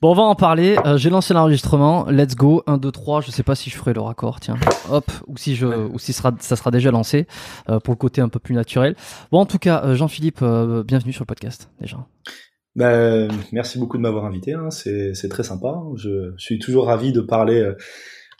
Bon, on va en parler. Euh, J'ai lancé l'enregistrement. Let's go. 1, 2, 3. Je sais pas si je ferai le raccord. Tiens. Hop. Ou si, je, ou si sera, ça sera déjà lancé euh, pour le côté un peu plus naturel. Bon, en tout cas, euh, Jean-Philippe, euh, bienvenue sur le podcast déjà. Bah, merci beaucoup de m'avoir invité. Hein. C'est très sympa. Je suis toujours ravi de parler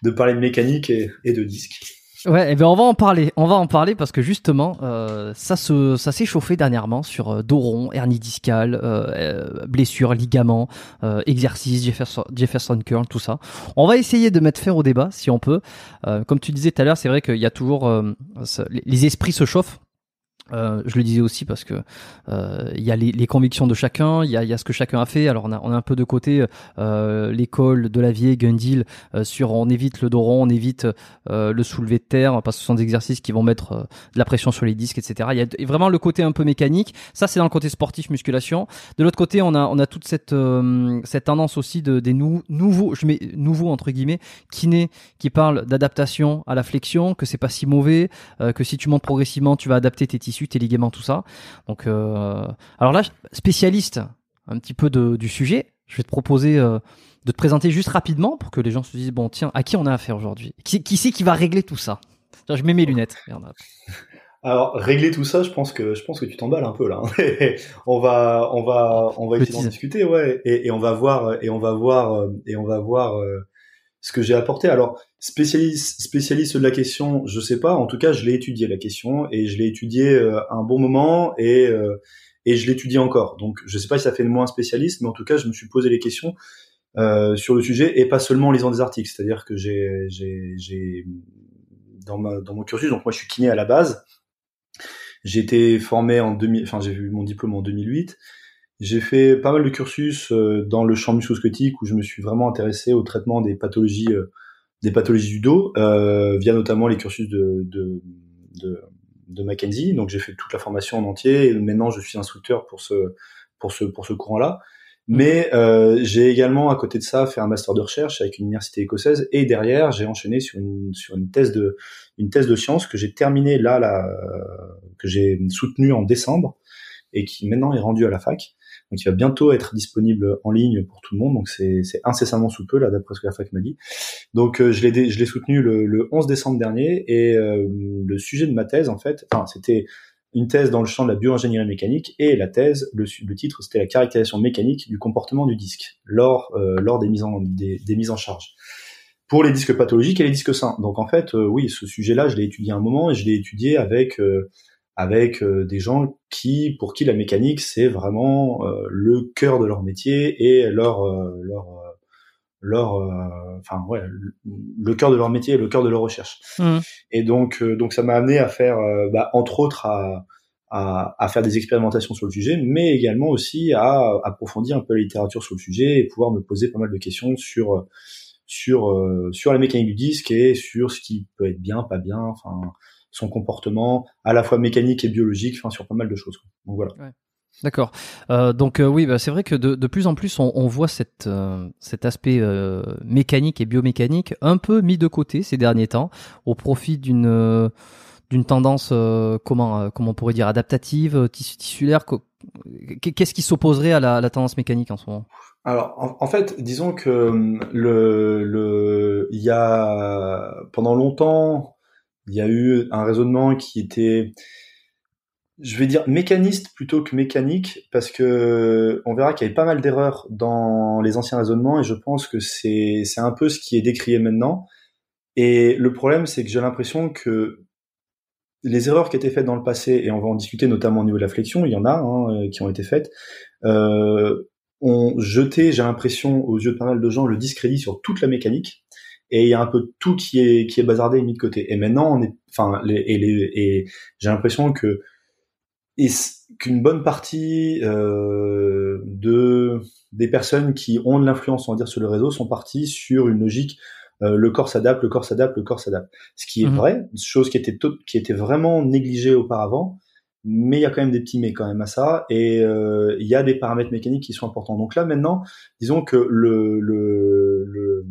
de parler de mécanique et, et de disques. Ouais, eh ben on va en parler. On va en parler parce que justement, euh, ça se, ça s'est chauffé dernièrement sur euh, dos rond, hernie discale, euh, euh, blessures, ligaments, euh, exercices, Jefferson, Jefferson curl, tout ça. On va essayer de mettre fin au débat si on peut. Euh, comme tu disais tout à l'heure, c'est vrai qu'il y a toujours les esprits se chauffent. Euh, je le disais aussi parce que euh, il y a les, les convictions de chacun, il y a, y a ce que chacun a fait. Alors on a, on a un peu de côté euh, l'école de la vieille Gundil euh, sur on évite le dos on évite euh, le soulevé de terre parce que ce sont des exercices qui vont mettre de la pression sur les disques, etc. Il y a vraiment le côté un peu mécanique. Ça c'est dans le côté sportif musculation. De l'autre côté on a on a toute cette cette tendance aussi de des nou- nouveaux je mets nouveaux entre guillemets kinés qui parlent d'adaptation à la flexion, que c'est pas si mauvais, que si tu montes progressivement tu vas adapter tes tissus, tes ligaments, tout ça. Donc euh, alors là spécialiste un petit peu de, du sujet, je vais te proposer euh, de te présenter juste rapidement pour que les gens se disent bon tiens à qui on a affaire aujourd'hui? Qui, qui c'est qui va régler tout ça? Je mets mes lunettes. Merde. Alors régler tout ça, je pense que je pense que tu t'emballes un peu là. hein. on va on va on va essayer d'en discuter, ouais, et, et on va voir et on va voir euh, et on va voir euh, ce que j'ai apporté. Alors spécialiste spécialiste de la question, je sais pas. En tout cas, je l'ai étudié la question et je l'ai étudié euh, un bon moment et euh, et je l'étudie encore. Donc je sais pas si ça fait de moi un spécialiste, mais en tout cas, je me suis posé les questions euh, sur le sujet et pas seulement en lisant des articles. C'est-à-dire que j'ai j'ai j'ai dans ma dans mon cursus, donc moi je suis kiné à la base. J'ai été formé en 2000, enfin j'ai eu mon diplôme en 2008. J'ai fait pas mal de cursus euh, dans le champ musculosquelettique où je me suis vraiment intéressé au traitement des pathologies, euh, des pathologies du dos, euh, via notamment les cursus de, de, de, de Mackenzie. Donc j'ai fait toute la formation en entier et maintenant je suis instructeur pour ce, pour ce, pour ce courant-là. Mais euh, j'ai également à côté de ça fait un master de recherche avec une université écossaise et derrière j'ai enchaîné sur une, sur une thèse de, une thèse de sciences que j'ai terminée là, là euh, que j'ai soutenue en décembre et qui maintenant est rendue à la fac. Donc il va bientôt être disponible en ligne pour tout le monde. Donc c'est incessamment sous peu là d'après ce que la fac m'a dit. Donc euh, je l'ai soutenu le, le 11 décembre dernier et euh, le sujet de ma thèse en fait, enfin c'était une thèse dans le champ de la bioingénierie mécanique et la thèse le, le titre c'était la caractérisation mécanique du comportement du disque lors euh, lors des mises en des, mises en charge pour les disques pathologiques et les disques sains. Donc en fait, oui, ce sujet-là, je l'ai étudié un moment et je l'ai étudié avec avec euh, des gens qui, pour qui la mécanique c'est vraiment euh, le cœur de leur métier et leur euh, leur leur euh, enfin ouais le- cœur de leur métier et le cœur de leur recherche. Mhm. Et donc euh, donc ça m'a amené à faire euh, bah, entre autres à, à à faire des expérimentations sur le sujet, mais également aussi à approfondir un peu la littérature sur le sujet et pouvoir me poser pas mal de questions sur sur euh, sur la mécanique du disque et sur ce qui peut être bien, pas bien, enfin son comportement à la fois mécanique et biologique, enfin sur pas mal de choses. quoi. Donc voilà. D'accord. Euh, donc euh, oui, bah, c'est vrai que de, de plus en plus on, on voit cette, euh, cet aspect euh, mécanique et biomécanique un peu mis de côté ces derniers temps au profit d'une euh, d'une tendance euh, comment euh, comment on pourrait dire adaptative, tissu- tissulaire. Qu'est-ce qui s'opposerait à la, la tendance mécanique en ce moment? Alors, en, en fait, disons que hum, le, le, il y a pendant longtemps, il y a eu un raisonnement qui était je vais dire mécaniste plutôt que mécanique parce que on verra qu'il y avait pas mal d'erreurs dans les anciens raisonnements et je pense que c'est un peu ce qui est décrié maintenant. Et le problème, c'est que j'ai l'impression que les erreurs qui étaient faites dans le passé, et on va en discuter notamment au niveau de la flexion, il y en a hein, qui ont été faites, euh, ont jeté, j'ai l'impression, aux yeux de pas mal de gens, le discrédit sur toute la mécanique et il y a un peu tout qui est qui est bazardé et mis de côté. Et maintenant, on est, enfin, les, et, les, et j'ai l'impression que qu'une bonne partie euh, de des personnes qui ont de l'influence, on va dire, sur le réseau, sont parties sur une logique euh, le corps s'adapte, le corps s'adapte, le corps s'adapte. Ce qui est mhm. vrai, chose qui était qui était vraiment négligée auparavant, mais il y a quand même des petits mais quand même à ça, et euh, il y a des paramètres mécaniques qui sont importants. Donc là maintenant, disons que le, le, le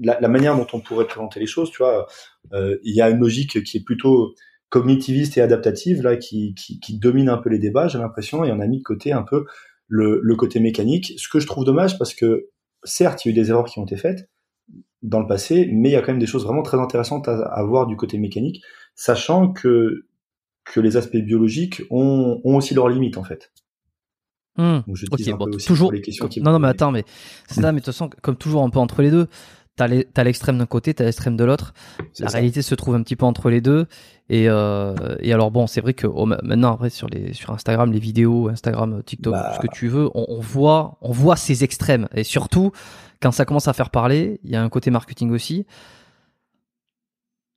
la, la, manière dont on pourrait présenter les choses, tu vois, euh, il y a une logique qui est plutôt cognitiviste et adaptative là, qui, qui, qui domine un peu les débats, j'ai l'impression, et on a mis de côté un peu le, le, côté mécanique. Ce que je trouve dommage parce que certes, il y a eu des erreurs qui ont été faites dans le passé, mais il y a quand même des choses vraiment très intéressantes à, à voir du côté mécanique, sachant que que les aspects biologiques ont, ont aussi leurs limites en fait. Mmh. Donc je okay, bon, toujours. Les questions qui non, non, mais attends, mais c'est ça, mais de toute façon, comme toujours, un peu entre les deux t'as l'extrême d'un côté, t'as l'extrême de l'autre. La réalité se trouve un petit peu entre les deux. Et, euh, et alors bon, c'est vrai que oh, maintenant après sur les sur Instagram, les vidéos, Instagram, TikTok, bah. ce que tu veux, on, on, voit on voit ces extrêmes. Et surtout quand ça commence à faire parler, il y a un côté marketing aussi.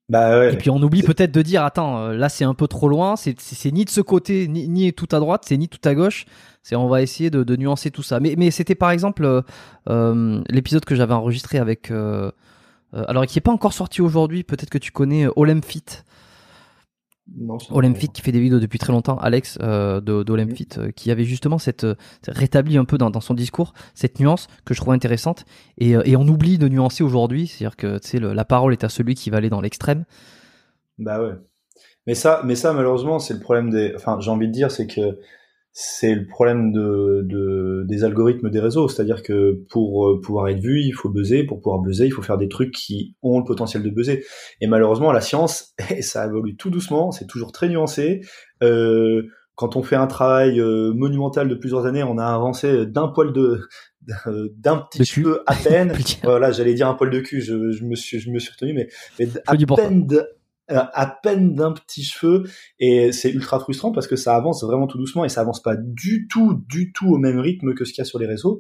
Bah ouais, et puis on oublie peut-être de dire attends euh, là c'est un peu trop loin c'est ni de ce côté ni, ni tout à droite c'est ni tout à gauche. C'est on va essayer de, de, nuancer tout ça. Mais mais c'était par exemple euh, euh l'épisode que j'avais enregistré avec euh, alors qui est pas encore sorti aujourd'hui peut-être que tu connais Olympfit Olympfit qui fait des vidéos depuis très longtemps, Alex euh, d'Olympfit, euh, qui avait justement cette rétabli un peu dans, dans, son discours cette nuance que je trouve intéressante et, et on oublie de nuancer aujourd'hui, c'est-à-dire que la parole est à celui qui va aller dans l'extrême. Bah ouais. Mais ça, mais ça malheureusement c'est le problème des, enfin j'ai envie de dire c'est que c'est le problème de, de, des algorithmes des réseaux. C'est-à-dire que pour euh, pouvoir être vu, il faut buzzer. Pour pouvoir buzzer, il faut faire des trucs qui ont le potentiel de buzzer. Et malheureusement, la science, ça évolue tout doucement. C'est toujours très nuancé. Euh, quand on fait un travail euh, monumental de plusieurs années, on a avancé d'un poil de d'un petit cheveu à peine. voilà, j'allais dire un poil de cul. Je, je, me suis je me suis retenu, mais, mais à peine à peine d'un petit cheveu et c'est ultra frustrant parce que ça avance vraiment tout doucement et ça avance pas du tout du tout au même rythme que ce qu'il y a sur les réseaux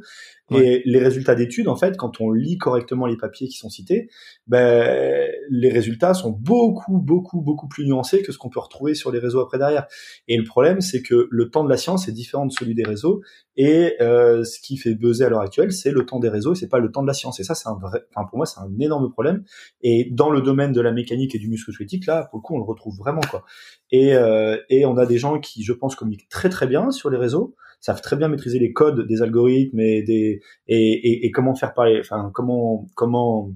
et les résultats d'études en fait quand on lit correctement les papiers qui sont cités ben les résultats sont beaucoup beaucoup beaucoup plus nuancés que ce qu'on peut retrouver sur les réseaux après derrière. Et le problème c'est que le temps de la science est différent de celui des réseaux. Et euh, ce qui fait buzzer à l'heure actuelle c'est le temps des réseaux et c'est pas le temps de la science. Et ça c'est un vrai enfin pour moi c'est un énorme problème. Et dans le domaine de la mécanique et du muscle squelettique là, pour le coup, on le retrouve vraiment quoi. Et, euh, et on a des gens qui, je pense, communiquent très très bien sur les réseaux, savent très bien maîtriser les codes des algorithmes et des et, et, comment faire parler, enfin comment comment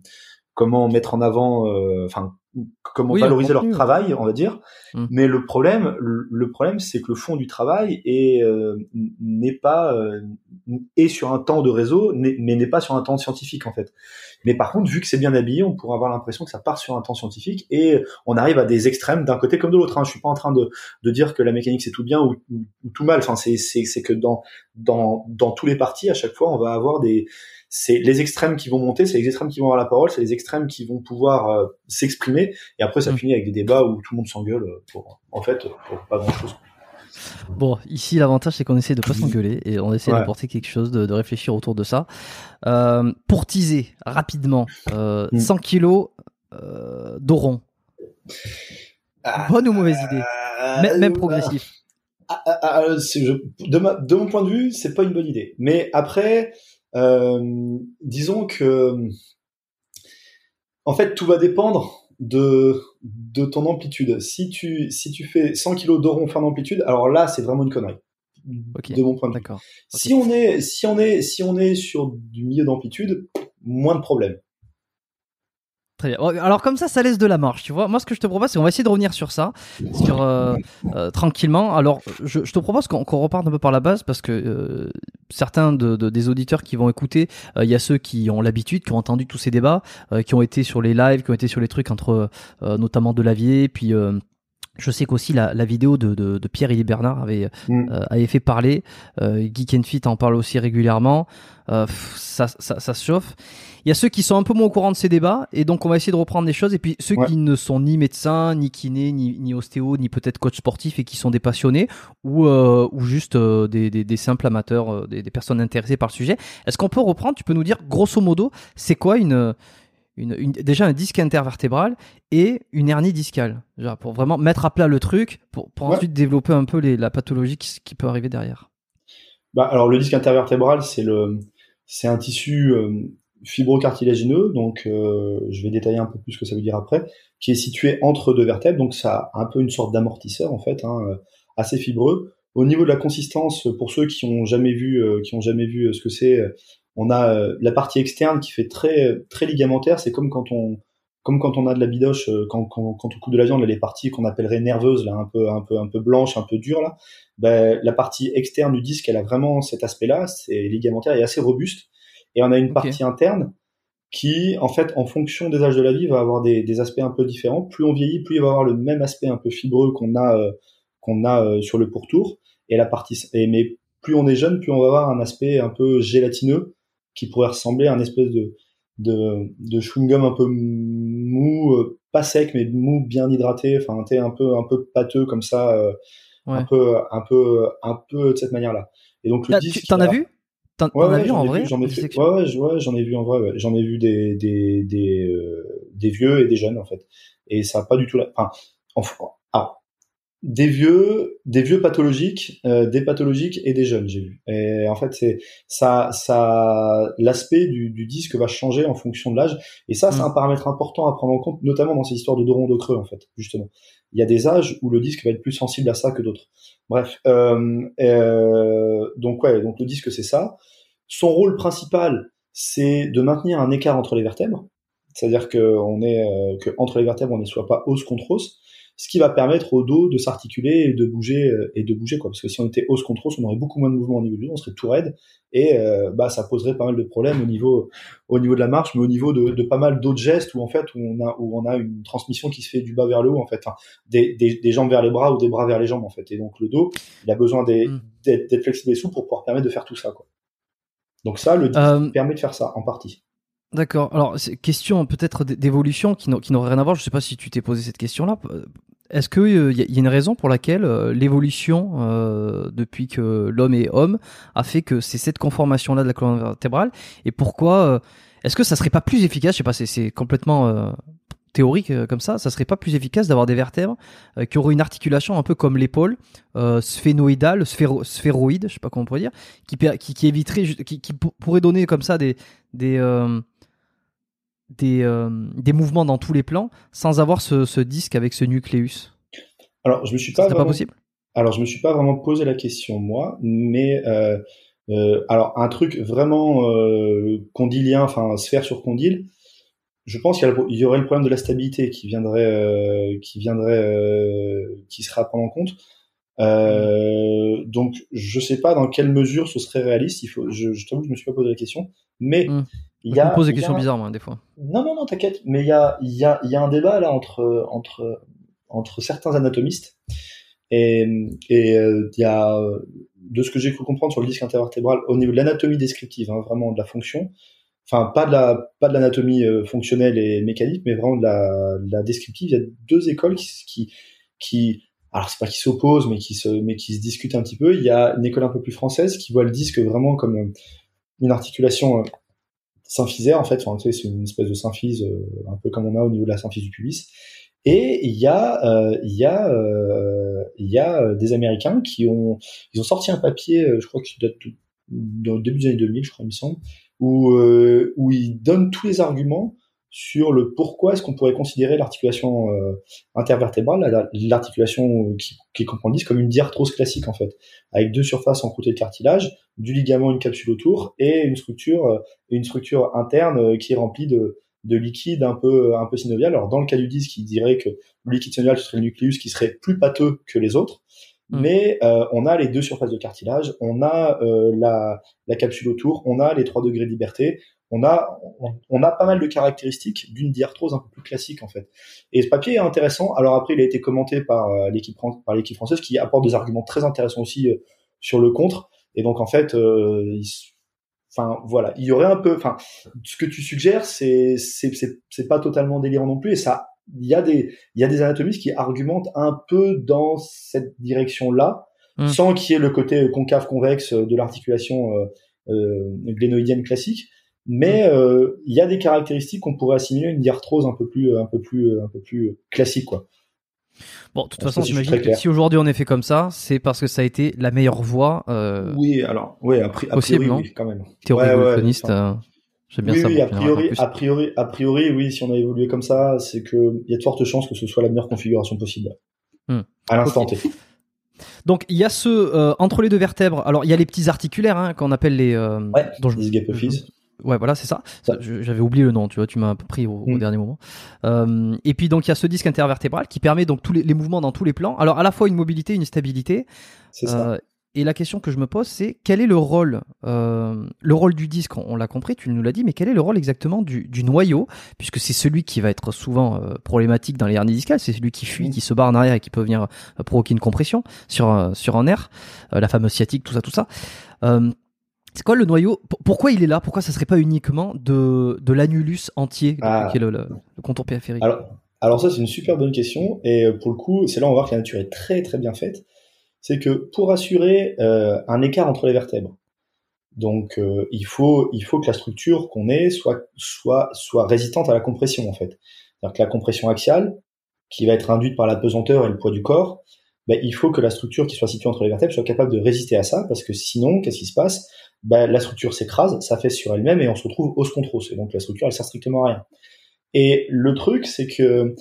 comment mettre en avant, euh, enfin comment valoriser leur travail, on va dire. Mmh. Mais le problème, le problème, c'est que le fond du travail est euh, n'est pas euh, est sur un temps de réseau, mais n'est pas sur un temps scientifique en fait. Mais par contre, vu que c'est bien habillé, on pourrait avoir l'impression que ça part sur un temps scientifique et on arrive à des extrêmes d'un côté comme de l'autre. Hein. Je suis pas en train de, de dire que la mécanique c'est tout bien ou, ou, tout mal. Enfin, c'est c'est que dans dans dans tous les partis, à chaque fois, on va avoir des c'est les extrêmes qui vont monter, c'est les extrêmes qui vont avoir la parole, c'est les extrêmes qui vont pouvoir euh, s'exprimer, et après ça mm. finit avec des débats où tout le monde s'engueule pour, en fait, pour pas grand chose. Bon, ici l'avantage c'est qu'on essaie de pas s'engueuler et on essaie d'apporter quelque chose, de, de, réfléchir autour de ça. Euh, pour teaser rapidement, euh, 100 mm. kilos euh, d'oron. Ah, Bonne ou mauvaise idée euh, Même progressif. Ah, ah, de, de, mon point de vue, c'est pas une bonne idée. Mais après, euh, disons que, en fait, tout va dépendre de, de ton amplitude. Si tu, si tu fais 100 kg d'oron fin d'amplitude, alors là, c'est vraiment une connerie. De mon point de vue. Si on est, si on est, si on est sur du milieu d'amplitude, moins de problèmes. Très bien. Alors comme ça, ça laisse de la marge, tu vois. Moi, ce que je te propose, c'est qu'on va essayer de revenir sur ça, sur euh, euh, tranquillement. Alors, je, te propose qu'on reparte un peu par la base parce que euh, certains de, de, des auditeurs qui vont écouter, il y a ceux qui ont l'habitude, qui ont entendu tous ces débats, qui ont été sur les lives, qui ont été sur les trucs entre notamment de Delavier, puis Je sais qu'aussi la, la, vidéo de, de, de Pierre-Élie Bernard avait, mm. euh, avait fait parler. Euh, Geek and Fit en parle aussi régulièrement. Euh, ça, ça, ça, se chauffe. Il y a ceux qui sont un peu moins au courant de ces débats et donc on va essayer de reprendre des choses. Et puis ceux qui ne sont ni médecins, ni kinés, ni, ni ostéo, ni peut-être coach sportif et qui sont des passionnés ou, euh, ou juste euh, des, des, des, simples amateurs, des, des, personnes intéressées par le sujet. Est-ce qu'on peut reprendre? Tu peux nous dire grosso modo, c'est quoi une une, déjà un disque intervertébral et une hernie discale, genre pour vraiment mettre à plat le truc, pour, pour ensuite développer un peu les, la pathologie qui, peut arriver derrière. Bah, alors le disque intervertébral, c'est le, c'est un tissu euh, fibrocartilagineux, donc euh, je vais détailler un peu plus ce que ça veut dire après, qui est situé entre deux vertèbres, donc ça a un peu une sorte d'amortisseur en fait, hein, euh, assez fibreux. Au niveau de la consistance, pour ceux qui ont jamais vu, qui ont jamais vu ce que c'est, on a euh, la partie externe qui fait très très ligamentaire. C'est comme quand on comme quand on a de la bidoche, euh, quand, quand, quand on coupe de la viande, les parties qu'on appellerait nerveuses, là, un peu, un peu, un peu blanches, un peu dures, là, ben, la partie externe du disque, elle a vraiment cet aspect-là, c'est ligamentaire et assez robuste. Et on a une partie interne qui, en fait, en fonction des âges de la vie, va avoir des, des, aspects un peu différents. Plus on vieillit, plus il va avoir le même aspect un peu fibreux qu'on a, euh, qu'on a sur le pourtour. Et la partie, et, mais plus on est jeune, plus on va avoir un aspect un peu gélatineux qui pourrait ressembler à un espèce de, de, de chewing-gum un peu mou, euh, pas sec, mais mou, bien hydraté, enfin, un peu, un peu pâteux comme ça, euh, un peu, un peu, un peu de cette manière-là. Et donc, le disque. T'en as vu? T'en as vu en vrai J'en ai, vu, ouais, ouais, j'en ai vu en vrai. J'en ai vu des des des, euh, des vieux et des jeunes en fait. Et ça a pas du tout la. Enfin, enfin, ah, des vieux, des vieux pathologiques, euh, des pathologiques et des jeunes, j'ai vu. Et en fait, c'est ça, ça, l'aspect du, du, disque va changer en fonction de l'âge. Et ça, c'est mm. un paramètre important à prendre en compte, notamment dans ces histoires de dos rond, de creux, en fait, justement. Il y a des âges où le disque va être plus sensible à ça que d'autres. Bref, euh, euh, donc ouais, donc le disque c'est ça. Son rôle principal, c'est de maintenir un écart entre les vertèbres, c'est-à-dire que on est euh, que entre les vertèbres, on ne soit pas os contre os ce qui va permettre au dos de s'articuler et de bouger euh, et de bouger quoi. Parce que si on était os contre on aurait beaucoup moins de mouvement au niveau du dos, on serait tout raide et euh, bah ça poserait pas mal de problèmes au niveau au niveau de la marche, mais au niveau de, de pas mal d'autres gestes où en fait où on a où on a une transmission qui se fait du bas vers le haut en fait, des, des, des, jambes vers les bras ou des bras vers les jambes en fait. Et donc le dos, il a besoin mmh. d'être flexible et souple pour pouvoir permettre de faire tout ça quoi. Donc ça, le euh, permet de faire ça en partie. D'accord. Alors, question peut-être d'évolution qui n'aurait rien à voir. Je ne sais pas si tu t'es posé cette question-là. Est-ce qu'il euh, y, a une raison pour laquelle euh, l'évolution euh, depuis que l'homme est homme a fait que c'est cette conformation-là de la colonne vertébrale? Et pourquoi Est-ce que ça serait pas plus efficace? Je sais pas, c'est complètement théorique comme ça. Ça serait pas plus efficace d'avoir des vertèbres qui auraient une articulation un peu comme l'épaule, sphénoïdale, sphéroïde, je sais pas comment on pourrait dire, qui, qui, éviterait, qui, qui pourrait donner comme ça des des des, euh, des mouvements dans tous les plans sans avoir ce, ce disque avec ce nucléus Alors, je me suis pas, pas possible? Alors, je me suis pas vraiment posé la question moi, mais euh, euh, alors un truc vraiment condylien, enfin sphère sur condyle, je pense qu'il y, aurait le problème de la stabilité qui viendrait, qui viendrait, qui sera à prendre en compte. Euh, donc, je sais pas dans quelle mesure ce serait réaliste. Il faut, je, je t'avoue que je me suis pas posé la question, mais mmh. Il y a. Je me pose des questions bizarres, moi, des fois. Non, non, non, t'inquiète. Mais il y a, il y a, y a un débat là entre, entre, entre certains anatomistes et, et euh, il y a, de ce que j'ai cru comprendre sur le disque intervertébral, au niveau de l'anatomie descriptive, hein, vraiment de la fonction. Enfin, pas de la, pas de l'anatomie euh, fonctionnelle et mécanique, mais vraiment de la, de la descriptive. Il y a deux écoles qui, qui, qui alors c'est pas qui s'opposent, mais qui se, mais qui se discutent un petit peu. Il y a une école un peu plus française qui voit le disque vraiment comme euh, une articulation euh, symphysaire en fait. Enfin, c'est une espèce de symphyse, euh, un peu comme on a au niveau de la symphyse du pubis. Et il y a, il y a, il y a des Américains qui ont, ils ont sorti un papier, je crois qu'il date le début des années 2000, je crois, il me semble, où, où ils donnent tous les arguments sur le pourquoi est-ce qu'on pourrait considérer l'articulation euh, intervertébrale, l'articulation qui, qui, comprend le disque, comme une diarthrose classique en fait, avec deux surfaces en côté de cartilage, du ligament, une capsule autour et une structure, euh, une structure interne euh, qui est remplie de, de liquide un peu un peu synovial. Alors dans le cas du disque, il dirait que le liquide synovial ce serait le nucléus qui serait plus pâteux que les autres. Mmh. Mais euh, on a les deux surfaces de cartilage, on a euh, la, la, capsule autour, on a les trois degrés de liberté, on a on, a pas mal de caractéristiques d'une diarthrose un peu plus classique en fait. Et ce papier est intéressant. Alors après, il a été commenté par euh, l'équipe par l'équipe française qui apporte des arguments très intéressants aussi euh, sur le contre. Et donc en fait, euh, enfin voilà, il y aurait un peu, enfin ce que tu suggères, c'est c'est c'est pas totalement délirant non plus et ça il y a des il y a des anatomistes qui argumentent un peu dans cette direction là hmm. sans qu'il y ait le côté concave convexe de l'articulation euh, euh, glénoïdienne classique mais euh, il y a des caractéristiques qu'on pourrait assimiler à une diarthrose un peu plus un peu plus un peu plus classique quoi Bon, de toute façon, j'imagine que si aujourd'hui on est fait comme ça, c'est parce que ça a été la meilleure voie. Euh, oui, alors, oui, a, priori, possible, oui, quand même. Théorie ouais, euh, j'aime bien oui, ça. Oui, a priori, a priori, a priori, oui, si on a évolué comme ça, c'est que il y a de fortes chances que ce soit la meilleure configuration possible. Hmm. À l'instant T. Donc il y a ce euh, entre les deux vertèbres. Alors il y a les petits articulaires hein, qu'on appelle les. Euh, ouais. Dont je... Les Ouais, voilà, c'est ça. J'avais oublié le nom, tu vois, tu m'as pris au, mm. dernier moment. Euh, et puis donc il y a ce disque intervertébral qui permet donc tous les, mouvements dans tous les plans. Alors à la fois une mobilité, une stabilité. C'est ça. Euh, et la question que je me pose, c'est quel est le rôle, euh, le rôle du disque? On, l'a compris, tu nous l'as dit, mais quel est le rôle exactement du, noyau, puisque c'est celui qui va être souvent problématique dans les hernies discales, c'est celui qui fuit, mm. qui se barre en arrière et qui peut venir provoquer une compression sur sur un nerf, la fameuse sciatique, tout ça, tout ça. C'est quoi le noyau Pourquoi il est là? Pourquoi ça serait pas uniquement de, de l'annulus entier, ah. qui est le, le, contour périphérique? Alors, alors ça, c'est une super bonne question. Et euh, pour le coup, c'est là on va voir que la nature est très très bien faite. C'est que pour assurer euh, un écart entre les vertèbres, donc euh, il faut il faut que la structure qu'on ait soit soit soit résistante à la compression en fait. C'est-à-dire que la compression axiale, qui va être induite par la pesanteur et le poids du corps, ben, il faut que la structure qui soit située entre les vertèbres soit capable de résister à ça, parce que sinon, qu'est-ce qui se passe? Bah, la structure s'écrase, ça fait sur elle-même et on se retrouve au Et donc la structure, elle sert strictement à rien. Et le truc, c'est que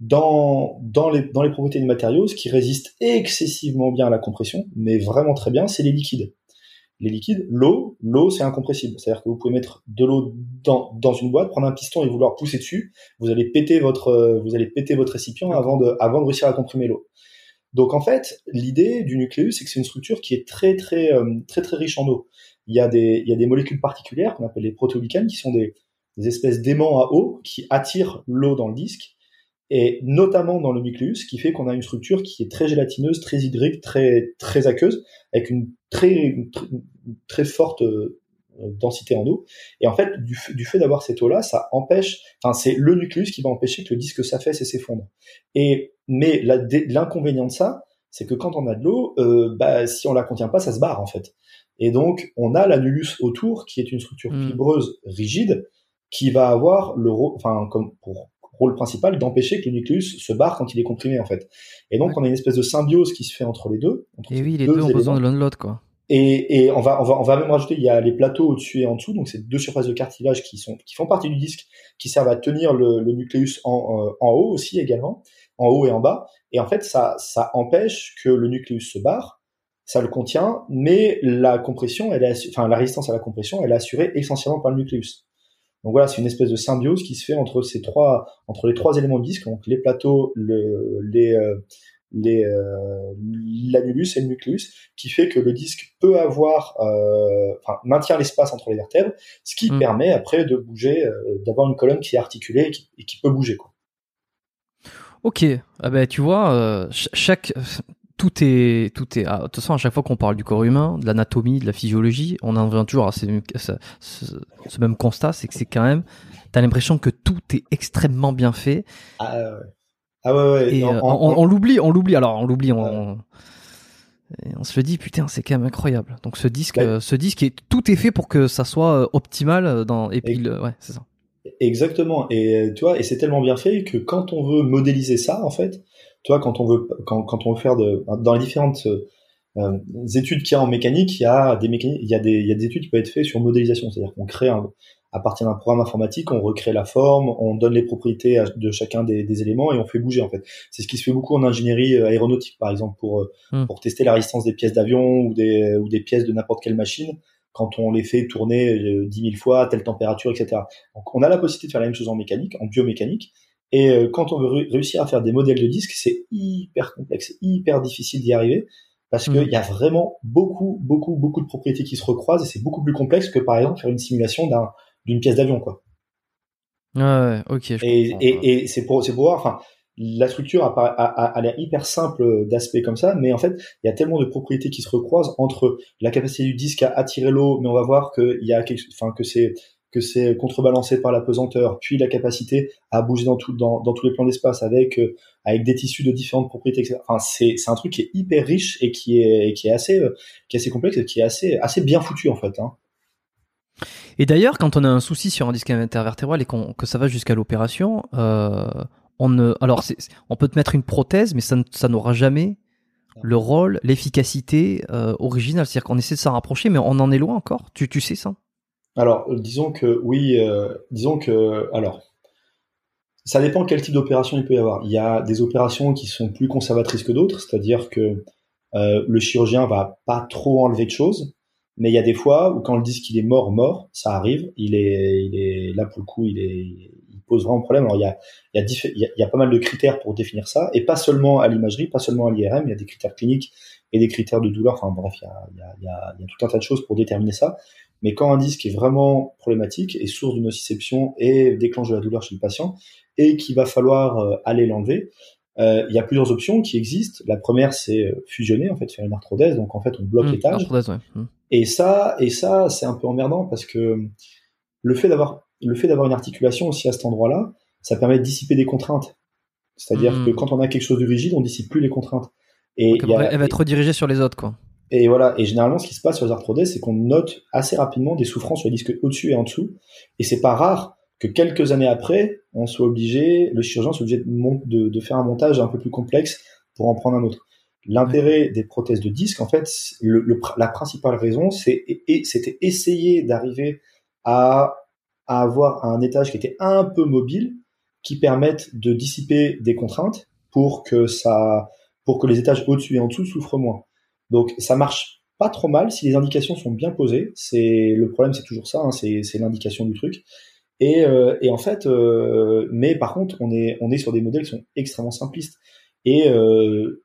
dans, dans, les, dans les propriétés des matériaux, ce qui résiste excessivement bien à la compression, mais vraiment très bien, c'est les liquides. Les liquides, l'eau, l'eau c'est incompressible. C'est-à-dire que vous pouvez mettre de l'eau dans, dans une boîte, prendre un piston et vouloir pousser dessus, vous allez péter votre, vous allez péter votre récipient avant de, avant de réussir à comprimer l'eau. Donc en fait, l'idée du nucléus, c'est que c'est une structure qui est très très euh, très très riche en eau il y a des, il y a des molécules particulières qu'on appelle les protéoglycanes, qui sont des, des espèces d'aimants à eau qui attirent l'eau dans le disque, et notamment dans le nucléus, qui fait qu'on a une structure qui est très gélatineuse, très hydrique, très très aqueuse, avec une très très, forte euh, densité en eau. Et en fait, du, du fait d'avoir cette eau-là, ça empêche, enfin c'est le nucléus qui va empêcher que le disque s'affaisse et s'effondre. Et mais l'inconvénient de ça, c'est que quand on a de l'eau, euh, bah, si on la contient pas, ça se barre en fait. Et donc, on a l'annulus autour, qui est une structure hmm. fibreuse rigide, qui va avoir le rôle, enfin, comme pour rôle principal d'empêcher que le nucléus se barre quand il est comprimé en fait. Et donc on a une espèce de symbiose qui se fait entre les deux. et oui, les deux, ont besoin de l'un de l'autre quoi. Et, et on va on va on va même rajouter il y a les plateaux au-dessus et en dessous donc c'est deux surfaces de cartilage qui sont qui font partie du disque qui servent à tenir le, le nucléus en, euh, en haut aussi également en haut et en bas et en fait ça ça empêche que le nucléus se barre ça le contient, mais la compression, elle est, enfin la résistance à la compression, elle est assurée essentiellement par le nucléus. Donc voilà, c'est une espèce de symbiose qui se fait entre ces trois, entre les trois éléments de disque, donc les plateaux, le, les, euh, les, euh, l'annulus et le nucléus, qui fait que le disque peut avoir, euh, enfin maintient l'espace entre les vertèbres, ce qui mm. permet après de bouger, euh, d'avoir une colonne qui est articulée et qui, et qui peut bouger quoi. Ok, ah ben tu vois, euh, chaque tout est, tout est. Ah, de toute façon, à chaque fois qu'on parle du corps humain, de l'anatomie, de la physiologie, on en revient toujours à ce, ce, même constat, c'est que c'est quand même, t'as l'impression que tout est extrêmement bien fait. Ah ouais. Ah ouais, ouais. Et euh, on, l'oublie, on l'oublie. Alors, on l'oublie, on, on, se le dit, putain, c'est quand même incroyable. Donc, ce disque, bah, ce disque, est, tout est fait pour que ça soit euh, optimal dans. Et puis, ouais, c'est ça. Exactement. Et tu vois, et c'est tellement bien fait que quand on veut modéliser ça, en fait, tu vois, quand on veut, quand, quand on veut faire de, dans les différentes euh, études qu'il y a en mécanique, il y a des mécaniques, il y a des, il y a des études qui peuvent être faites sur modélisation, c'est-à-dire qu'on crée un, à partir d'un programme informatique, on recrée la forme, on donne les propriétés de chacun des, des éléments et on fait bouger en fait. C'est ce qui se fait beaucoup en ingénierie euh, aéronautique par exemple pour euh, hmm. pour tester la résistance des pièces d'avion ou des ou des pièces de n'importe quelle machine quand on les fait tourner 10 000 fois à telle température, etc. Donc on a la possibilité de faire la même chose en mécanique, en biomécanique, et euh, quand on veut réussir à faire des modèles de disques, c'est hyper complexe, hyper difficile d'y arriver parce qu'il mm. y a vraiment beaucoup, beaucoup, beaucoup de propriétés qui se recroisent et c'est beaucoup plus complexe que par exemple faire une simulation d'un d'une pièce d'avion, quoi. Ouais, ok. et, et, et c'est pour, pour voir, enfin, la structure a, a, a l'air hyper simple d'aspect comme ça, mais en fait, il y a tellement de propriétés qui se recroisent entre la capacité du disque à attirer l'eau, mais on va voir qu'il y a quelque, enfin, que c'est que c'est contrebalancé par la pesanteur, puis la capacité à bouger dans, tous les plans d'espace avec euh, avec des tissus de différentes propriétés, etc. Enfin, c'est un truc qui est hyper riche et qui est qui est assez euh, qui est assez complexe et qui est assez assez bien foutu en fait. Hein. Et d'ailleurs, quand on a un souci sur un disque intervertébral et que ça va jusqu'à l'opération, euh, on alors on peut te mettre une prothèse, mais ça, n'aura jamais le rôle, l'efficacité originale. C'est-à-dire qu'on essaie de s'en rapprocher, mais on en est loin encore. Tu sais ça? Alors, disons que oui, euh, disons que alors. Ça dépend quel type d'opération il peut y avoir. Il y a des opérations qui sont plus conservatrices que d'autres, c'est-à-dire que euh, le chirurgien va pas trop enlever de choses, mais il y a des fois où quand le disque il est mort mort, ça arrive, il est, il là pour le coup, il pose vraiment problème. Alors il y a, pas mal de critères pour définir ça, et pas seulement à l'imagerie, pas seulement à l'IRM, il y a des critères cliniques et des critères de douleur. Enfin bref, il y a tout un tas de choses pour déterminer ça. Mais quand un disque est vraiment problématique et source d'une nociception et déclenche de la douleur chez le patient, et qu'il va falloir euh, aller l'enlever, euh, il y a plusieurs options qui existent. La première, c'est euh, fusionner, en fait, faire une arthrodèse. Donc, en fait, on bloque mmh, l'étage. Mmh. Et ça, et ça, c'est un peu emmerdant parce que le fait d'avoir le fait d'avoir une articulation aussi à cet endroit-là, ça permet de dissiper des contraintes. C'est-à-dire hmm. que quand on a quelque chose de rigide, on dissipe plus les contraintes. Et elle va être redirigée sur les autres, quoi. Et voilà. Et généralement, ce qui se passe sur les arthrodèses, c'est qu'on note assez rapidement des souffrances sur les disques au-dessus et en dessous. Et c'est pas rare que quelques années après, on soit obligé, le chirurgien soit obligé de, faire un montage un peu plus complexe pour en prendre un autre. L'intérêt des prothèses de disque, en fait, la principale raison, c'était essayer d'arriver à à avoir un étage qui était un peu mobile, qui permette de dissiper des contraintes pour que ça, pour que les étages au-dessus et en dessous souffrent moins. Donc ça marche pas trop mal si les indications sont bien posées. C'est le problème, c'est toujours ça, hein, c'est l'indication du truc. Et, euh, et en fait, euh, mais par contre, on est on est sur des modèles qui sont extrêmement simplistes. Et euh,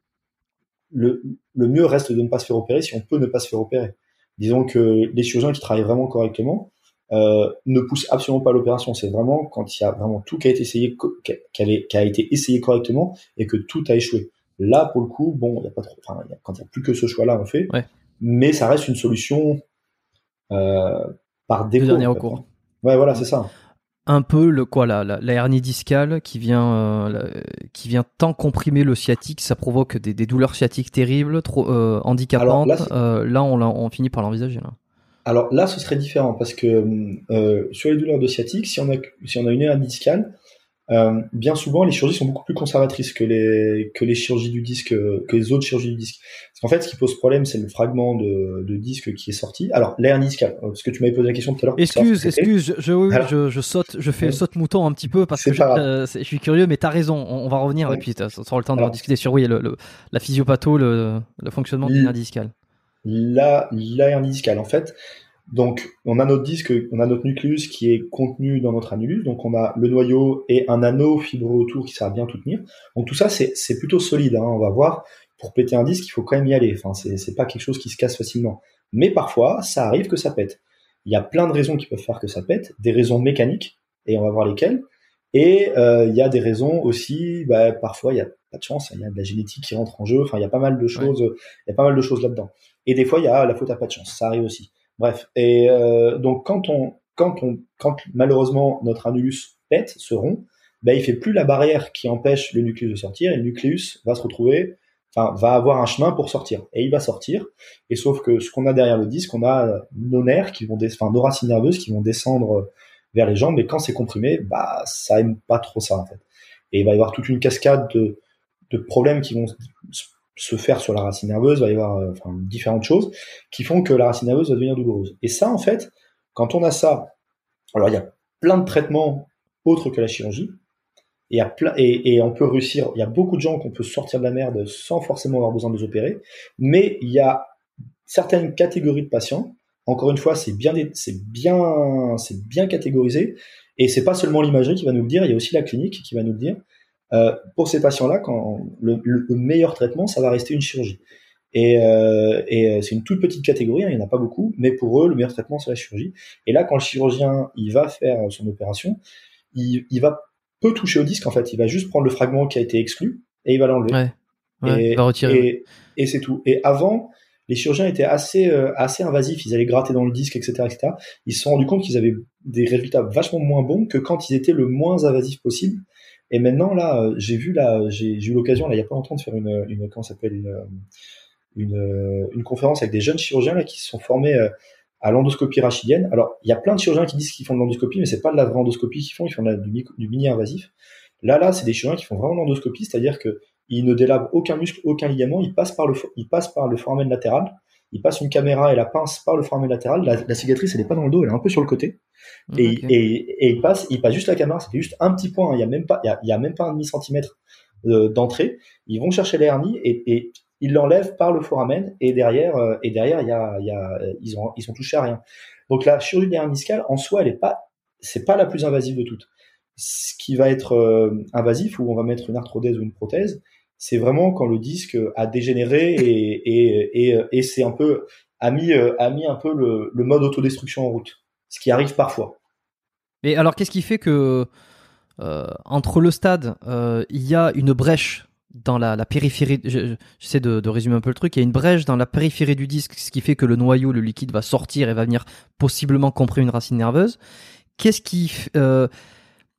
le, le mieux reste de ne pas se faire opérer si on peut ne pas se faire opérer. Disons que les chirurgiens qui travaillent vraiment correctement, euh, ne pousse absolument pas l'opération. C'est vraiment quand il y a vraiment tout qui a été essayé, qui a, été essayé correctement et que tout a échoué. Là, pour le coup, bon, il y a pas trop. Quand il n'y a plus que ce choix-là, on fait. Mais ça reste une solution euh, par défaut. dernier recours. Ouais, voilà, c'est ça. Un peu le quoi la, la, hernie discale qui vient euh, qui vient tant comprimer le sciatique, ça provoque des, douleurs sciatiques terribles, trop handicapantes. là, on, on finit par l'envisager. Là. Alors là, ce serait différent parce que euh, sur les douleurs de sciatique, si on a, si on a une hernie discale, euh, bien souvent, les chirurgies sont beaucoup plus conservatrices que les, que les chirurgies du disque, que les autres chirurgies du disque. Parce qu'en fait, ce qui pose problème, c'est le fragment de, de disque qui est sorti. Alors, l'hernie discale, euh, parce que tu m'avais posé la question tout à l'heure. Excuse, excuse, je, je, je, saute, je fais saute mouton un petit peu parce que je, euh, je, suis curieux, mais t'as raison, on, va revenir et puis ça sera le temps de discuter sur oui, le, la physiopatho, le, le fonctionnement de l'hernie discale la, la hernie discale. En fait, donc on a notre disque, on a notre nucléus qui est contenu dans notre annulus. Donc on a le noyau et un anneau fibreux autour qui sert à bien tout tenir. Donc tout ça c'est plutôt solide. Hein. On va voir. Pour péter un disque, il faut quand même y aller. Enfin c'est pas quelque chose qui se casse facilement. Mais parfois ça arrive que ça pète. Il y a plein de raisons qui peuvent faire que ça pète. Des raisons mécaniques et on va voir lesquelles. Et euh, il y a des raisons aussi, bah, parfois il y a pas de chance, il y a de la génétique qui rentre en jeu. Enfin, il y a pas mal de choses, il y a pas mal de choses là-dedans. Et des fois, il y a la faute à pas de chance. Ça arrive aussi. Bref. Et euh, donc, quand on, quand on, quand malheureusement notre annulus pète, se rompt, ben, il fait plus la barrière qui empêche le nucléus de sortir et le nucléus va se retrouver, enfin, va avoir un chemin pour sortir. Et il va sortir. Et sauf que ce qu'on a derrière le disque, on a nos nerfs qui vont, enfin, nos racines nerveuses qui vont descendre vers les jambes. Et quand c'est comprimé, bah, ça aime pas trop ça, en fait. Et il va y avoir toute une cascade de, de problèmes qui vont se faire sur la racine nerveuse, il va y avoir euh, différentes choses qui font que la racine nerveuse va devenir douloureuse. Et ça, en fait, quand on a ça, alors il y a plein de traitements autres que la chirurgie, et, et, et, on peut réussir, il y a beaucoup de gens qu'on peut sortir de la merde sans forcément avoir besoin de les opérer, mais il y a certaines catégories de patients, encore une fois, c'est bien, c'est bien, c'est bien catégorisé, et c'est pas seulement l'imagerie qui va nous le dire, il y a aussi la clinique qui va nous le dire. Euh, pour ces patients-là, quand le, meilleur traitement, ça va rester une chirurgie. Et, euh, et c'est une toute petite catégorie, hein, il n'y en a pas beaucoup, mais pour eux, le meilleur traitement, c'est la chirurgie. Et là, quand le chirurgien il va faire son opération, il, il va peu toucher au disque en fait. Il va juste prendre le fragment qui a été exclu et il va l'enlever. Ouais. Ouais, il va retirer. Et, et c'est tout. Et avant, les chirurgiens étaient assez euh, assez invasifs, ils allaient gratter dans le disque, etc., etc. Ils se sont rendus compte qu'ils avaient des résultats vachement moins bons que quand ils étaient le moins invasifs possible. Et maintenant là, euh, j'ai vu là, j'ai eu l'occasion là il y a pas longtemps de faire une une comment s'appelle une, une une conférence avec des jeunes chirurgiens là qui se sont formés euh, à l'endoscopie rachidienne. Alors il y a plein de chirurgiens qui disent qu'ils font de l'endoscopie, mais c'est pas de la vraie endoscopie qu'ils font, ils font du, du mini invasif. Là là, c'est des chirurgiens qui font vraiment l'endoscopie, c'est-à-dire que il ne délabre aucun muscle, aucun ligament, il passe par le, il passe par le foramen latéral, il passe une caméra et la pince par le foramen latéral, la, cicatrice elle est pas dans le dos, elle est un peu sur le côté, et, et, et, il passe, il passe juste la caméra, c'est juste un petit point, hein. il y a même pas, il y a, même pas un demi centimètre euh, d'entrée, ils vont chercher hernies et, et ils l'enlèvent par le foramen et derrière, euh, et derrière il y a, il y a, ils ont, ils touchés à rien. Donc la chirurgie de l'hernie discale en soi elle est pas, c'est pas la plus invasive de toutes. Ce qui va être euh, invasif, où on va mettre une arthrodèse ou une prothèse, c'est vraiment quand le disque a dégénéré et, c'est un peu a mis, a mis un peu le, mode autodestruction en route, ce qui arrive parfois. Mais alors, qu'est-ce qui fait que euh, entre le stade, euh, il y a une brèche dans la, la périphérie, j'essaie de, de, résumer un peu le truc, il y a une brèche dans la périphérie du disque, ce qui fait que le noyau, le liquide va sortir et va venir possiblement comprimer une racine nerveuse. Qu'est-ce qui, euh,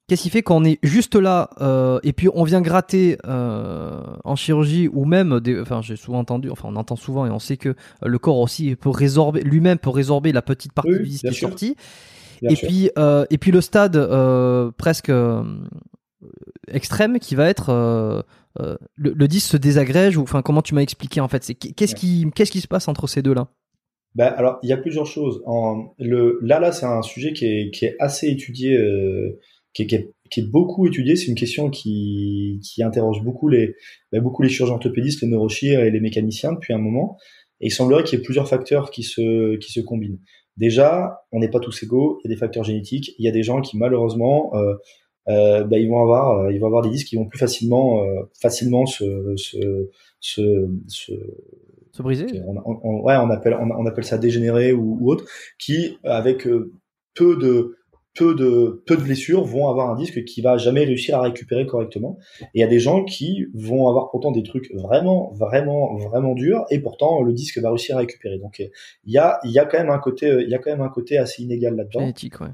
Qu'est-ce qui fait qu'on est juste là euh, et puis on vient gratter euh, en chirurgie ou même, des, enfin j'ai souvent entendu, enfin on entend souvent et on sait que le corps aussi peut résorber, lui-même peut résorber la petite partie du disque qui est sortie. Et puis euh, et puis le stade euh, presque euh, extrême qui va être euh, le, le, disque se désagrège ou enfin comment tu m'as expliqué en fait, c'est qu'est-ce qui qu'est-ce qui se passe entre ces deux là ben, alors, il y a plusieurs choses. En, le, là, là, c'est un sujet qui est, qui est assez étudié qui est, qui est, beaucoup étudié. C'est une question qui, qui interroge beaucoup les, bah, beaucoup les chirurgiens orthopédistes, les neurochir et les mécaniciens depuis un moment. Et il semblerait qu'il y ait plusieurs facteurs qui se, qui se combinent. Déjà, on n'est pas tous égaux. Il y a des facteurs génétiques. Il y a des gens qui malheureusement, euh, euh, bah, ils vont avoir, euh, ils vont avoir des disques qui vont plus facilement, euh, facilement se, se, se, se se briser. On, on, ouais, on appelle, on, on, appelle ça dégénérer ou, ou autre, qui avec euh, peu de peu de peu de blessures vont avoir un disque qui va jamais réussir à récupérer correctement. Et il y a des gens qui vont avoir pourtant des trucs vraiment vraiment vraiment durs et pourtant le disque va réussir à récupérer. Donc il y a il y a quand même un côté il y a quand même un côté assez inégal là-dedans. Génétique, ouais.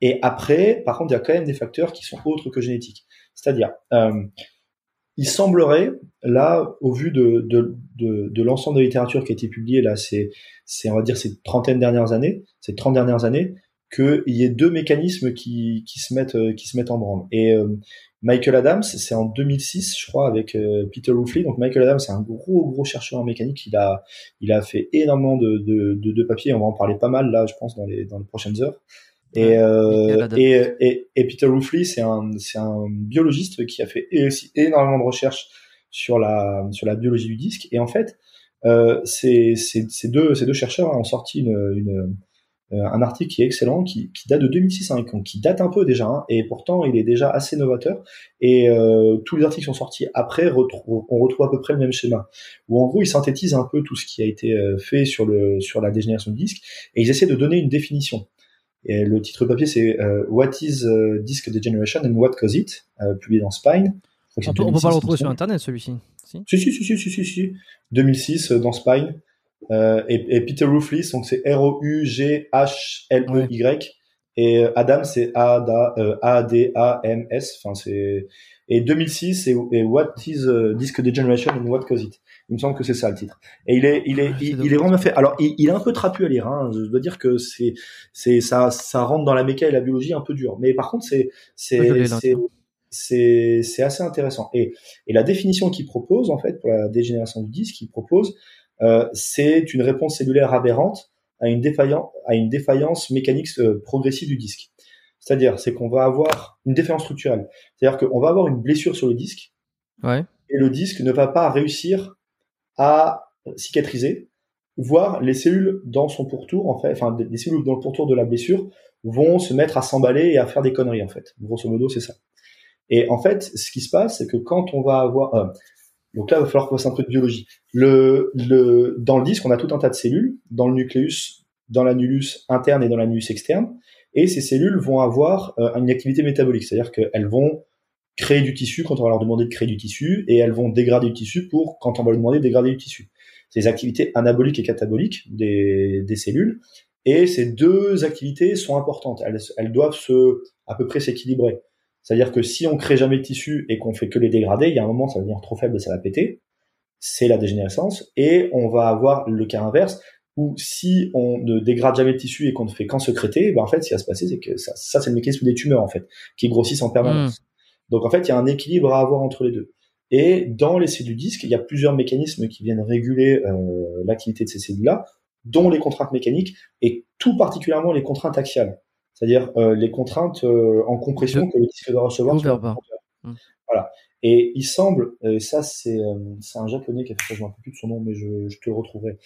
Et après, par contre, il y a quand même des facteurs qui sont autres que génétiques. C'est-à-dire, euh, il semblerait, là, au vu de, de, de, de l'ensemble de la littérature qui a été publiée, là, c'est, c'est, on va dire, ces trentaine dernières années, ces trente dernières années, qu'il y ait deux mécanismes qui, qui, se mettent euh, qui se mettent en branle. Et euh, Michael Adams, c'est en 2006, je crois, avec euh, Peter Ruffley. Donc Michael Adams, c'est un gros gros chercheur en mécanique. Il a il a fait énormément de, de, de, de papiers. On va en parler pas mal là, je pense, dans les dans les prochaines heures. Et, euh, et, et, et, Peter Ruffley, c'est un, c'est un biologiste qui a fait aussi énormément de recherches sur la, sur la biologie du disque. Et en fait, euh, ces, ces, ces, deux, ces deux chercheurs ont sorti une, une, un article qui est excellent, qui, qui date de 2006, hein, qui date un peu déjà, hein, et pourtant il est déjà assez novateur. Et euh, tous les articles qui sont sortis après, on retrouve à peu près le même schéma, où en gros ils synthétisent un peu tout ce qui a été euh, fait sur le sur la dégénération du disque, et ils essaient de donner une définition. Et le titre papier c'est euh, What is uh, Disc Degeneration and What Causes It, publié dans Spine. On peut, on peut pas le retrouver sur internet celui-ci. Si si si si si si, si. 2006 dans Spine. Euh, et, et, Peter Ruffley, donc c'est R-O-U-G-H-L-E-Y. Et euh, Adam, c'est A-D-A-M-S. Enfin, c'est et 2006 et, What is uh, Disc Degeneration and What Causes It? Il me semble que c'est ça le titre. Et il est, il est, il, est vraiment fait. Alors, il, il, est un peu trapu à lire. Hein. Je dois dire que c'est, c'est ça, ça rentre dans la méca et la biologie un peu dur. Mais par contre, c'est, c'est, c'est, c'est assez intéressant. Et, et la définition qu'il propose en fait pour la dégénération du disque, il propose euh, c'est une réponse cellulaire aberrante à une, défaillance, à une défaillance mécanique euh, progressive du disque. C'est-à-dire, c'est qu'on va avoir une défaillance structurelle. C'est-à-dire qu'on va avoir une blessure sur le disque, ouais. et le disque ne va pas réussir à cicatriser, voire les cellules dans son pourtour, en fait, enfin, les cellules dans le pourtour de la blessure vont se mettre à s'emballer et à faire des conneries, en fait. Grosso modo, c'est ça. Et en fait, ce qui se passe, c'est que quand on va avoir, euh, Donc là, il va falloir qu'on fasse un peu de biologie. Dans le disque, on a tout un tas de cellules, dans le nucléus, dans l'annulus interne et dans l'annulus externe. Et ces cellules vont avoir euh, une activité métabolique, c'est-à-dire qu'elles vont créer du tissu quand on va leur demander de créer du tissu, et elles vont dégrader du tissu pour quand on va leur demander de dégrader du tissu. C'est les activités anaboliques et cataboliques des, des cellules. Et ces deux activités sont importantes. Elles, elles doivent se, à peu près s'équilibrer. C'est-à-dire que si on crée jamais de tissu et qu'on fait que les dégrader, il y a un moment, ça va devenir trop faible et ça va péter. C'est la dégénérescence. Et on va avoir le cas inverse où si on ne dégrade jamais de tissu et qu'on ne fait qu'en secréter, ben en fait, ce qui va se passer, c'est que ça, ça c'est le mécanisme des tumeurs, en fait, qui grossissent en permanence. Donc, en fait, il y a un équilibre à avoir entre les deux. Et dans les cellules disques, il y a plusieurs mécanismes qui viennent réguler euh, l'activité de ces cellules-là, dont les contraintes mécaniques et tout particulièrement les contraintes axiales, c'est-à-dire euh, les contraintes euh, en compression que le disque doit recevoir. Mmh. Voilà. Et il semble, et ça c'est un japonais qui a fait ça, je me rappelle plus de son nom, mais je, je te le retrouverai.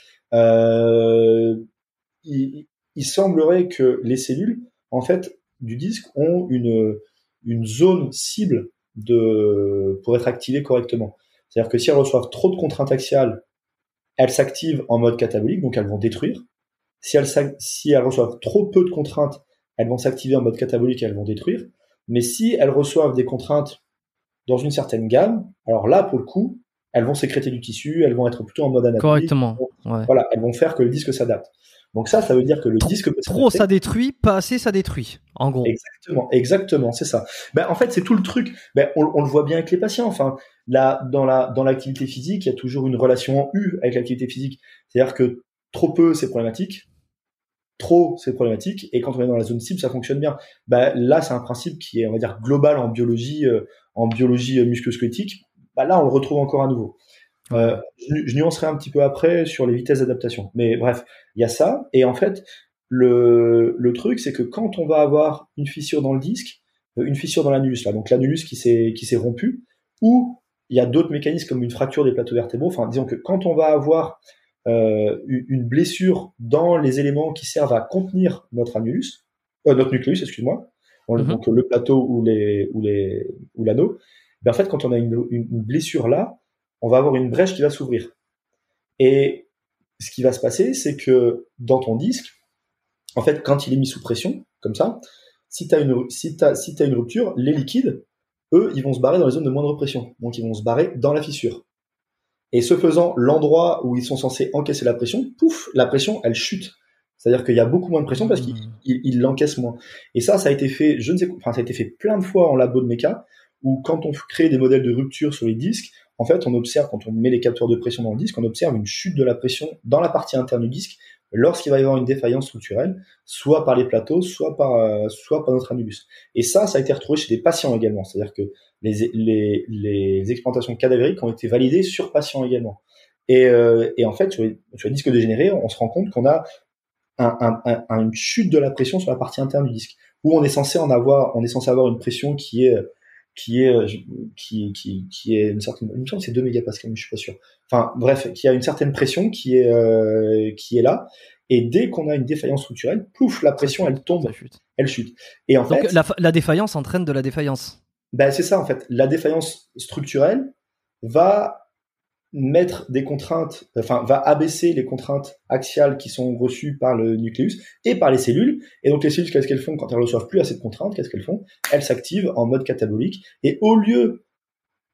Il, il, semblerait que les cellules, en fait, du disque ont une une zone cible de pour être activées correctement. C'est-à-dire que si elles reçoivent trop de contraintes axiales, elles s'activent en mode catabolique, donc elles vont détruire. Si elles, si elles reçoivent trop peu de contraintes, elles vont s'activer en mode catabolique et elles vont détruire. Mais si elles reçoivent des contraintes dans une certaine gamme, alors là, pour le coup, elles vont sécréter du tissu, elles vont être plutôt en mode anabolique. Correctement. Voilà, elles vont faire que le disque s'adapte. Donc ça, ça veut dire que le disque peut trop ça détruit, pas assez ça détruit. En gros. Exactement, exactement, c'est ça. Ben en fait, c'est tout le truc. Ben on, on, le voit bien avec les patients. Enfin, là, dans la dans l'activité physique, il y a toujours une relation en U avec l'activité physique. C'est-à-dire que trop peu, c'est problématique. Trop, c'est problématique. Et quand on est dans la zone cible, ça fonctionne bien. Ben là, c'est un principe qui est, on va dire, global en biologie, euh, en biologie euh, musculo-squelettique. Ben là, on le retrouve encore à nouveau. Euh, je, nuancerai un petit peu après sur les vitesses d'adaptation. Mais bref, il y a ça. Et en fait, le, le truc, c'est que quand on va avoir une fissure dans le disque, euh, une fissure dans l'annulus, là, donc l'annulus qui s'est qui s'est rompu, ou il y a d'autres mécanismes comme une fracture des plateaux vertébraux. Enfin, disons que quand on va avoir une blessure dans les éléments qui servent à contenir notre annulus, euh, notre nucléus, excuse-moi, mm-hmm. donc le plateau ou les ou les ou l'anneau, ben en fait, quand on a une, une, une blessure là, on va avoir une brèche qui va s'ouvrir. Et ce qui va se passer, c'est que dans ton disque, en fait, quand il est mis sous pression, comme ça, si tu as, une, si as, si as une rupture, les liquides, eux, ils vont se barrer dans les zones de moindre pression. Donc, ils vont se barrer dans la fissure. Et ce faisant, l'endroit où ils sont censés encaisser la pression, pouf, la pression, elle chute. C'est-à-dire qu'il y a beaucoup moins de pression parce qu'ils l'encaissent moins. Et ça, ça a été fait, je ne sais, enfin, ça a été fait plein de fois en labo de méca, où quand on crée des modèles de rupture sur les disques, en fait, on observe, quand on met les capteurs de pression dans le disque, on observe une chute de la pression dans la partie interne du disque lorsqu'il va y avoir une défaillance structurelle, soit par les plateaux, soit par, euh, soit par notre annulus. Et ça, ça a été retrouvé chez des patients également. C'est-à-dire que les, les, les expérimentations cadavériques ont été validées sur patients également. Et, euh, et en fait, sur les, sur les, disques dégénérés, on se rend compte qu'on a un, un, un, une chute de la pression sur la partie interne du disque, où on est censé en avoir, on est censé avoir une pression qui est qui est euh, qui, qui, qui est une certaine une c'est 2 mégapascales mais je suis pas sûr. Enfin bref qui a une certaine pression qui est euh, qui est là. Et dès qu'on a une défaillance structurelle plouf la pression elle tombe. Chute. elle chute. Et en Donc, fait la, la, défaillance entraîne de la défaillance. Ben c'est ça en fait. La défaillance structurelle va mettre des contraintes, enfin, va abaisser les contraintes axiales qui sont reçues par le nucléus et par les cellules. Et donc, les cellules, qu'est-ce qu'elles font quand elles reçoivent plus assez de contraintes? Qu'est-ce qu'elles font? Elles s'activent en mode catabolique. Et au lieu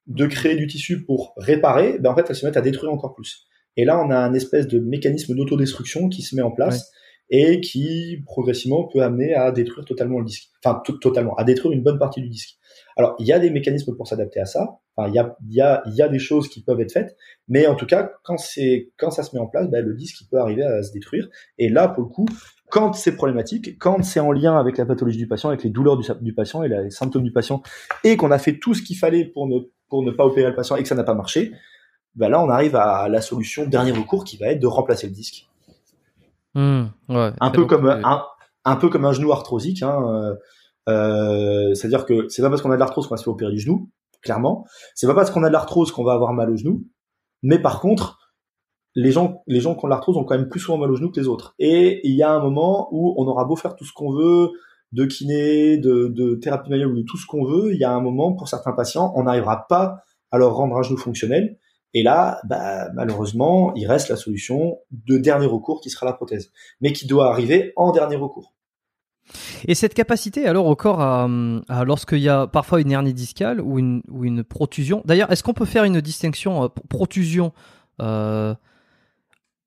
de créer du tissu pour réparer, ben, en fait, elles se mettent à détruire encore plus. Et là, on a un espèce de mécanisme d'autodestruction qui se met en place. et qui progressivement peut amener à détruire totalement le disque. Enfin, totalement, à détruire une bonne partie du disque. Alors, il y a des mécanismes pour s'adapter à ça. Enfin, il y a, y, a, y a des choses qui peuvent être faites, mais en tout cas, quand c'est quand ça se met en place, ben, le disque il peut arriver à se détruire. Et là, pour le coup, quand c'est problématique, quand c'est en lien avec la pathologie du patient, avec les douleurs du, du patient et les symptômes du patient, et qu'on a fait tout ce qu'il fallait pour ne pour ne pas opérer le patient et que ça n'a pas marché, ben là, on arrive à la solution dernier recours qui va être de remplacer le disque. Mmh, ouais, un peu comme un, un peu comme un genou arthrosique. Hein, euh, euh, c'est-à-dire que c'est pas parce qu'on a de l'arthrose qu'on va se faire opérer du genou, clairement. C'est pas parce qu'on a de l'arthrose qu'on va avoir mal au genou. Mais par contre, les gens, les gens qui ont de l'arthrose ont quand même plus souvent mal au genou que les autres. Et il y a un moment où on aura beau faire tout ce qu'on veut, de kiné, de, de thérapie manuelle ou de tout ce qu'on veut, il y a un moment, pour certains patients, on n'arrivera pas à leur rendre un genou fonctionnel. Et là, bah, malheureusement, il reste la solution de dernier recours qui sera la prothèse, mais qui doit arriver en dernier recours. Et cette capacité alors au corps à, lorsqu'il y a parfois une hernie discale ou une, protusion. D'ailleurs, est-ce qu'on peut faire une distinction euh, protusion euh,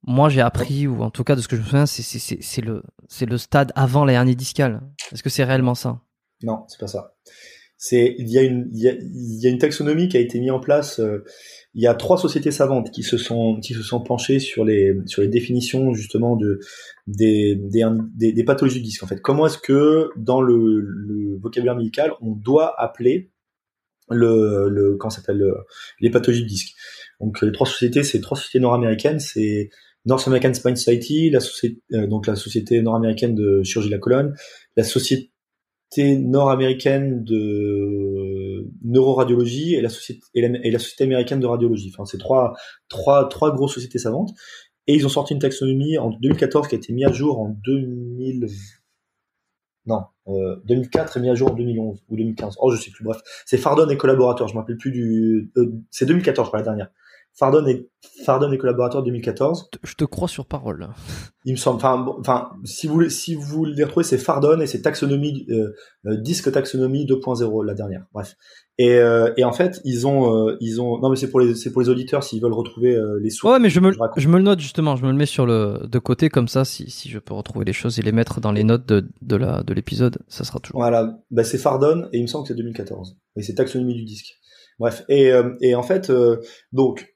Moi, j'ai appris, ou en tout cas de ce que je me souviens, c'est le, stade avant la hernie discale. Est-ce que c'est réellement ça? Non, c'est pas ça. Il y a une taxonomie qui a été mise en place. Euh, il y a trois sociétés savantes qui se sont penchées sur les définitions justement de des des, des, pathologies du disque en fait. Comment est-ce que dans le, le, vocabulaire médical on doit appeler le le comment s'appelle les pathologies du disque? Donc les trois sociétés, c'est trois sociétés nord-américaines, c'est North American Spine Society, la société euh, donc la société nord-américaine de chirurgie de la colonne, la société nord-américaine de neuroradiologie et la société et la, société américaine de radiologie. Enfin, c'est trois trois trois grosses sociétés savantes. Et ils ont sorti une taxonomie en 2014 qui a été mise à jour en 2000 non, euh, 2004 et mis à jour en 2011 ou 2015. Oh, je sais plus. Bref, c'est Fardon et collaborateurs. Je me rappelle plus du. Euh, c'est 2014, pas la dernière. Fardon et, Fardon et collaborateurs 2014. Je te crois sur parole. Il me semble. Enfin, enfin, si vous si vous les retrouvez, c'est Fardon et c'est taxonomie euh, euh disque taxonomie 2.0 la dernière. Bref. Et, euh, et en fait, ils ont euh, ils ont non mais c'est pour les c'est pour les auditeurs s'ils veulent retrouver les sources. Ouais, mais je me je, me le note justement. Je me le mets sur le de côté comme ça. Si si je peux retrouver les choses et les mettre dans les notes de de la de l'épisode, ça sera toujours. Voilà. Bah c'est Fardon et il me semble que c'est 2014. Et c'est taxonomie du disque. Bref. Et et en fait donc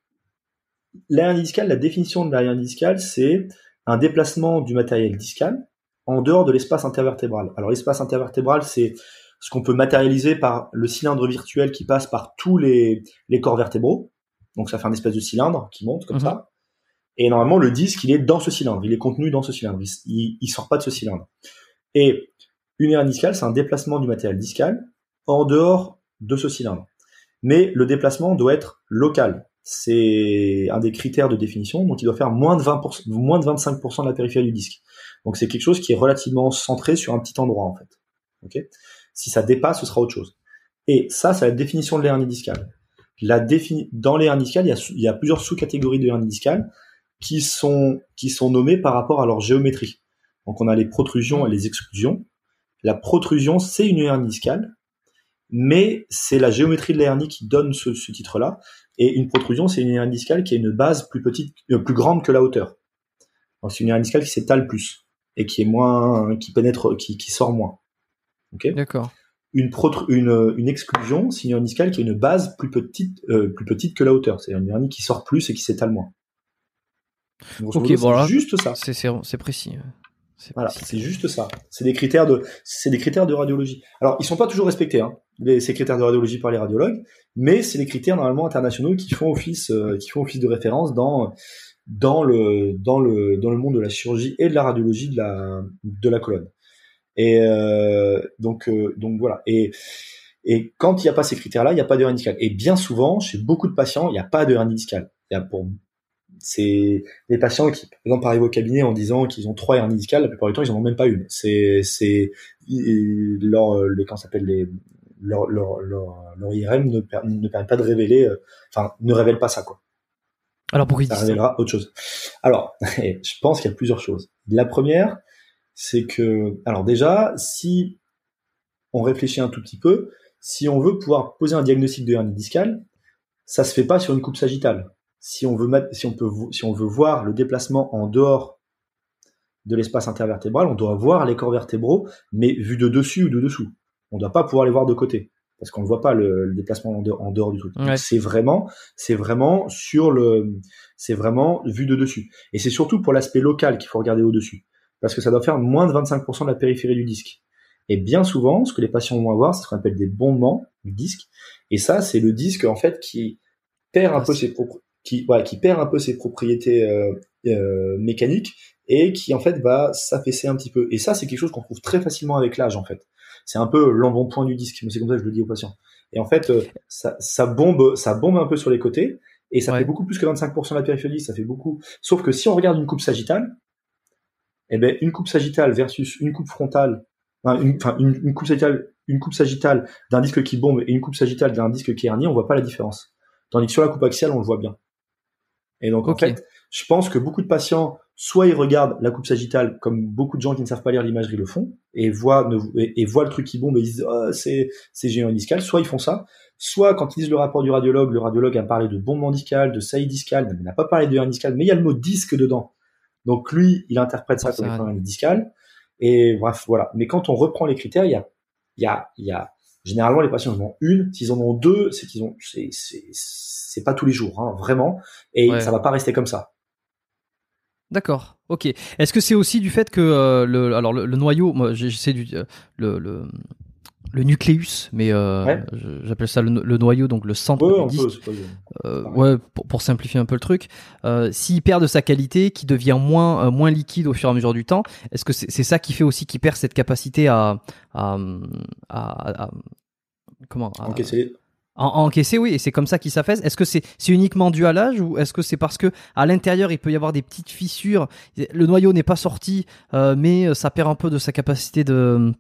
L'hernie discale, la définition de l'hernie discale, c'est un déplacement du matériel discal en dehors de l'espace intervertébral. Alors l'espace intervertébral, c'est ce qu'on peut matérialiser par le cylindre virtuel qui passe par tous les, corps vertébraux. Donc ça fait un espèce de cylindre qui monte comme mhm. ça. Et normalement, le disque, il est dans ce cylindre. Il est contenu dans ce cylindre. Il, il, sort pas de ce cylindre. Et une hernie discale, c'est un déplacement du matériel discal en dehors de ce cylindre. Mais le déplacement doit être local c'est un des critères de définition, donc il doit faire moins de 20%, moins de 25% de la périphérie du disque. Donc c'est quelque chose qui est relativement centré sur un petit endroit en fait. Si ça dépasse, ce sera autre chose. Et ça, c'est la définition de l'hernie discale. Dans les discales, il y a, plusieurs sous-catégories de hernie discale qui sont nommées par rapport à leur géométrie. Donc on a les protrusions et les exclusions. La protrusion, c'est une hernie discale, mais c'est la géométrie de la hernie qui donne ce titre-là. Et une protrusion, c'est une hernie discale qui a une base plus petite, euh, plus grande que la hauteur. C'est une hernie discale qui s'étale plus et qui est moins, qui pénètre, qui, qui sort moins. D'accord. Une, une, une exclusion, c'est une hernie discale qui a une base plus petite, euh, plus petite que la hauteur. C'est une hernie qui sort plus et qui s'étale moins. ok, voilà. Juste ça. C'est précis. Voilà, c'est juste ça. C'est des critères de, c'est des critères de radiologie. Alors, ils sont pas toujours respectés, hein, les, ces critères de radiologie par les radiologues, mais c'est les critères normalement internationaux qui font office, euh, qui font office de référence dans dans le dans le dans le monde de la chirurgie et de la radiologie de la de la colonne. Et euh, donc euh, donc voilà. Et et quand il n'y a pas ces critères-là, il n'y a pas de hernie discale. Et bien souvent, chez beaucoup de patients, il n'y a pas de hernie discale. Y a pour c'est des patients qui, par exemple, arrivent au cabinet en disant qu'ils ont trois hernies discales, la plupart du temps, ils en ont même pas une. C'est, c'est, leur, les, s'appelle les, leur, leur, leur, IRM ne, ne permet pas de révéler, euh, enfin, ne révèle pas ça, quoi. Alors, pour ça révélera autre chose. Alors, je pense qu'il y a plusieurs choses. La première, c'est que, alors déjà, si on réfléchit un tout petit peu, si on veut pouvoir poser un diagnostic de hernie discale, ça se fait pas sur une coupe sagittale si on veut si on peut, si on veut voir le déplacement en dehors de l'espace intervertébral, on doit voir les corps vertébraux, mais vu de dessus ou de dessous. On ne doit pas pouvoir les voir de côté, parce qu'on ne voit pas le, déplacement en dehors, du truc. C'est vraiment, c'est vraiment sur le, c'est vraiment vu de dessus. Et c'est surtout pour l'aspect local qu'il faut regarder au dessus, parce que ça doit faire moins de 25% de la périphérie du disque. Et bien souvent, ce que les patients vont avoir, c'est ce qu'on appelle des bombements du disque. Et ça, c'est le disque en fait qui perd un peu ses qui, voilà, qui perd un peu ses propriétés euh, euh, mécaniques et qui en fait va s'affaisser un petit peu. Et ça, c'est quelque chose qu'on trouve très facilement avec l'âge en fait. C'est un peu l'embonpoint du disque, c'est comme ça que je le dis aux patients. Et en fait, euh, ça, ça bombe, ça bombe un peu sur les côtés et ça fait beaucoup plus que 25% de la périphérie. Ça fait beaucoup. Sauf que si on regarde une coupe sagittale, eh ben une coupe sagittale versus une coupe frontale, enfin une, une, une coupe sagittale, une coupe sagittale d'un disque qui bombe et une coupe sagittale d'un disque qui est hernié, on voit pas la différence. Tandis que sur la coupe axiale, on le voit bien. Et donc en fait, je pense que beaucoup de patients, soit ils regardent la coupe sagittale comme beaucoup de gens qui ne savent pas lire l'imagerie le font et voient et, voient le truc qui bombe et ils disent oh, c'est c'est géant discal. Soit ils font ça, soit quand ils lisent le rapport du radiologue, le radiologue a parlé de bombement discal, de saillie discal, mais il n'a pas parlé de hernie discal, mais il y a le mot disque dedans. Donc lui, il interprète ça comme étant hernie discale. Et bref, voilà. Mais quand on reprend les critères, il y a, il y a, il y a généralement les patients en ont une. S'ils en ont deux, c'est qu'ils ont, c'est, c'est, c'est pas tous les jours, hein, vraiment. Et ça va pas rester comme ça. D'accord. Ok. Est-ce que c'est aussi du fait que euh, le, alors le, noyau, moi j'essaie du euh, le, le, le nucléus, mais euh, j'appelle ça le, noyau, donc le centre ouais, du disque. Ouais, pour, pour, simplifier un peu le truc. S'il perd de sa qualité, qui devient moins moins liquide au fur et à mesure du temps, est-ce que c'est ça qui fait aussi qu'il perd cette capacité à à, à, à comment à, encaisser encaisser, oui, et c'est comme ça qu'il s'affaisse. Est-ce que c'est uniquement dû à l'âge ou est-ce que c'est parce que à l'intérieur il peut y avoir des petites fissures, le noyau n'est pas sorti, euh, mais ça perd un peu de sa capacité de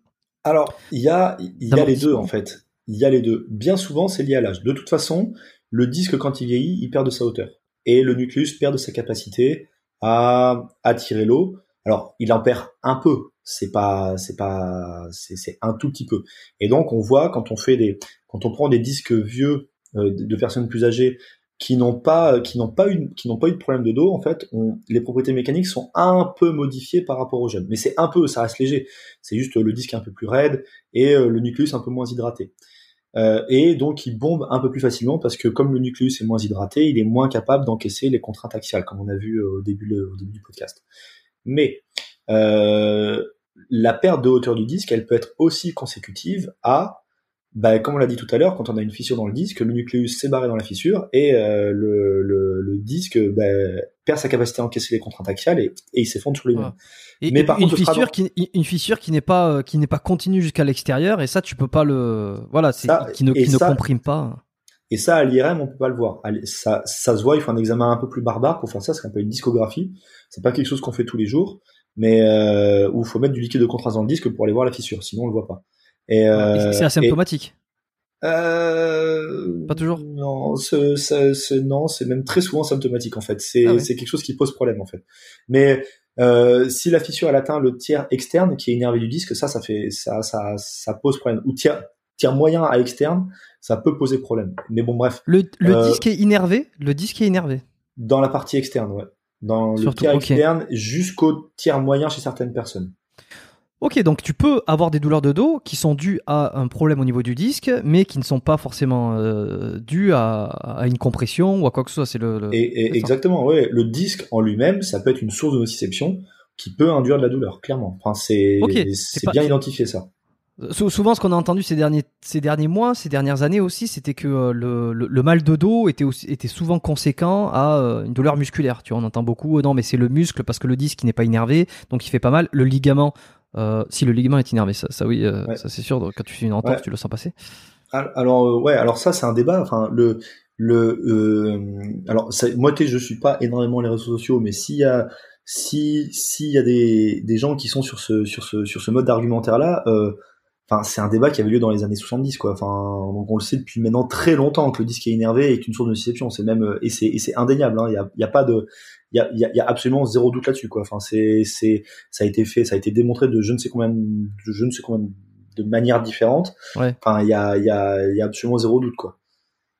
alors, il y a, y a les deux en fait. Il y a les deux. Bien souvent, c'est lié à l'âge. De toute façon, le disque quand il vieillit, il perd de sa hauteur et le nucléus perd de sa capacité à attirer l'eau. Alors, il en perd un peu. C'est pas, c'est pas, c'est un tout petit peu. Et donc, on voit quand on fait des, quand on prend des disques vieux euh, de personnes plus âgées qui n'ont pas qui n'ont pas eu qui n'ont pas eu de problème de dos en fait les propriétés mécaniques sont un peu modifiées par rapport aux jeunes. Mais c'est un peu ça reste léger. C'est juste le disque un peu plus raide et euh, le nucléus un peu moins hydraté. Euh, et donc il bombe un peu plus facilement parce que comme le nucléus est moins hydraté il est moins capable d'encaisser les contraintes axiales comme on a vu euh, au début au début du podcast. Mais la perte de hauteur du disque elle peut être aussi consécutive à bah, comme on l'a dit tout à l'heure, quand on a une fissure dans le disque, le nucléus s'est barré dans la fissure et euh, le, le, le, disque bah, perd sa capacité à encaisser les contraintes axiales et, et il s'effondre sur lui-même. Mais par une contre, fissure qui une fissure qui n'est pas euh, qui n'est pas continue jusqu'à l'extérieur et ça tu peux pas le voilà c'est qui ne qui ne comprime pas. Et ça à l'IRM on peut pas le voir. Ça ça se voit, il faut un examen un peu plus barbare pour faire ça, c'est un peu une discographie. C'est pas quelque chose qu'on fait tous les jours, mais euh, où il faut mettre du liquide de contraste dans le disque pour aller voir la fissure, sinon on le voit pas. Et, euh, c'est asymptomatique. Euh, pas toujours. Non, c'est, non, c'est même très souvent symptomatique en fait. C'est, ah c'est quelque chose qui pose problème en fait. Mais euh, si la fissure elle atteint le tiers externe qui est innervé du disque, ça, ça fait, ça, ça, ça pose problème. Ou tiers, tiers moyen à externe, ça peut poser problème. Mais bon, bref. Le, le euh, disque est innervé. Le disque est innervé. Dans la partie externe, ouais. Dans le tiers externe jusqu'au tiers moyen chez certaines personnes. Ok, donc tu peux avoir des douleurs de dos qui sont dues à un problème au niveau du disque, mais qui ne sont pas forcément euh, dues à, une compression ou à quoi que ce soit. C'est le, et, exactement, ouais. Le disque en lui-même, ça peut être une source de nociception qui peut induire de la douleur, clairement. Enfin, c'est c'est bien identifié ça. Souvent, ce qu'on a entendu ces derniers, ces derniers mois, ces dernières années aussi, c'était que euh, le, le, mal de dos était, aussi, était souvent conséquent à euh, une douleur musculaire. Tu vois, on entend beaucoup, non, mais c'est le muscle parce que le disque n'est pas innervé, donc il fait pas mal. Le ligament, euh, si le ligament est innervé, ça, ça oui, euh, ça c'est sûr. Quand tu fais une entorse, tu le sens passer. Alors euh, ouais, alors ça c'est un débat. Enfin le le alors moi je suis pas énormément les réseaux sociaux, mais s'il y a si s'il y a des, des gens qui sont sur ce sur ce sur ce mode d'argumentaire là, enfin c'est un débat qui avait lieu dans les années 70 quoi. Enfin donc on le sait depuis maintenant très longtemps que le disque est énervé est une source de déception. C'est même et c'est et c'est indéniable. Hein. Il y a, y a pas de il y a, y, a, y a, absolument zéro doute là-dessus quoi. Enfin c'est c'est ça a été fait, ça a été démontré de je ne sais combien de je ne sais combien de manières différentes. Ouais. Enfin il y a il y a il y a absolument zéro doute quoi.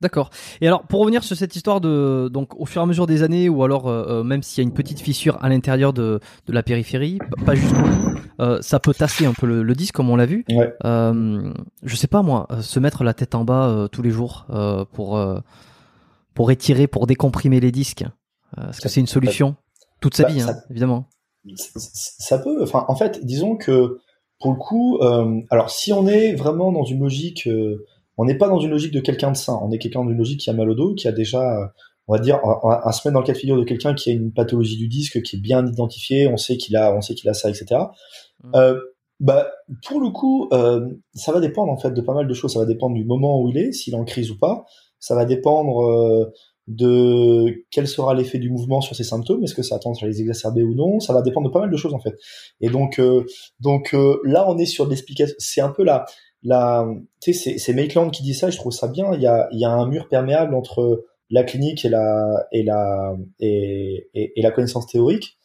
D'accord. Et alors, pour revenir sur cette histoire de, donc, au fur et à mesure des années, ou alors euh, euh même s'il y a une petite fissure à l'intérieur de, de la périphérie, pas jusqu'au bout, euh, ça peut tasser un peu le, le disque, comme on l'a vu. Ouais. Euh, je sais pas moi, euh, se mettre la tête en bas tous les jours pour pour étirer, pour décomprimer les disques. Est-ce que c'est une solution toute sa bah, vie, hein, évidemment Ça peut. Enfin, en fait, disons que pour le coup, alors si on est vraiment dans une logique on n'est pas dans une logique de quelqu'un de sain, on est quelqu'un d'une logique qui a mal au dos, qui a déjà, on va dire, à se mettre dans le cas de figure de quelqu'un qui a une pathologie du disque qui est bien identifiée, on sait qu'il a, on sait qu'il a ça, etc. Mmh. Euh, bah, pour le coup, euh, ça va dépendre en fait de pas mal de choses. Ça va dépendre du moment où il est, s'il est en crise ou pas. Ça va dépendre euh, de quel sera l'effet du mouvement sur ses symptômes. Est-ce que ça tendance à les exacerber ou non? Ça va dépendre de pas mal de choses en fait. Et donc, euh, donc euh, là, on est sur l'explication. C'est un peu la la, tu sais, c'est Maitland qui dit ça, et je trouve ça bien. Il y a, il y a un mur perméable entre la clinique et la et la et, et, la connaissance théorique.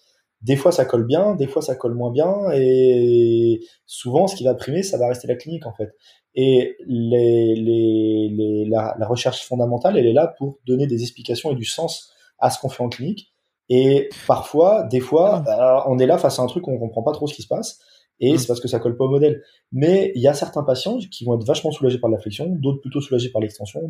Des fois ça colle bien, des fois ça colle moins bien, et souvent ce qui va primer, ça va rester la clinique en fait. Et les, les, les la, la, recherche fondamentale, elle est là pour donner des explications et du sens à ce qu'on fait en clinique. Et parfois, des fois, ah. on est là face à un truc où on comprend pas trop ce qui se passe et mm. c'est parce que ça colle pas au modèle. Mais il y a certains patients qui vont être vachement soulagés par la flexion, d'autres plutôt soulagés par l'extension,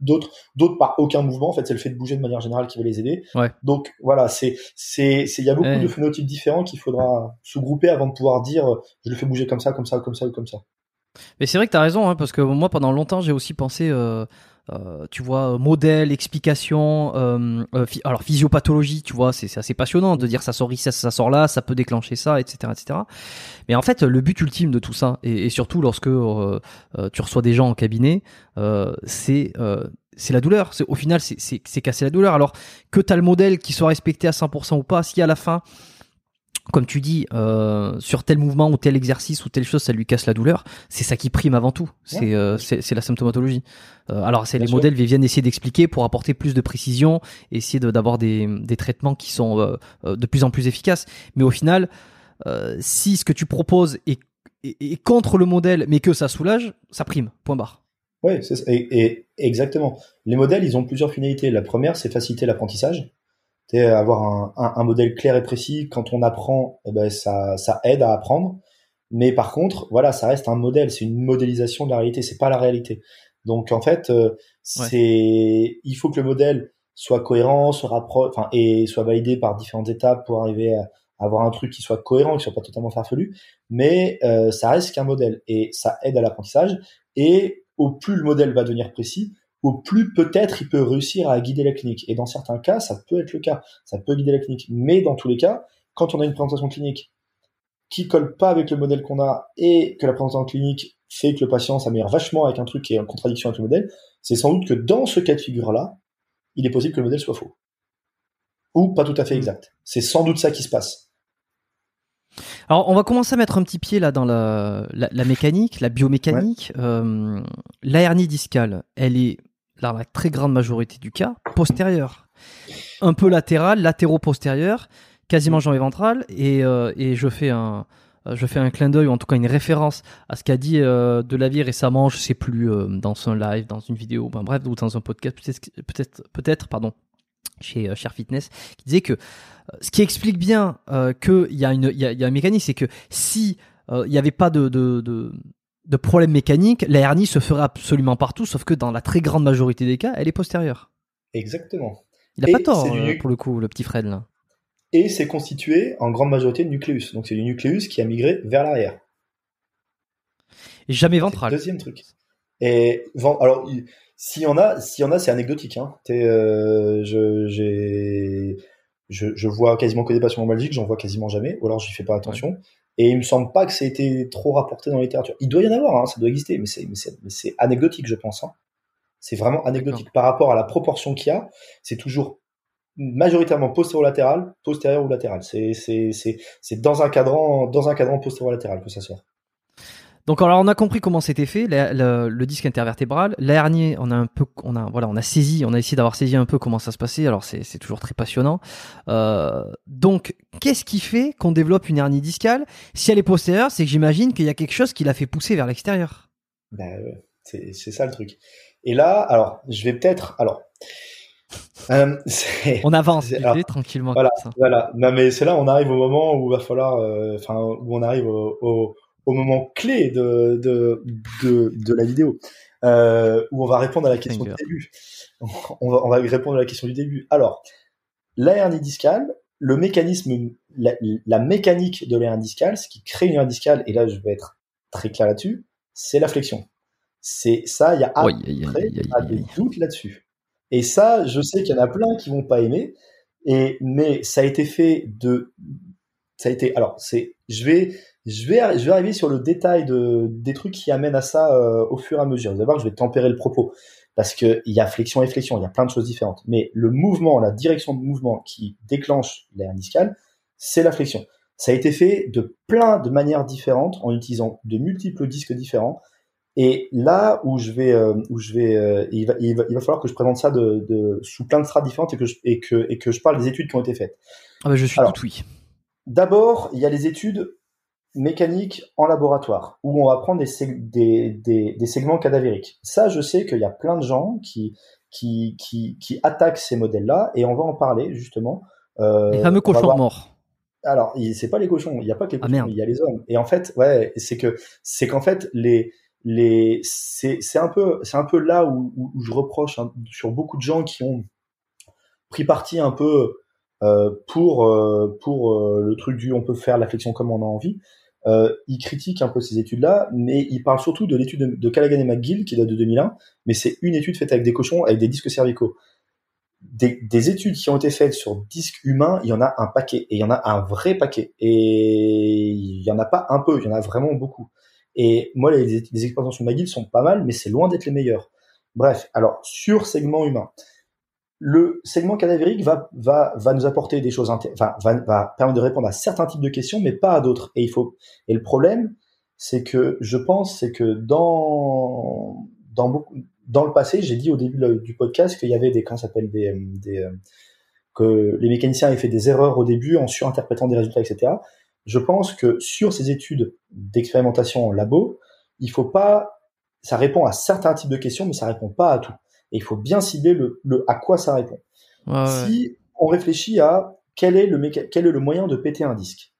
d'autres d'autres par aucun mouvement. En fait, c'est le fait de bouger de manière générale qui va les aider. Ouais. Donc voilà, c'est c'est il y a beaucoup de phénotypes différents qu'il faudra sous-grouper avant de pouvoir dire je le fais bouger comme ça, comme ça, comme ça ou comme ça. Mais c'est vrai que tu as raison, hein, parce que moi pendant longtemps j'ai aussi pensé euh, euh, tu vois, euh, modèle, explication, euh, alors physiopathologie, tu vois, c'est assez passionnant de dire ça sort ici, ça, sort là, ça peut déclencher ça, etc., etc. Mais en fait, le but ultime de tout ça, et, surtout lorsque tu reçois des gens en cabinet, c'est c'est la douleur. Au final, c'est casser la douleur. Alors que tu as le modèle qui soit respecté à 100% ou pas, si à la fin comme tu dis, euh, sur tel mouvement ou tel exercice ou telle chose, ça lui casse la douleur. C'est ça qui prime avant tout. C'est euh, c'est la symptomatologie. Euh, alors c'est les modèles viennent essayer d'expliquer pour apporter plus de précision, essayer d'avoir des, des traitements qui sont de plus en plus efficaces. Mais au final, si ce que tu proposes est, est, contre le modèle, mais que ça soulage, ça prime. Point barre. Oui, et, et exactement. Les modèles, ils ont plusieurs finalités. La première, c'est faciliter l'apprentissage avoir un, un, un, modèle clair et précis. Quand on apprend eh ben ça ça aide à apprendre. Mais par contre voilà ça reste un modèle. C'est une modélisation de la réalité. C'est pas la réalité. Donc en fait euh, c'est il faut que le modèle soit cohérent soit et soit validé par différentes étapes pour arriver à avoir un truc qui soit cohérent qui soit pas totalement farfelu. Mais euh, ça reste qu'un modèle. Et ça aide à l'apprentissage. Et au plus le modèle va devenir précis au plus peut-être il peut réussir à guider la clinique. Et dans certains cas, ça peut être le cas, ça peut guider la clinique. Mais dans tous les cas, quand on a une présentation clinique qui colle pas avec le modèle qu'on a et que la présentation clinique fait que le patient s'améliore vachement avec un truc qui est en contradiction avec le modèle, c'est sans doute que dans ce cas de figure-là, il est possible que le modèle soit faux. Ou pas tout à fait hmm. exact. C'est sans doute ça qui se passe. Alors, on va commencer à mettre un petit pied là dans la, la, mécanique, la biomécanique. Euh, la hernie discale, elle est dans la très grande majorité du cas, postérieure. Un peu latérale, latéro-postérieure, quasiment jambe ventrale, et, euh, et je fais un, je fais un clin d'œil ou en tout cas une référence à ce qu'a dit euh, vie récemment, je sais plus euh, dans un live, dans une vidéo, ben, bref, ou dans un podcast, peut-être, peut-être, pardon, chez Cher Fitness, qui disait que ce qui explique bien qu'il y y a, y a un mécanisme, c'est que si il n'y avait pas de, de, de de problèmes mécaniques, la hernie se ferait absolument partout, sauf que dans la très grande majorité des cas, elle est postérieure. Exactement. Il a pas tort, euh, pour le coup, le petit Fred, là. Et c'est constitué en grande majorité de nucléus. Donc c'est du nucléus qui a migré vers l'arrière. Et jamais ventral. Deuxième truc. Et alors, s'il y en a, s'il y en a, c'est anecdotique. Hein. Euh, je, j'ai, je, je, vois quasiment que des patients en Belgique, j'en vois quasiment jamais, ou alors j'y fais pas attention. Et il me semble pas que ça ait été trop rapporté dans la littérature. Il doit y en avoir, hein, ça doit exister, mais c'est, anecdotique, je pense. Hein. C'est vraiment anecdotique. Par rapport à la proportion qu'il y a, c'est toujours majoritairement postéro-latéral, postérieur ou latéral. C'est, dans un cadran, dans un cadran postéro-latéral que ça sert. Donc alors on a compris comment c'était fait, le, disque intervertébral, l'hernie, on a un peu, on a voilà, on a saisi, on a essayé d'avoir saisi un peu comment ça se passait. Alors c'est toujours très passionnant. Euh, donc qu'est-ce qui fait qu'on développe une hernie discale? Si elle est postérieure, c'est que j'imagine qu'il y a quelque chose qui l'a fait pousser vers l'extérieur. Ben, c'est ça le truc. Et là, alors je vais peut-être, alors. Euh, on avance tranquillement. Voilà, voilà. Non mais c'est là, on arrive au moment où va falloir, euh, enfin, où on arrive au au moment clé de, de, de, de la vidéo, euh, où on va répondre à la question du début. On va, on va répondre à la question du début. Alors, la hernie discale, le mécanisme, la, la mécanique de la discale, ce qui crée une hernie discale, et là je vais être très clair là-dessus, c'est la flexion. C'est ça, il y a à, des doutes là-dessus. Et ça, je sais qu'il y en a plein qui vont pas aimer, et mais ça a été fait de, ça a été, alors c'est, je vais, je vais, je vais arriver sur le détail de, des trucs qui amènent à ça euh, au fur et à mesure. Vous allez voir que je vais tempérer le propos parce qu'il y a flexion et flexion, il y a plein de choses différentes. Mais le mouvement, la direction de mouvement qui déclenche l'air discale, c'est la flexion. Ça a été fait de plein de manières différentes en utilisant de multiples disques différents Et là où je vais, euh, où je vais, euh, il, va, il, va, il, va, falloir que je présente ça de, de, sous plein de strates différentes et que, je, et, que, et que je parle des études qui ont été faites. Ah bah je suis Alors, tout oui. D'abord, il y a les études mécaniques en laboratoire, où on va prendre des, des, des, des segments cadavériques. Ça, je sais qu'il y a plein de gens qui, qui, qui, qui attaquent ces modèles-là, et on va en parler justement. Euh, les fameux cochons morts. Alors, c'est pas les cochons, il n'y a pas que les cochons, ah, il y a les hommes. Et en fait, ouais, c'est que c'est qu'en fait les les c'est c'est un peu c'est un peu là où, où, je reproche hein, sur beaucoup de gens qui ont pris parti un peu euh, pour euh, pour euh, le truc du on peut faire la flexion comme on a envie. Euh, ils critiquent un peu ces études-là, mais ils parlent surtout de l'étude de, de Callaghan et McGill qui date de 2001, mais c'est une étude faite avec des cochons avec des disques cervicaux des, des, études qui ont été faites sur disques humains, il y en a un paquet, et il y en a un vrai paquet, et il y en a pas un peu, il y en a vraiment beaucoup. Et moi, les, les expériences sur McGill sont pas mal, mais c'est loin d'être les meilleures. Bref, alors sur segment humain, le segment cadavérique va va va nous apporter des choses, enfin va, va permettre de répondre à certains types de questions, mais pas à d'autres. Et il faut et le problème, c'est que je pense, c'est que dans dans beaucoup dans le passé, j'ai dit au début du podcast qu'il y avait des, comment s'appelle, des, euh, des, euh, que les mécaniciens avaient fait des erreurs au début en surinterprétant des résultats, etc. Je pense que sur ces études d'expérimentation en labo, il faut pas, ça répond à certains types de questions, mais ça répond pas à tout. Et il faut bien cibler le, le à quoi ça répond. Ouais, si on réfléchit à quel est le quel est le moyen de péter un disque,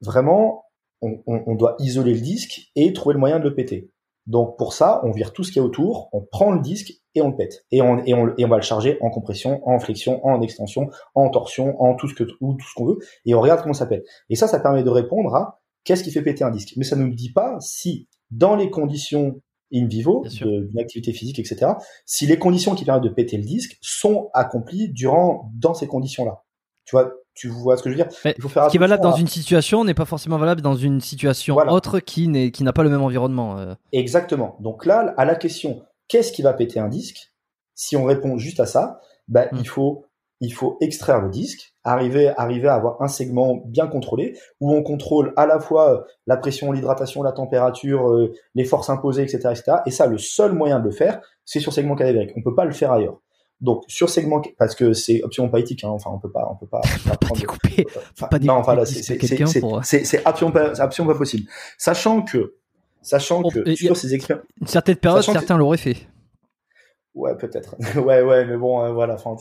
vraiment, on, on, on doit isoler le disque et trouver le moyen de le péter. Donc pour ça, on vire tout ce qu'il y a autour, on prend le disque et on le pète. Et on, et on, et on va le charger en compression, en flexion, en extension, en torsion, en tout ce que ou tout ce qu'on veut, et on regarde comment ça pète. Et ça, ça permet de répondre à qu'est-ce qui fait péter un disque. Mais ça ne nous dit pas si dans les conditions in vivo d'une activité physique, etc., si les conditions qui permettent de péter le disque sont accomplies durant dans ces conditions-là. Tu vois, tu vois ce que je veux dire? Mais Il faut faire Ce qui est valable à... dans une situation n'est pas forcément valable dans une situation voilà. autre qui n'est qui n'a pas le même environnement. Euh. Exactement. Donc là, à la question qu'est-ce qui va péter un disque? Si on répond juste à ça, bah, mm. il faut il faut extraire le disque, arriver arriver à avoir un segment bien contrôlé où on contrôle à la fois la pression, l'hydratation, la température, euh, les forces imposées, etc., etc. Et ça, le seul moyen de le faire, c'est sur segment cadavérique. On peut pas le faire ailleurs. Donc sur segment parce que c'est absolument pas éthique, hein, enfin on peut pas, on peut pas, pas, pas découper, enfin, pas non, enfin là c'est c'est absolument pas, absolument pas possible. Sachant que, sachant bon, que sur ces expériences, une certaine période, certains l'auraient fait. Ouais, peut-être. ouais, ouais, mais bon, euh, voilà. Enfin,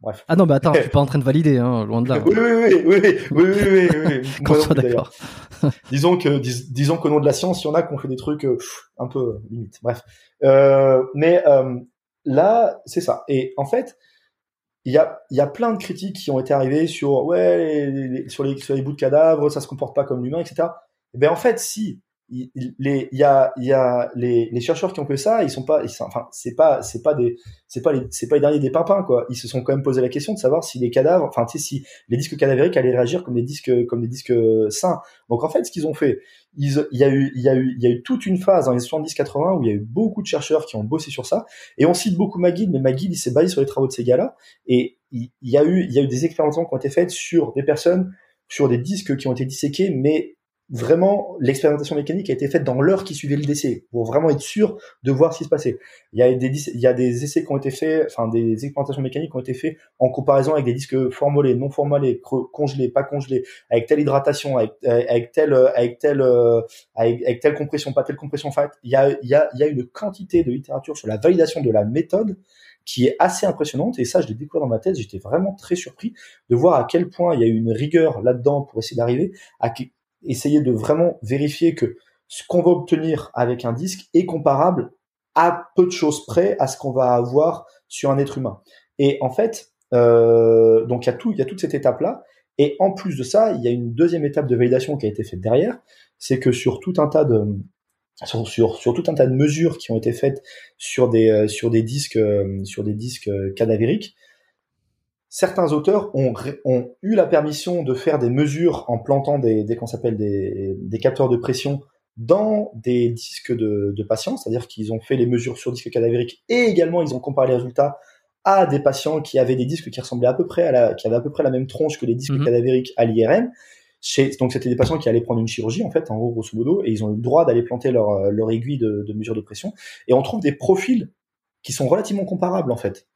bref. Ah non, mais attends, je suis pas en train de valider, hein, loin de là. oui, oui, oui, oui, oui, oui, oui, oui. oui. Qu'on soit d'accord. disons que, dis, disons qu'au nom de la science, il y en a qui ont fait des trucs euh, un peu euh, limite. Bref. Euh, mais euh, là, c'est ça. Et en fait, il y a, y a plein de critiques qui ont été arrivées sur ouais, les, les, sur, les, sur les bouts de cadavres, ça se comporte pas comme l'humain, etc. Et ben en fait, si il, les, y a, y a les, les chercheurs qui ont fait ça, ils sont pas, ils enfin, c'est pas, c'est pas des, c'est pas les, c'est pas les derniers des pimpins, quoi. Ils se sont quand même posé la question de savoir si les cadavres, enfin, tu sais, si les disques cadavériques allaient réagir comme des disques, comme des disques sains. Donc, en fait, ce qu'ils ont fait, il y a eu, il y a eu, il y a eu toute une phase dans les 70-80 où il y a eu beaucoup de chercheurs qui ont bossé sur ça. Et on cite beaucoup McGill, mais McGill, il s'est basé sur les travaux de ces gars-là. Et il, il y a eu, il y a eu des expérimentations qui ont été faites sur des personnes, sur des disques qui ont été disséqués, mais vraiment l'expérimentation mécanique a été faite dans l'heure qui suivait le décès pour vraiment être sûr de voir ce qui se passait. Il y a des il y a des essais qui ont été faits, enfin des expérimentations mécaniques qui ont été faits en comparaison avec des disques formolés, non formolés, congelés, pas congelés, avec telle hydratation, avec avec telle avec telle avec, avec telle compression, pas telle compression. En fait, il y a il y a il y a une quantité de littérature sur la validation de la méthode qui est assez impressionnante et ça je l'ai découvert dans ma thèse, j'étais vraiment très surpris de voir à quel point il y a eu une rigueur là-dedans pour essayer d'arriver à essayer de vraiment vérifier que ce qu'on va obtenir avec un disque est comparable à peu de choses près à ce qu'on va avoir sur un être humain. Et en fait, euh, donc il y a tout, il y a toute cette étape là. Et en plus de ça, il y a une deuxième étape de validation qui a été faite derrière, c'est que sur tout un tas de sur, sur, sur, tout un tas de mesures qui ont été faites sur des euh, sur des disques euh, sur des disques euh, cadavériques, certains auteurs ont, ont, eu la permission de faire des mesures en plantant des, des qu'on s'appelle des, des, capteurs de pression dans des disques de, de patients, c'est-à-dire qu'ils ont fait les mesures sur disques cadavériques et également ils ont comparé les résultats à des patients qui avaient des disques qui ressemblaient à peu près à la, qui avaient à peu près la même tronche que les disques mmh. cadavériques à l'IRM. donc c'était des patients qui allaient prendre une chirurgie en fait, en gros grosso modo, et ils ont eu le droit d'aller planter leur, leur aiguille de, de, mesure de pression. Et on trouve des profils qui sont relativement comparables en fait.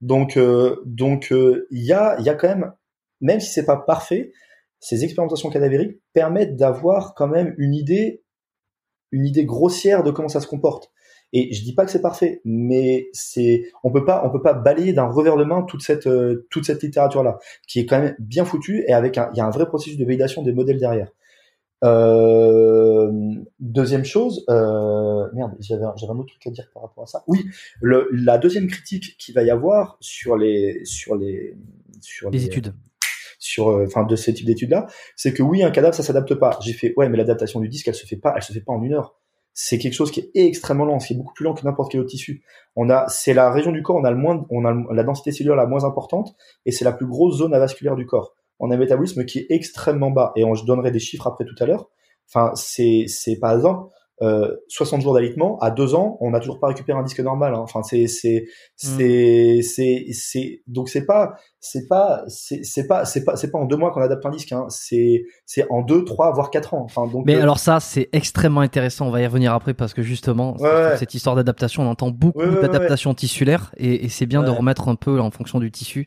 Donc euh, donc il y a il y a quand même, même si c'est pas parfait, ces expérimentations cadavériques permettent d'avoir quand même une idée une idée grossière de comment ça se comporte. Et je dis pas que c'est parfait, mais c'est on peut pas on peut pas balayer d'un revers de main toute cette euh, toute cette littérature là qui est quand même bien foutue et avec un il y a un vrai processus de validation des modèles derrière. Euh, deuxième chose, euh, merde, j'avais un autre truc à dire par rapport à ça. Oui, le, la deuxième critique qu'il va y avoir sur les sur les sur les, études sur euh, enfin de ce type d'études là, c'est que oui un cadavre ça s'adapte pas. J'ai fait ouais mais l'adaptation du disque elle se fait pas elle se fait pas en une heure c'est quelque chose qui est extrêmement lent, qui est beaucoup plus lent que n'importe quel autre tissu. On a, c'est la région du corps, on a le moins, on a la densité cellulaire la moins importante, et c'est la plus grosse zone avasculaire du corps. On a un métabolisme qui est extrêmement bas, et on, je donnerai des chiffres après tout à l'heure. Enfin, c'est, c'est par exemple, euh, 60 jours d'alitement, à deux ans, on n'a toujours pas récupéré un disque normal. Hein. Enfin, c'est c'est mm. c'est c'est c'est donc c'est pas c'est pas c'est c'est pas c'est pas c'est pas en deux mois qu'on adapte un disque. Hein. C'est c'est en deux, trois, voire quatre ans. Enfin donc. Mais euh, alors ça, c'est extrêmement intéressant. On va y revenir après parce que justement, cette histoire d'adaptation, on entend beaucoup d'adaptation tissulaire et, et c'est bien de remettre un peu en fonction du tissu.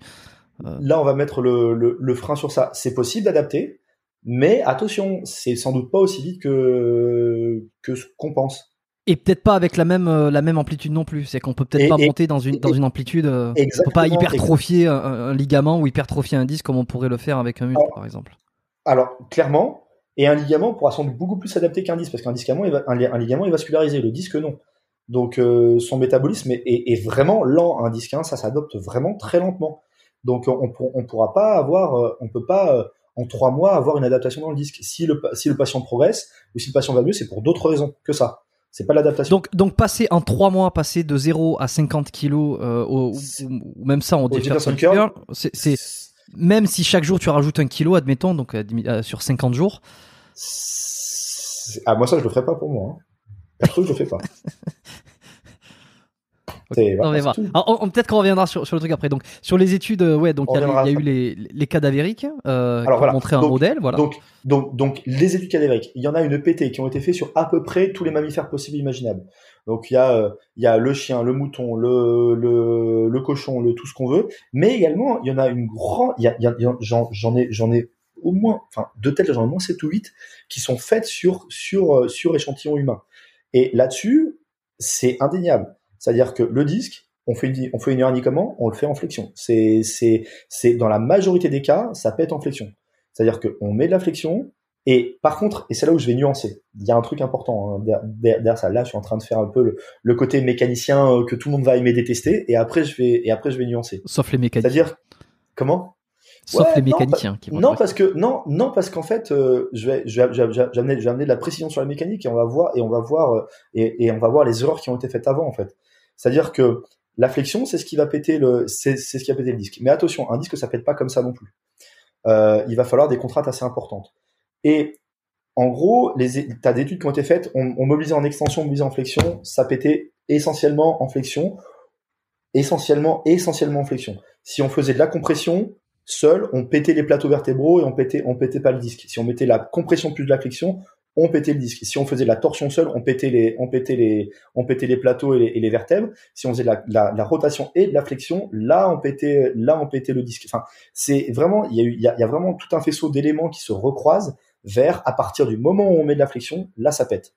Euh. Là, on va mettre le, le, le frein sur ça. C'est possible d'adapter. Mais attention, c'est sans doute pas aussi vite que que ce qu'on pense. Et peut-être pas avec la même euh, la même amplitude non plus. C'est qu'on peut peut-être pas monter dans une dans une amplitude. Euh, on peut pas hypertrophier un, ligament ou hypertrophier un disque comme on pourrait le faire avec un muscle, par exemple. Alors clairement, et un ligament pourra sans doute beaucoup plus s'adapter qu'un disque parce qu'un disque un, un, ligament est vascularisé, le disque non. Donc euh, son métabolisme est, est, vraiment lent. Un disque 1, ça s'adopte vraiment très lentement. Donc on, on pourra pas avoir, on peut pas en trois mois avoir une adaptation dans le disque. Si le, si le patient progresse ou si le patient va mieux, c'est pour d'autres raisons que ça. C'est pas l'adaptation. Donc, donc passer en trois mois, passer de 0 à 50 kilos, euh, ou, même ça, on c'est, même si chaque jour tu rajoutes un kilo, admettons, donc euh, euh, sur 50 jours. Ah, moi ça, je le ferai pas pour moi. Hein. Perso, je le fais pas. Peut-être qu'on reviendra sur, sur, le truc après. Donc sur les études, euh, ouais, donc il y, a eu les, les cadavériques euh, qui ont montré un modèle, voilà. Donc, donc, donc les études cadavériques, il y en a une PT qui ont été faites sur à peu près tous les mammifères possibles et imaginables. Donc il y a euh, il y a le chien, le mouton, le le, le cochon, le tout ce qu'on veut, mais également il y en a une grande, il y a, y a j'en ai j'en ai au moins, enfin de tête j'en ai au moins 7 ou 8 qui sont faites sur sur euh, sur échantillons humains. Et là-dessus, c'est indéniable. C'est-à-dire que le disque, on fait une, on fait une hernie comment? On le fait en flexion. C'est, c'est, c'est dans la majorité des cas, ça être en flexion. C'est-à-dire qu'on met de la flexion, et par contre, et c'est là où je vais nuancer, il y a un truc important hein, derrière, ça. Là, je suis en train de faire un peu le, côté mécanicien euh, que tout le monde va aimer détester, et après je vais, et après je vais nuancer. Sauf les mécaniciens. C'est-à-dire comment? Sauf les mécaniciens. qui non, parce que non, non, parce qu'en fait, euh, je vais, je vais, je vais, amener, de la précision sur la mécanique et on va voir et on va voir euh, et, et on va voir les erreurs qui ont été faites avant en fait. C'est-à-dire que la flexion, c'est ce qui va péter le, c'est, ce qui péter le disque. Mais attention, un disque, ça pète pas comme ça non plus. Euh, il va falloir des contraintes assez importantes. Et en gros, les, t'as des études qui ont été faites, on, on mobilisait en extension, mobilisait en flexion, ça pétait essentiellement en flexion, essentiellement, essentiellement en flexion. Si on faisait de la compression, seul, on pétait les plateaux vertébraux et on pétait, on pétait pas le disque. Si on mettait la compression plus de la flexion, on pétait le disque. Si on faisait de la torsion seule, on pétait les, on pétait les, on pétait les plateaux et les, vertèbres. Si on faisait de la, la, rotation et de la flexion, là on pétait, là on pétait le disque. Enfin, c'est vraiment, il y a il y a, vraiment tout un faisceau d'éléments qui se recroisent vers à partir du moment où on met de la flexion, là ça pète.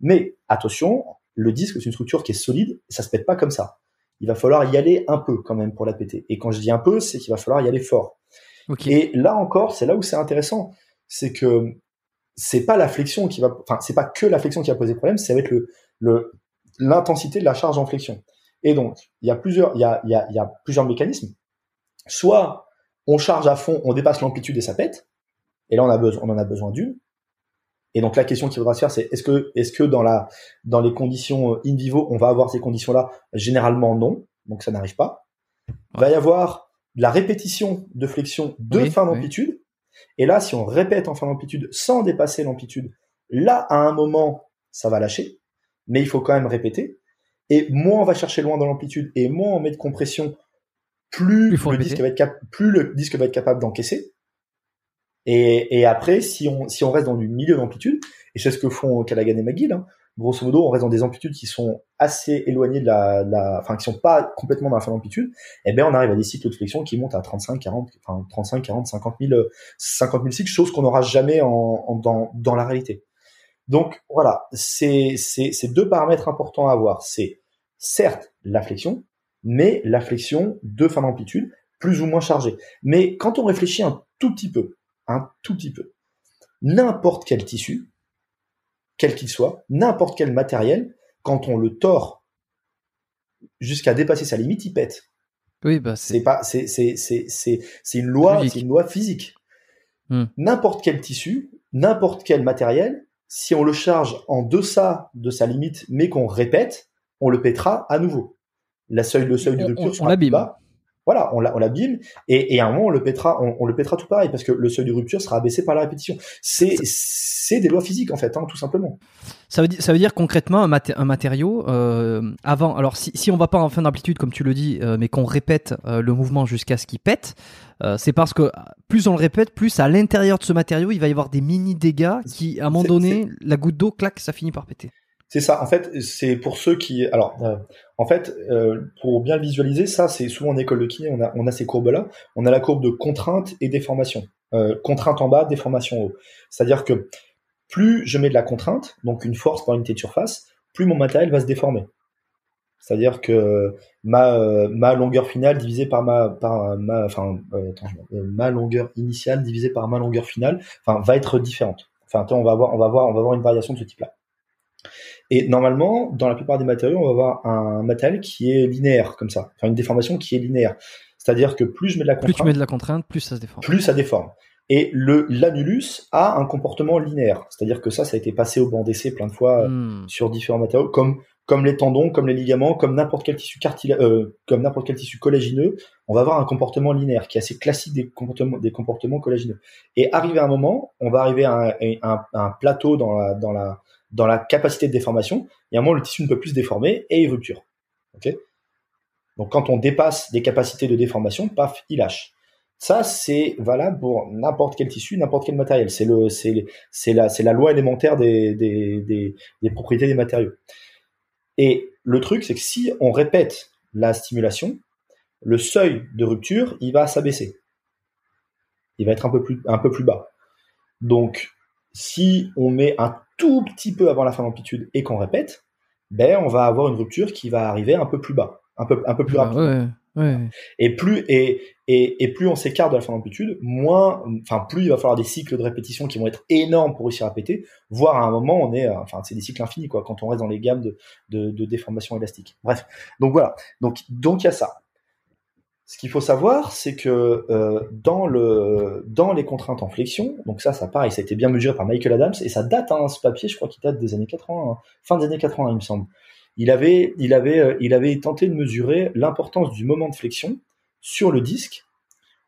Mais attention, le disque c'est une structure qui est solide, ça se pète pas comme ça. Il va falloir y aller un peu quand même pour la péter. Et quand je dis un peu, c'est qu'il va falloir y aller fort. Et là encore, c'est là où c'est intéressant, c'est que c'est pas la flexion qui va, enfin, c'est pas que la flexion qui va poser problème, c'est avec le, le, l'intensité de la charge en flexion. Et donc, il y a plusieurs, il y a, il y a, il y a plusieurs mécanismes. Soit on charge à fond, on dépasse l'amplitude et ça pète. Et là, on a besoin, on en a besoin d'une. Et donc, la question qu'il faudra se faire, c'est est-ce que, est-ce que dans la, dans les conditions in vivo, on va avoir ces conditions-là? Généralement, non. Donc, ça n'arrive pas. Il va y avoir la répétition de flexion de fin d'amplitude. Et là, si on répète en fin d'amplitude sans dépasser l'amplitude, là, à un moment, ça va lâcher, mais il faut quand même répéter. Et moins on va chercher loin dans l'amplitude et moins on met de compression, plus, le disque, va être plus le disque va être capable d'encaisser. Et, et après, si on, si on reste dans du milieu d'amplitude, et c'est ce que font Callaghan et McGill, hein, grosso modo, on reste dans des amplitudes qui sont assez éloignées de la, enfin, qui sont pas complètement dans la fin d'amplitude, eh ben, on arrive à des cycles de flexion qui montent à 35, 40, enfin, 35, 40, 50 000, 50 000 cycles, chose qu'on n'aura jamais en, en, dans, dans la réalité. Donc, voilà, c'est, c'est, c'est deux paramètres importants à avoir. C'est, certes, la flexion, mais la flexion de fin d'amplitude, plus ou moins chargée. Mais quand on réfléchit un tout petit peu, un tout petit peu, n'importe quel tissu, quel qu'il soit, n'importe quel matériel, quand on le tord jusqu'à dépasser sa limite, il pète. Oui, bah c'est pas, c'est, c'est, c'est, c'est, c'est une loi, c'est une loi physique. Hmm. N'importe quel tissu, n'importe quel matériel, si on le charge en deçà de sa limite, mais qu'on répète, on le pètera à nouveau. La seuil, le seuil de rupture sera plus bas voilà, on l'abîme et, et à un moment on le pètera, on, le tout pareil parce que le seuil de rupture sera abaissé par la répétition. C'est des lois physiques en fait, hein, tout simplement. Ça veut, dire, ça veut dire concrètement un, un matériau euh, avant. Alors si, si on va pas en fin d'amplitude comme tu le dis, euh, mais qu'on répète euh, le mouvement jusqu'à ce qu'il pète, c'est parce que plus on le répète, plus à l'intérieur de ce matériau il va y avoir des mini dégâts qui à un moment donné la goutte d'eau claque, ça finit par péter. C'est ça. En fait, c'est pour ceux qui. Alors, euh, en fait, euh, pour bien visualiser, ça, c'est souvent en école de kiné, on a, ces courbes-là. On a la courbe de contrainte et déformation. Euh, contrainte en bas, déformation en haut. C'est-à-dire que plus je mets de la contrainte, donc une force par unité de surface, plus mon matériel va se déformer. C'est-à-dire que ma, ma longueur finale divisée par ma par ma enfin attends, ma longueur initiale divisée par ma longueur finale, enfin va être différente. Enfin, on va avoir on va voir on va avoir une variation de ce type-là. Et normalement, dans la plupart des matériaux, on va avoir un matériel qui est linéaire, comme ça. Enfin, une déformation qui est linéaire. C'est-à-dire que plus je mets de la contrainte. Plus tu mets de la contrainte, plus ça se déforme. Plus ça déforme. Et le l'annulus a un comportement linéaire. C'est-à-dire que ça, ça a été passé au banc d'essai plein de fois euh, hmm. sur différents matériaux, comme comme les tendons, comme les ligaments, comme n'importe quel tissu euh, comme n'importe quel tissu collagineux, on va avoir un comportement linéaire qui est assez classique des comportements des comportements collagineux. Et arrivé à un moment, on va arriver à un, un, un plateau dans la dans la dans la capacité de déformation, il y a un moment le tissu ne peut plus se déformer et il rupture. Donc quand on dépasse des capacités de déformation, paf, il lâche. Ça, c'est valable pour n'importe quel tissu, n'importe quel matériel. C'est la, loi élémentaire des propriétés des matériaux. Et le truc, c'est que si on répète la stimulation, le seuil de rupture, il va s'abaisser. Il va être un peu plus, un peu plus bas. Donc, si on met un tout petit peu avant la fin d'amplitude et qu'on répète, ben on va avoir une rupture qui va arriver un peu plus bas, un peu un peu plus rapide. Et plus et, et, et, plus on s'écarte de la fin d'amplitude, moins, enfin plus il va falloir des cycles de répétition qui vont être énormes pour réussir à péter, voire à un moment on est, enfin c'est des cycles infinis quoi, quand on reste dans les gammes de, de, de déformation élastique. Bref, donc voilà, donc donc il y a ça. Ce qu'il faut savoir, c'est que euh, dans, le, dans les contraintes en flexion, donc ça, ça pareil, ça a été bien mesuré par Michael Adams, et ça date, hein, ce papier, je crois qu'il date des années 80, hein, fin des années 80, il me semble. Il avait, il avait, euh, il avait tenté de mesurer l'importance du moment de flexion sur le disque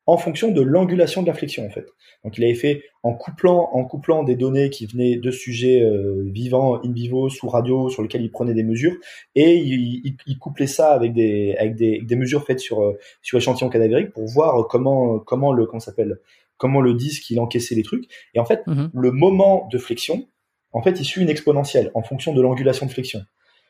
en fonction de l'angulation de la flexion, en fait. Donc il avait fait en couplant, en couplant des données qui venaient de sujets euh, vivants in vivo sous radio sur lesquels il prenait des mesures et il, il, couplait ça avec des avec des, des mesures faites sur euh, sur échantillons cadavériques pour voir comment comment le comment s'appelle comment le disque il encaissait les trucs et en fait mhm. le moment de flexion en fait il suit une exponentielle en fonction de l'angulation de flexion.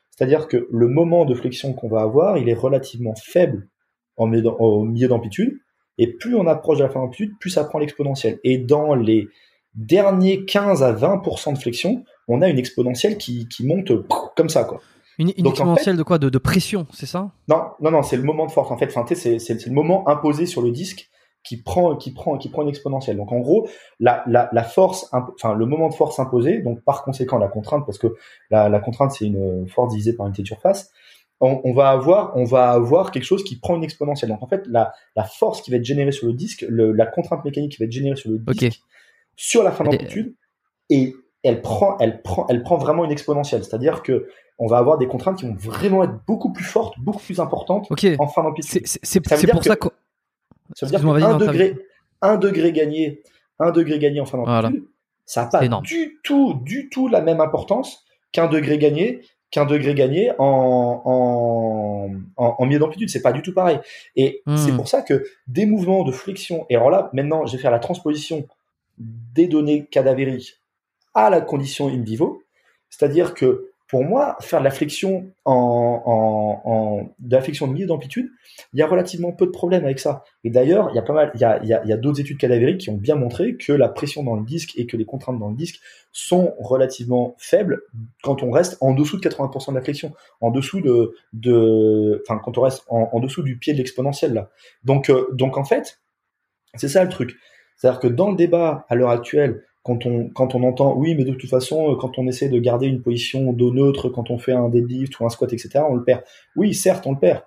C'est-à-dire que le moment de flexion qu'on va avoir, il est relativement faible en, au milieu d'amplitude et plus on approche de la fin d'amplitude, plus ça prend l'exponentielle. Et dans les derniers 15 à 20% de flexion, on a une exponentielle qui, qui monte comme ça, quoi. Une, exponentielle de quoi? De, de, pression, c'est ça? Non, non, non, c'est le moment de force. En fait, enfin, c'est, c'est, le moment imposé sur le disque qui prend, qui prend, qui prend une exponentielle. Donc, en gros, la, la, la force, enfin, le moment de force imposé, donc par conséquent la contrainte, parce que la, la contrainte c'est une force divisée par une unité de surface, on, va avoir, on va avoir quelque chose qui prend une exponentielle. Donc en fait, la, la force qui va être générée sur le disque, le, la contrainte mécanique qui va être générée sur le disque, sur la fin d'amplitude, et elle prend, elle prend, elle prend vraiment une exponentielle. C'est-à-dire que on va avoir des contraintes qui vont vraiment être beaucoup plus fortes, beaucoup plus importantes en fin d'amplitude. C'est pour ça que ça veut dire qu'un degré, un degré gagné, un degré gagné en fin d'amplitude, ça n'a pas du tout, du tout la même importance qu'un degré gagné qu'un degré gagné en, en, en, en milieu d'amplitude. C'est pas du tout pareil. Et hmm. c'est pour ça que des mouvements de flexion, et alors là, maintenant, je vais faire la transposition des données cadavériques à la condition in vivo. C'est-à-dire que pour moi, faire de la flexion en, en, de la flexion de milieu d'amplitude, il y a relativement peu de problèmes avec ça. Et d'ailleurs, il y a pas mal, il y a, y a, d'autres études cadavériques qui ont bien montré que la pression dans le disque et que les contraintes dans le disque sont relativement faibles quand on reste en dessous de 80% de la flexion, en dessous de, de, enfin, quand on reste en, dessous du pied de l'exponentiel là. Donc, euh, donc en fait, c'est ça le truc. C'est-à-dire que dans le débat à l'heure actuelle, quand on, quand on entend oui, mais de toute façon, euh, quand on essaie de garder une position d'eau neutre, quand on fait un deadlift ou un squat, etc., on le perd. Oui, certes, on le perd.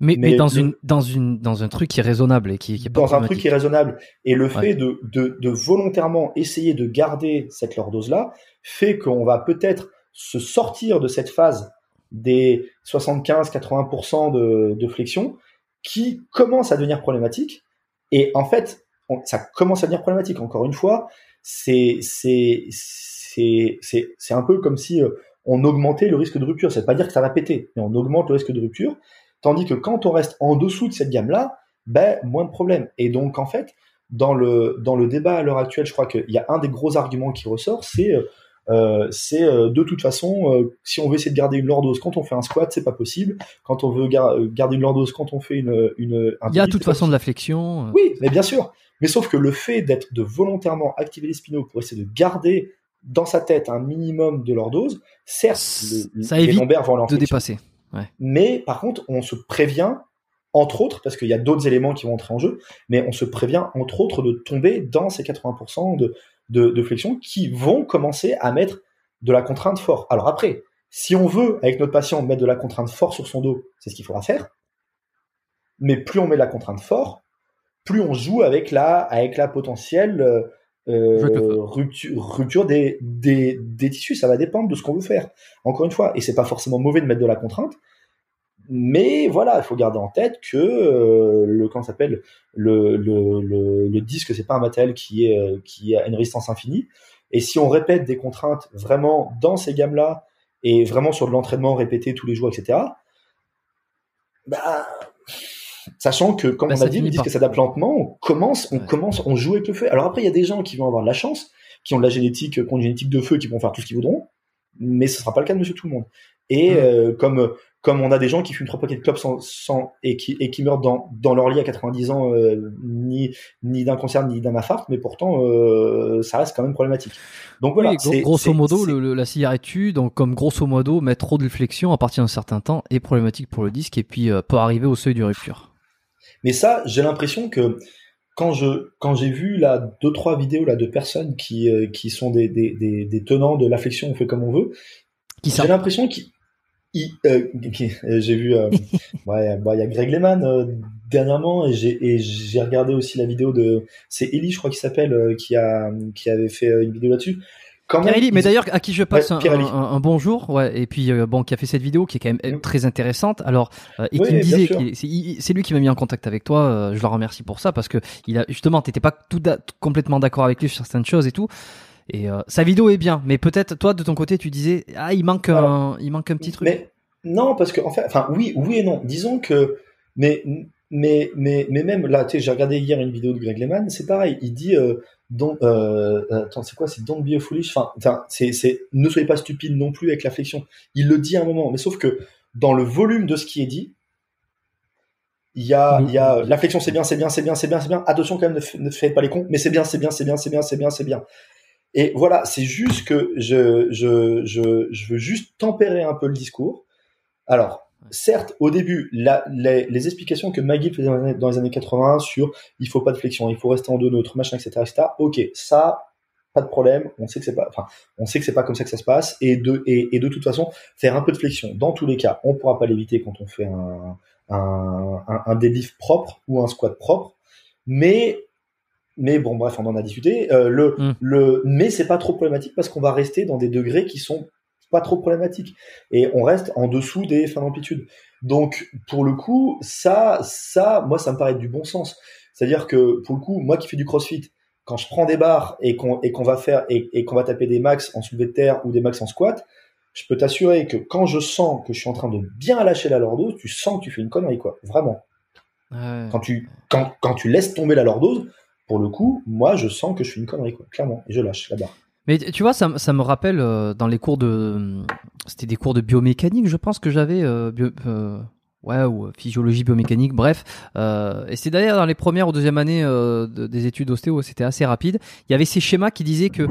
Mais, mais, dans, une, dans, une, dans un truc qui est raisonnable et qui, qui est pas Dans un truc qui est raisonnable. Et le fait de, de, de, volontairement essayer de garder cette lordose-là fait qu'on va peut-être se sortir de cette phase des 75-80% de, de flexion qui commence à devenir problématique. Et en fait, ça commence à devenir problématique. Encore une fois, c'est c'est c'est c'est un peu comme si euh, on augmentait le risque de rupture. Ça veut pas dire que ça va péter, mais on augmente le risque de rupture. Tandis que quand on reste en dessous de cette gamme-là, ben moins de problèmes. Et donc en fait, dans le dans le débat à l'heure actuelle, je crois qu'il y a un des gros arguments qui ressort, c'est euh, euh c'est euh, de toute façon, si on veut essayer de garder une lordose quand on fait un squat, c'est pas possible. Quand on veut garder une lordose quand on fait une, une il y a de toute façon de la flexion. Oui, mais bien sûr. Mais sauf que le fait d'être de volontairement activer les spinaux pour essayer de garder dans sa tête un minimum de leur dose, certes, ça évite de dépasser. Mais par contre, on se prévient, entre autres, parce qu'il y a d'autres éléments qui vont entrer en jeu, mais on se prévient, entre autres, de tomber dans ces 80% de, de, de flexion qui vont commencer à mettre de la contrainte fort. Alors après, si on veut, avec notre patient, mettre de la contrainte fort sur son dos, c'est ce qu'il faudra faire. Mais plus on met de la contrainte fort, plus on joue avec la, avec la potentielle euh, euh, rupture, rupture des, des, des, tissus. Ça va dépendre de ce qu'on veut faire. Encore une fois, et c'est pas forcément mauvais de mettre de la contrainte, mais voilà, il faut garder en tête que euh, le comment s'appelle le, le, le, le, disque, c'est pas un matériel qui est qui a une résistance infinie. Et si on répète des contraintes vraiment dans ces gammes-là et vraiment sur de l'entraînement répété tous les jours, etc. Bah, Sachant que, comme bah, on a dit, le disque s'adapte lentement, on commence, on commence, on joue avec le feu. Alors après, il y a des gens qui vont avoir de la chance, qui ont de la génétique, qui ont une génétique de feu, qui vont faire tout ce qu'ils voudront, mais ce sera pas le cas de monsieur tout le monde. Et euh, comme comme on a des gens qui fument trois paquets de clopes sans, sans et qui et qui meurent dans dans leur lit à 90 ans euh, ni ni d'un cancer ni d'un infarct mais pourtant euh, ça reste quand même problématique donc voilà grosso modo le, la cigarette tue donc comme grosso modo mettre trop de flexion à partir d'un certain temps est problématique pour le disque et puis peut arriver au seuil de rupture mais ça, j'ai l'impression que quand je quand j'ai vu là deux trois vidéos là de personnes qui euh, qui sont des, des, des, des tenants de l'affection on fait comme on veut, j'ai l'impression qu'ils euh, euh, j'ai vu euh, ouais bah il y a Greg Lehman dernièrement et j'ai et j'ai regardé aussi la vidéo de c'est Ellie je crois qu'il s'appelle qui a qui avait fait une vidéo là-dessus Mais d'ailleurs à qui je passe un, bonjour, ouais, et puis euh, bon, qui a fait cette vidéo qui est quand même mm. très intéressante. Alors, euh, et qui me disait, c'est lui qui m'a mis en contact avec toi. Euh, je le remercie pour ça parce que il a justement, t'étais pas tout complètement d'accord avec lui sur certaines choses et tout. Et sa vidéo est bien, mais peut-être toi de ton côté, tu disais, ah, il manque un, il manque un petit truc. Mais non, parce que en fait, enfin oui, oui et non. Disons que, mais mais mais mais même là, tu sais, j'ai regardé hier une vidéo de Greg Lehman, c'est pareil. Il dit donc, euh, attends, c'est quoi? C'est don't be a foolish? Enfin, c'est, c'est, ne soyez pas stupide non plus avec la flexion. Il le dit à un moment, mais sauf que dans le volume de ce qui est dit, il y a, il y a la flexion, c'est bien, c'est bien, c'est bien, c'est bien, c'est bien. Attention quand même, ne, ne faites pas les cons, mais c'est bien, c'est bien, c'est bien, c'est bien, c'est bien, c'est bien. Et voilà, c'est juste que je, je, je, je veux juste tempérer un peu le discours. Alors, certes, au début, les, explications que McGill faisait dans les, années, 80 sur il faut pas de flexion, il faut rester en deux neutres, machin, etc., etc. Ok, ça, pas de problème. On sait que c'est pas, enfin, on sait que c'est pas comme ça que ça se passe. Et de, et, de toute façon, faire un peu de flexion, dans tous les cas, on pourra pas l'éviter quand on fait un, un, un, deadlift propre ou un squat propre. Mais mais bon, bref, on en a discuté. Euh, le, mm. le, mais c'est pas trop problématique parce qu'on va rester dans des degrés qui sont pas trop problématique. Et on reste en dessous des fins d'amplitude. Donc, pour le coup, ça, ça, moi, ça me paraît du bon sens. C'est-à-dire que, pour le coup, moi qui fais du crossfit, quand je prends des barres et qu'on va faire et, qu'on va taper des max en soulevé de terre ou des max en squat, je peux t'assurer que quand je sens que je suis en train de bien lâcher la lordose, tu sens que tu fais une connerie, quoi. Vraiment. Quand tu quand, quand tu laisses tomber la lordose, pour le coup, moi, je sens que je suis une connerie, quoi, clairement, et je lâche la barre. Mais tu vois, ça, ça me rappelle euh, dans les cours de, c'était des cours de biomécanique, je pense que j'avais, euh, euh, ouais, ou physiologie biomécanique, bref. et c'est d'ailleurs dans les premières ou deuxième années des études ostéo, c'était assez rapide. Il y avait ces schémas qui disaient que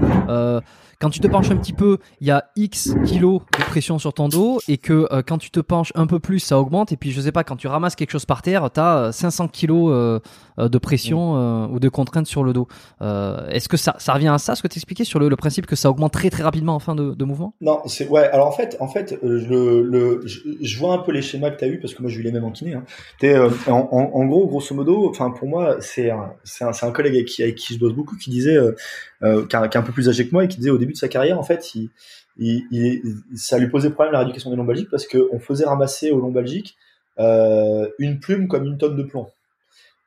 quand tu te penches un petit peu, il y a X kilos de pression sur ton dos et que euh, quand tu te penches un peu plus, ça augmente. Et puis, je sais pas, quand tu ramasses quelque chose par terre, tu as 500 kilos euh, euh, de pression ou de contrainte sur le dos. Est-ce que ça, ça revient à ça, ce que tu expliquais sur le, principe que ça augmente très très rapidement en fin de, de mouvement? Non, c'est ouais. Alors en fait, en fait, le, le je, vois un peu les schémas que tu as eu parce que moi, je eu les mêmes en kiné. Hein. en, en, gros, grosso modo, enfin pour moi, c'est un, un, un, collègue avec qui, avec qui je bosse beaucoup qui disait qui, est un peu plus âgé que moi et qui disait au début de sa carrière, en fait, il, il, ça lui posait problème la rééducation des lombalgiques parce qu'on faisait ramasser aux lombalgiques euh, une plume comme une tonne de plomb.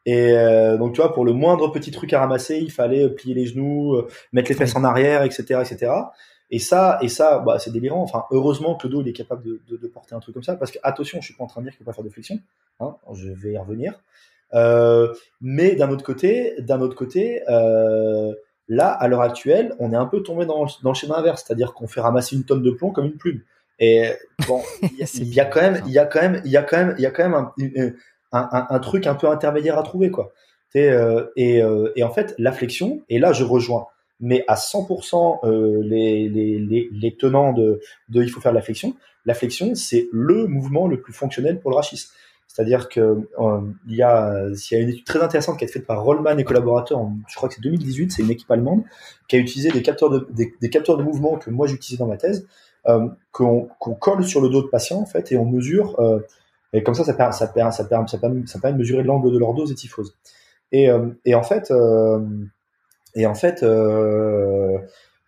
Et euh, donc tu vois, pour le moindre petit truc à ramasser, il fallait plier les genoux, euh, mettre les fesses en arrière, etc., etc. Et ça, et ça, bah, c'est délirant. Enfin, heureusement que le dos il est capable de, porter un truc comme ça, parce que attention, je suis pas en train de dire qu'il faut pas faire de flexion. Hein, je vais y revenir. Euh, mais d'un autre côté, d'un autre côté, euh, Là, à l'heure actuelle, on est un peu tombé dans, le schéma inverse, c'est-à-dire qu'on fait ramasser une tonne de plomb comme une plume. Et bon, il y, a quand même, il y a quand même, il y a quand même, il y a quand même un, truc un peu intermédiaire à trouver, quoi. Euh, et, euh, et, en fait, la flexion, et là, je rejoins, mais à 100% euh, les, les, les, tenants de, de il faut faire de la flexion. La flexion, c'est le mouvement le plus fonctionnel pour le rachis. C'est-à-dire que euh, il, y a, y a une étude très intéressante qui a été faite par Rollman et collaborateurs, en, je crois que c'est 2018, c'est une équipe allemande, qui a utilisé des capteurs de, des, capteurs de mouvement que moi j'utilisais dans ma thèse, euh, qu'on colle sur le dos de patients en fait et on mesure, euh, et comme ça ça permet, ça permet, ça ça de mesurer l'angle de leur dose et typhose. Et, euh, et en fait, et en fait,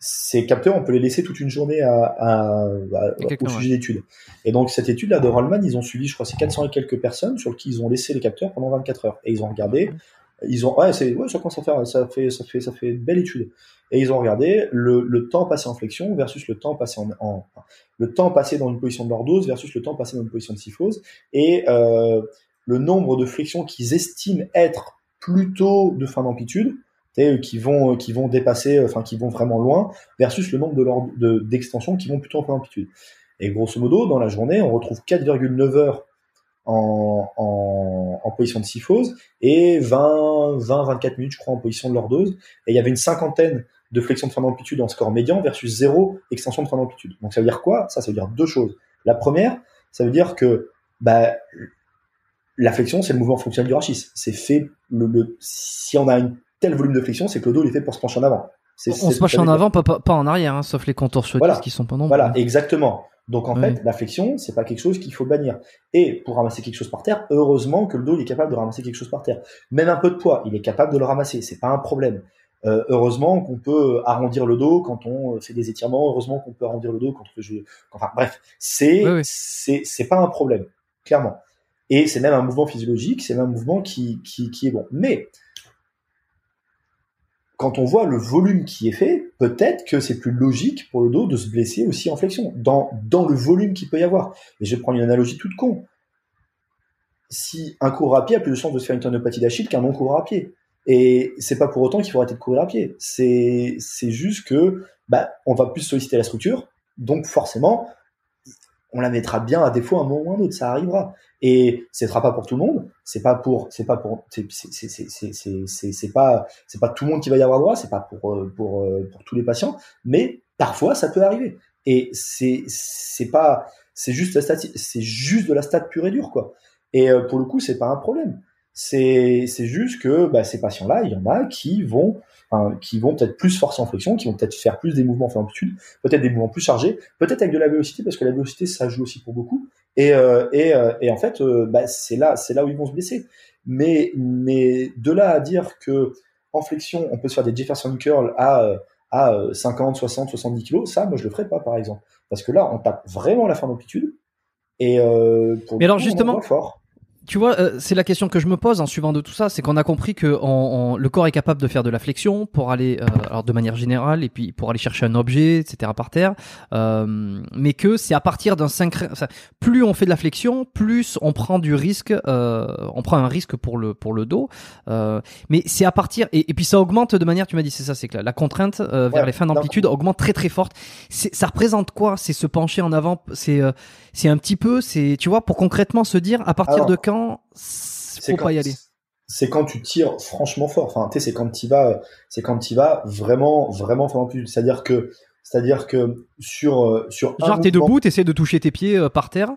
ces capteurs, on peut les laisser toute une journée à, à, au sujet d'études. Et donc, cette étude-là de Rollman, ils ont suivi, je crois, c'est 400 et quelques personnes sur qui ils ont laissé les capteurs pendant 24 heures. Et ils ont regardé, ils ont, ouais, c'est, ouais, ça commence à faire, ça fait, ça fait, ça fait une belle étude. Et ils ont regardé le, le temps passé en flexion versus le temps passé en, en, le temps passé dans une position de lordose versus le temps passé dans une position de syphose et euh, le nombre de flexions qu'ils estiment être plutôt de fin d'amplitude qui vont qui vont dépasser, enfin qui vont vraiment loin, versus le nombre de d'extensions qui vont plutôt en amplitude. Et grosso modo, dans la journée, on retrouve 4,9 heures en, en, position de syphose et 20, 20, 24 minutes, je crois, en position de lordose. Et il y avait une cinquantaine de flexions de fin d'amplitude en score médian versus zéro extension de fin d'amplitude. Donc ça veut dire quoi? Ça, ça veut dire deux choses. La première, ça veut dire que bah, la flexion, c'est le mouvement fonctionnel du rachis. C'est fait le, si on a une tel volume de flexion, c'est que le dos il est fait pour se pencher en avant. on se penche en avant, pas, pas, en arrière, hein, sauf les contours voilà. qui sont pas nombreux. Voilà, exactement. Donc en fait, la flexion, c'est pas quelque chose qu'il faut bannir. Et pour ramasser quelque chose par terre, heureusement que le dos il est capable de ramasser quelque chose par terre. Même un peu de poids, il est capable de le ramasser. C'est pas un problème. Euh, heureusement qu'on peut arrondir le dos quand on fait des étirements. Heureusement qu'on peut arrondir le dos quand on fait jouer. Enfin bref, c'est c'est c'est pas un problème, clairement. Et c'est même un mouvement physiologique, c'est même un mouvement qui, qui, qui est bon. Mais quand on voit le volume qui est fait, peut-être que c'est plus logique pour le dos de se blesser aussi en flexion, dans, le volume qu'il peut y avoir. Et je prendre une analogie toute con. Si un coureur à pied a plus de chance de se faire une tendinopathie d'Achille qu'un non-coureur à pied. Et c'est pas pour autant qu'il faut arrêter de courir à pied. C'est, c'est juste que, bah, on va plus solliciter la structure. Donc, forcément, on la mettra bien à défaut un moment ou un autre, ça arrivera. Et ce sera pas pour tout le monde, c'est pas pour, c'est pas pour, c'est pas, c'est pas tout le monde qui va y avoir droit, c'est pas pour euh, pour euh, pour tous les patients, mais parfois ça peut arriver. Et c'est c'est pas, c'est juste la c'est juste de la stat pure et dure quoi. Et euh, pour le coup, c'est pas un problème. C'est c'est juste que bah, ces patients-là, il y en a qui vont qui vont peut-être plus forcer en flexion, qui vont peut-être faire plus des mouvements en amplitude, peut-être des mouvements plus chargés, peut-être avec de la vélocité, parce que la vélocité, ça joue aussi pour beaucoup. Et, euh, et, euh, et en fait, euh, bah, c'est là, c'est là où ils vont se blesser. Mais, mais de là à dire que en flexion, on peut se faire des Jefferson curl à, à 50, 60, 70 kilos, ça, moi, je le ferai pas, par exemple. Parce que là, on tape vraiment la fin d'amplitude. Et pour mais alors, justement, fort. Tu vois, euh, c'est la question que je me pose en suivant de tout ça, c'est qu'on a compris que on, on- le corps est capable de faire de la flexion pour aller, euh, alors de manière générale, et puis pour aller chercher un objet, etc. par terre, euh, mais que c'est à partir d'un synchro... enfin, plus on fait de la flexion, plus on prend du risque, euh, on prend un risque pour le pour le dos, euh, mais c'est à partir et, et puis ça augmente de manière, tu m'as dit c'est ça, c'est que la, la contrainte euh, vers Ouais, les fins d'amplitude augmente très très forte. C'est- Ça représente quoi C'est se pencher en avant, c'est euh, c'est un petit peu, c'est tu vois, pour concrètement se dire à partir Alors, de quand faut quand, pas y aller. C'est quand tu tires franchement fort. Enfin, tu sais, c'est quand tu vas, c'est quand tu vas vraiment, vraiment, vraiment plus. C'est-à-dire que, c'est-à-dire que sur, euh, sur Genre t'es debout, t'essaies de toucher tes pieds euh, par terre.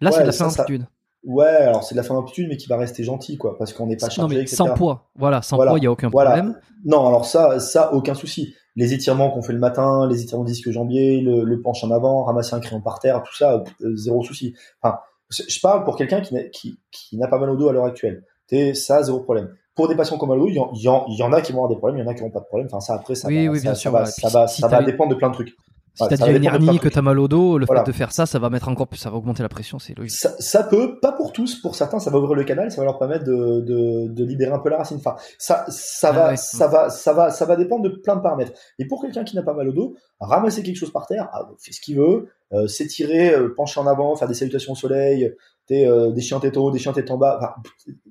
Là c'est de la fin d'amplitude. Ouais, alors c'est de la fin d'amplitude, mais qui va rester gentil, quoi, parce qu'on n'est pas Non chargé, mais etc. sans poids, voilà, sans Voilà. poids, il y a aucun Voilà. problème. Non, alors ça, ça, aucun souci. Les étirements qu'on fait le matin, les étirements disque jambier, le, le penche en avant, ramasser un crayon par terre, tout ça, euh, zéro souci. Enfin, je parle pour quelqu'un qui n'a qui, qui n'a pas mal au dos à l'heure actuelle. T'es ça, zéro problème. Pour des patients comme mal au dos, il y, y y en a qui vont avoir des problèmes, il y en a qui n'ont pas de problème. Enfin, ça après, ça Oui, va, oui, ça, va, ça va, si ça va dépendre de plein de trucs. Si t'as déjà une hernie, que t'as mal au dos, le Voilà. fait de faire ça, ça va mettre encore plus, ça va augmenter la pression, c'est logique. Ça, ça peut, pas pour tous, pour certains, ça va ouvrir le canal, ça va leur permettre de, de, de libérer un peu la racine. Enfin, ça, ça Ah va, ouais. ça va, ça va, ça va dépendre de plein de paramètres. Et pour quelqu'un qui n'a pas mal au dos, ramasser quelque chose par terre, ah, fait ce qu'il veut, euh, s'étirer, euh, pencher en avant, faire des salutations au soleil, des, euh, des chiens tête en haut, des chiens tête en bas, enfin,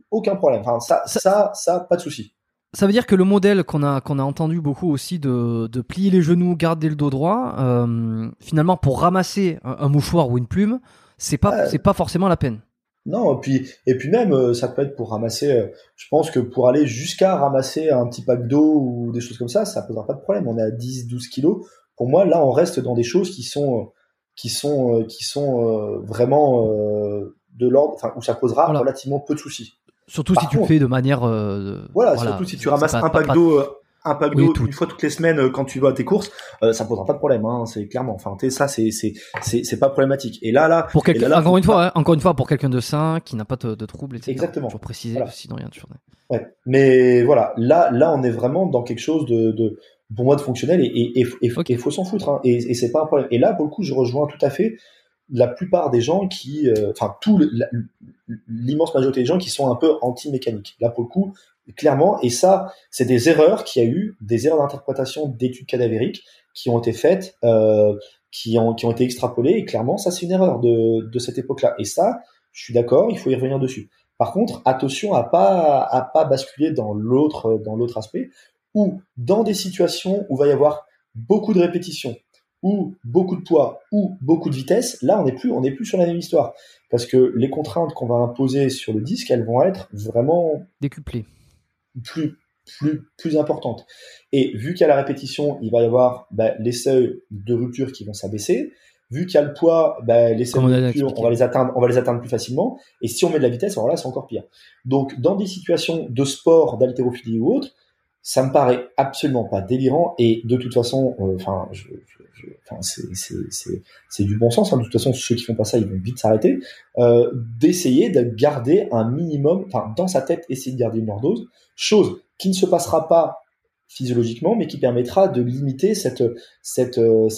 aucun problème. Enfin, ça, Ça- ça, ça, pas de souci. Ça veut dire que le modèle qu'on a qu'on a entendu beaucoup aussi de, de plier les genoux, garder le dos droit, euh, finalement pour ramasser un, un mouchoir ou une plume, c'est pas Ouais. c'est pas forcément la peine. Non, et puis, et puis même, euh, ça peut être pour ramasser, euh, je pense que pour aller jusqu'à ramasser un petit pack d'eau ou des choses comme ça, ça posera pas de problème. On est à 10, 12 kilos. Pour moi, là, on reste dans des choses qui sont, euh, qui sont, euh, qui sont euh, vraiment euh, de l'ordre, enfin, où ça posera Voilà. relativement peu de soucis. Surtout Par si tu le fais de manière euh, Voilà, surtout si tu ramasses pas- un pack d'eau, euh, un pack Oui, d'eau tout. une fois toutes les semaines euh, quand tu vas à tes courses, euh, ça posera pas de problème. Hein, c'est clairement. Enfin, sais, ça, c'est, c'est, c'est, pas problématique. Et là, là, Pour quelqu'un, encore une pas- fois, hein, encore une fois, pour quelqu'un de sain, qui n'a pas de, de troubles, etc. Exactement. Toujours préciser, Voilà. sinon rien de. Ouais. Mais voilà, là, là, on est vraiment dans quelque chose de, de pour moi, de fonctionnel et et, et, et faut s'en foutre. Hein, et et c'est pas un problème. Et là, pour le coup, je rejoins tout à fait la plupart des gens qui, euh, enfin, tout l'immense majorité des gens qui sont un peu anti-mécanique. Là, pour le coup, clairement, et ça, c'est des erreurs qu'il y a eu, des erreurs d'interprétation d'études cadavériques qui ont été faites, euh, qui ont qui ont été extrapolées. Et clairement, ça, c'est une erreur de de cette époque-là. Et ça, je suis d'accord, il faut y revenir dessus. Par contre, attention à pas à pas basculer dans l'autre aspect ou dans des situations où va y avoir beaucoup de répétitions ou beaucoup de poids ou beaucoup de vitesse, là on n'est plus on n'est plus sur la même histoire parce que les contraintes qu'on va imposer sur le disque, elles vont être vraiment Décuplé. plus plus plus importantes. Et vu a la répétition, il va y avoir bah, les seuils de rupture qui vont s'abaisser. Vu qu'il y a le poids, bah, les seuils de rupture, on va les atteindre, on va les atteindre plus facilement. Et si on met de la vitesse, alors là, c'est encore pire. Donc, dans des situations de sport, d'haltérophilie ou autre, ça me paraît absolument pas délirant. Et de toute façon, euh, enfin, c'est, du bon sens. hein. De toute façon, ceux qui font pas ça, ils vont vite s'arrêter. Euh, d'essayer de garder un minimum, enfin, dans sa tête, essayer de garder une lordose, chose qui ne se passera pas physiologiquement, mais qui permettra de limiter cette, euh,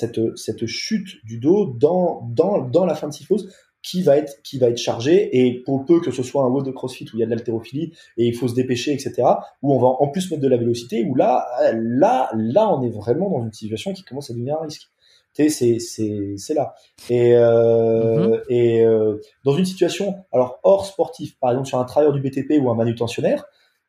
chute du dos dans, la fin de cyclose qui va être, qui va être chargée. Et pour peu que ce soit un WOD de CrossFit où il y a de l'haltérophilie et il faut se dépêcher, etc., où on va en plus mettre de la vélocité, où là, là, là, on est vraiment dans une situation qui commence à devenir un risque. Tu sais, c'est, c'est, c'est là. Et, euh, et euh, dans une situation, alors hors sportif, par exemple sur un travailleur du BTP ou un manutentionnaire,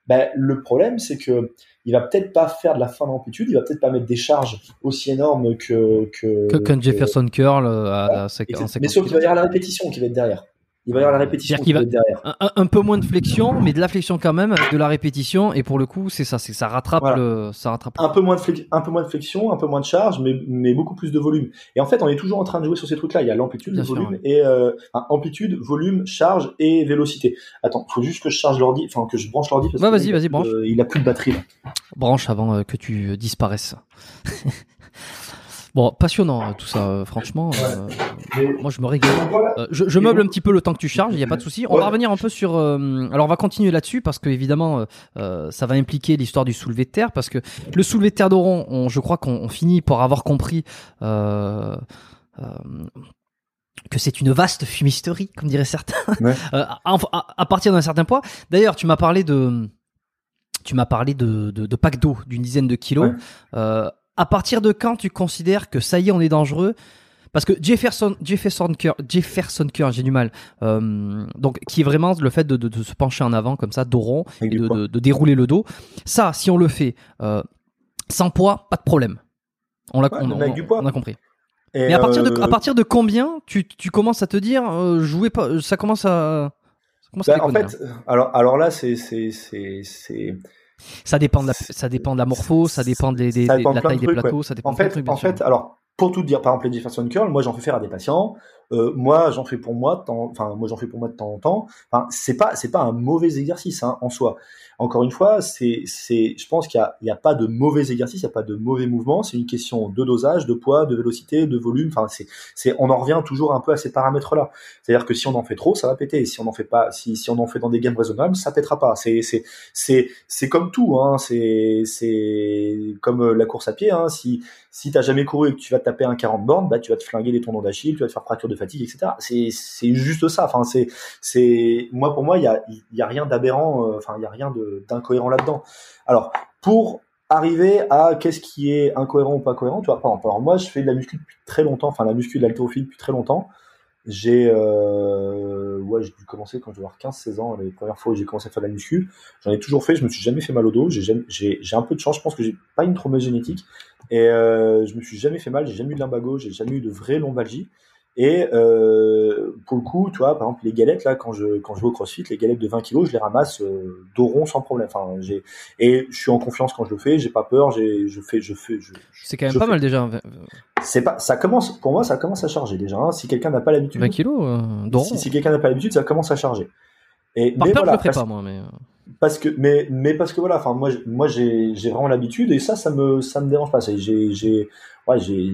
ben, le problème, c'est que il va peut-être pas faire de la fin d'amplitude, il va peut-être pas mettre des charges aussi énormes que que, Que- que- Jefferson curl euh, à, à en 50 mais sauf qu'il va y avoir la répétition qui va être derrière. Il va y avoir la répétition qui va derrière. un, peu moins de flexion, mais de la flexion quand même, avec de la répétition. Et pour le coup, c'est ça, c'est ça rattrape Voilà. le, ça rattrape. un peu moins de flex- un peu moins de flexion, un peu moins de charge, mais, mais beaucoup plus de volume. Et en fait, on est toujours en train de jouer sur ces trucs-là. Il y a l'amplitude, le volume ouais. et euh, enfin, amplitude, volume, charge et vélocité. Attends, faut juste que je charge l'ordi, enfin que je branche l'ordi. parce Ouais, que vas-y, vas-y, plus branche. de- il a plus de batterie. Là. branche avant euh, que tu euh, disparaisses. bon, passionnant euh, tout ça, euh, franchement. euh, moi, je me régale. Euh, je, je meuble un petit peu le temps que tu charges, il n'y a pas de souci. On Ouais. va revenir un peu sur. euh, alors, on va continuer là-dessus parce que évidemment, ça va impliquer l'histoire du soulevé de terre parce que le soulevé de terre d'Oron, on, je crois qu'on on finit par avoir compris. Que c'est une vaste fumisterie, comme diraient certains, à, partir d'un certain poids. D'ailleurs, tu m'as parlé de, tu m'as parlé de, de, de pack d'eau d'une dizaine de kilos. Euh, à partir de quand tu considères que ça y est, on est dangereux? Parce que Jefferson, Jefferson Curl, j'ai du mal. Euh, donc, qui est vraiment le fait de, de, de, se pencher en avant comme ça, dos rond, et de, de, dérouler le dos. Ça, si on le fait euh, sans poids, pas de problème. On l'a, on, on, a compris. Mais à partir de, à euh, partir de combien tu, tu commences à te dire, euh, pas, ça commence à, ça commence à bah, en fait, alors, alors là, c'est, c'est, c'est, c'est ça dépend de la, ça dépend de la morpho, ça dépend de, la taille des plateaux, ça dépend en fait, trucs, En fait, alors, pour tout dire, par exemple, les Jefferson Curl, moi, j'en fais faire à des patients. Euh, moi, j'en fais pour moi, enfin, moi, j'en fais pour moi de temps en temps. Enfin, c'est pas, c'est pas un mauvais exercice hein, en soi. Encore une fois, c'est, je pense qu'il n'y a, a, pas de mauvais exercice, il n'y a pas de mauvais mouvement. C'est une question de dosage, de poids, de vélocité, de volume. Enfin, c'est, c'est, on en revient toujours un peu à ces paramètres-là. C'est-à-dire que si on en fait trop, ça va péter. si on en fait pas, si, si on en fait dans des gammes raisonnables, ça pètera pas. C'est, c'est, c'est, c'est comme tout. Hein. C'est, c'est comme euh, la course à pied. Hein. Si, si t'as jamais couru et que tu vas te taper un 40 bornes, bah tu vas te flinguer les tendons d'Achille, tu vas te faire fracture de fatigue, etc. C'est, c'est juste ça. Enfin, c'est, c'est, moi pour moi, il y a, il y a rien d'aberrant. Euh, enfin, il y a rien de d'incohérent là-dedans. Alors, pour arriver à qu'est-ce qui est incohérent ou pas cohérent, tu vois, par exemple, alors moi, je fais de la muscu depuis très longtemps, enfin, la muscu de l'haltérophilie depuis très longtemps. J'ai, euh, ouais, j'ai dû commencer quand j'avais 15-16 ans, les premières fois où j'ai commencé à faire de la muscu. J'en ai toujours fait, je me suis jamais fait mal au dos, j'ai, un peu de chance, je pense que j'ai pas une traumatisme génétique, et euh, je me suis jamais fait mal, j'ai jamais eu de lumbago, j'ai jamais eu de vraie lombalgie. Et euh, pour le coup, tu vois, par exemple, les galettes, là, quand je, quand je vais au crossfit, les galettes de 20 kilos, je les ramasse euh, sans problème. Enfin, j'ai, et je suis en confiance quand je le fais, j'ai pas peur, j'ai, je fais, je fais, je, C'est quand même pas mal déjà. C'est pas, ça commence, pour moi, ça commence à charger déjà. Hein. Si quelqu'un n'a pas l'habitude. 20 kilos, euh, Si, si quelqu'un n'a pas l'habitude, ça commence à charger. Et, Par mais peur, voilà, je le ferai pas, moi, mais. Euh. Parce que, mais, mais parce que voilà, enfin, moi, moi, j'ai, j'ai vraiment l'habitude et ça, ça me, ça me dérange pas. J'ai, j'ai, ouais, j'ai,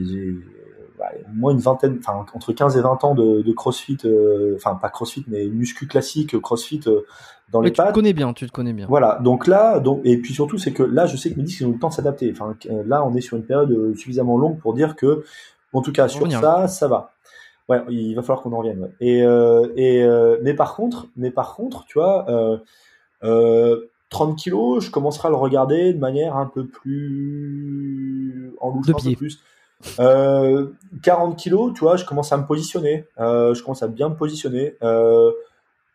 bah, moins une vingtaine, enfin entre 15 et 20 ans de, de crossfit, euh, enfin pas crossfit mais muscu classique, crossfit euh, dans les pattes. Tu te connais bien, tu te connais bien. Voilà, donc là, donc et puis surtout c'est que là je sais que mes disques ont eu le temps de s'adapter. Enfin euh, là on est sur une période suffisamment longue pour dire que, en tout cas sur ça, ça va. Ouais, il va falloir qu'on en revienne. Ouais. Et et mais par contre, mais par contre, tu vois. 30 kilos, je commencerai à le regarder de manière un peu plus en louche, un peu plus. Euh, 40 kilos, tu vois, je commence à me positionner. Euh, je commence à bien me positionner. Euh,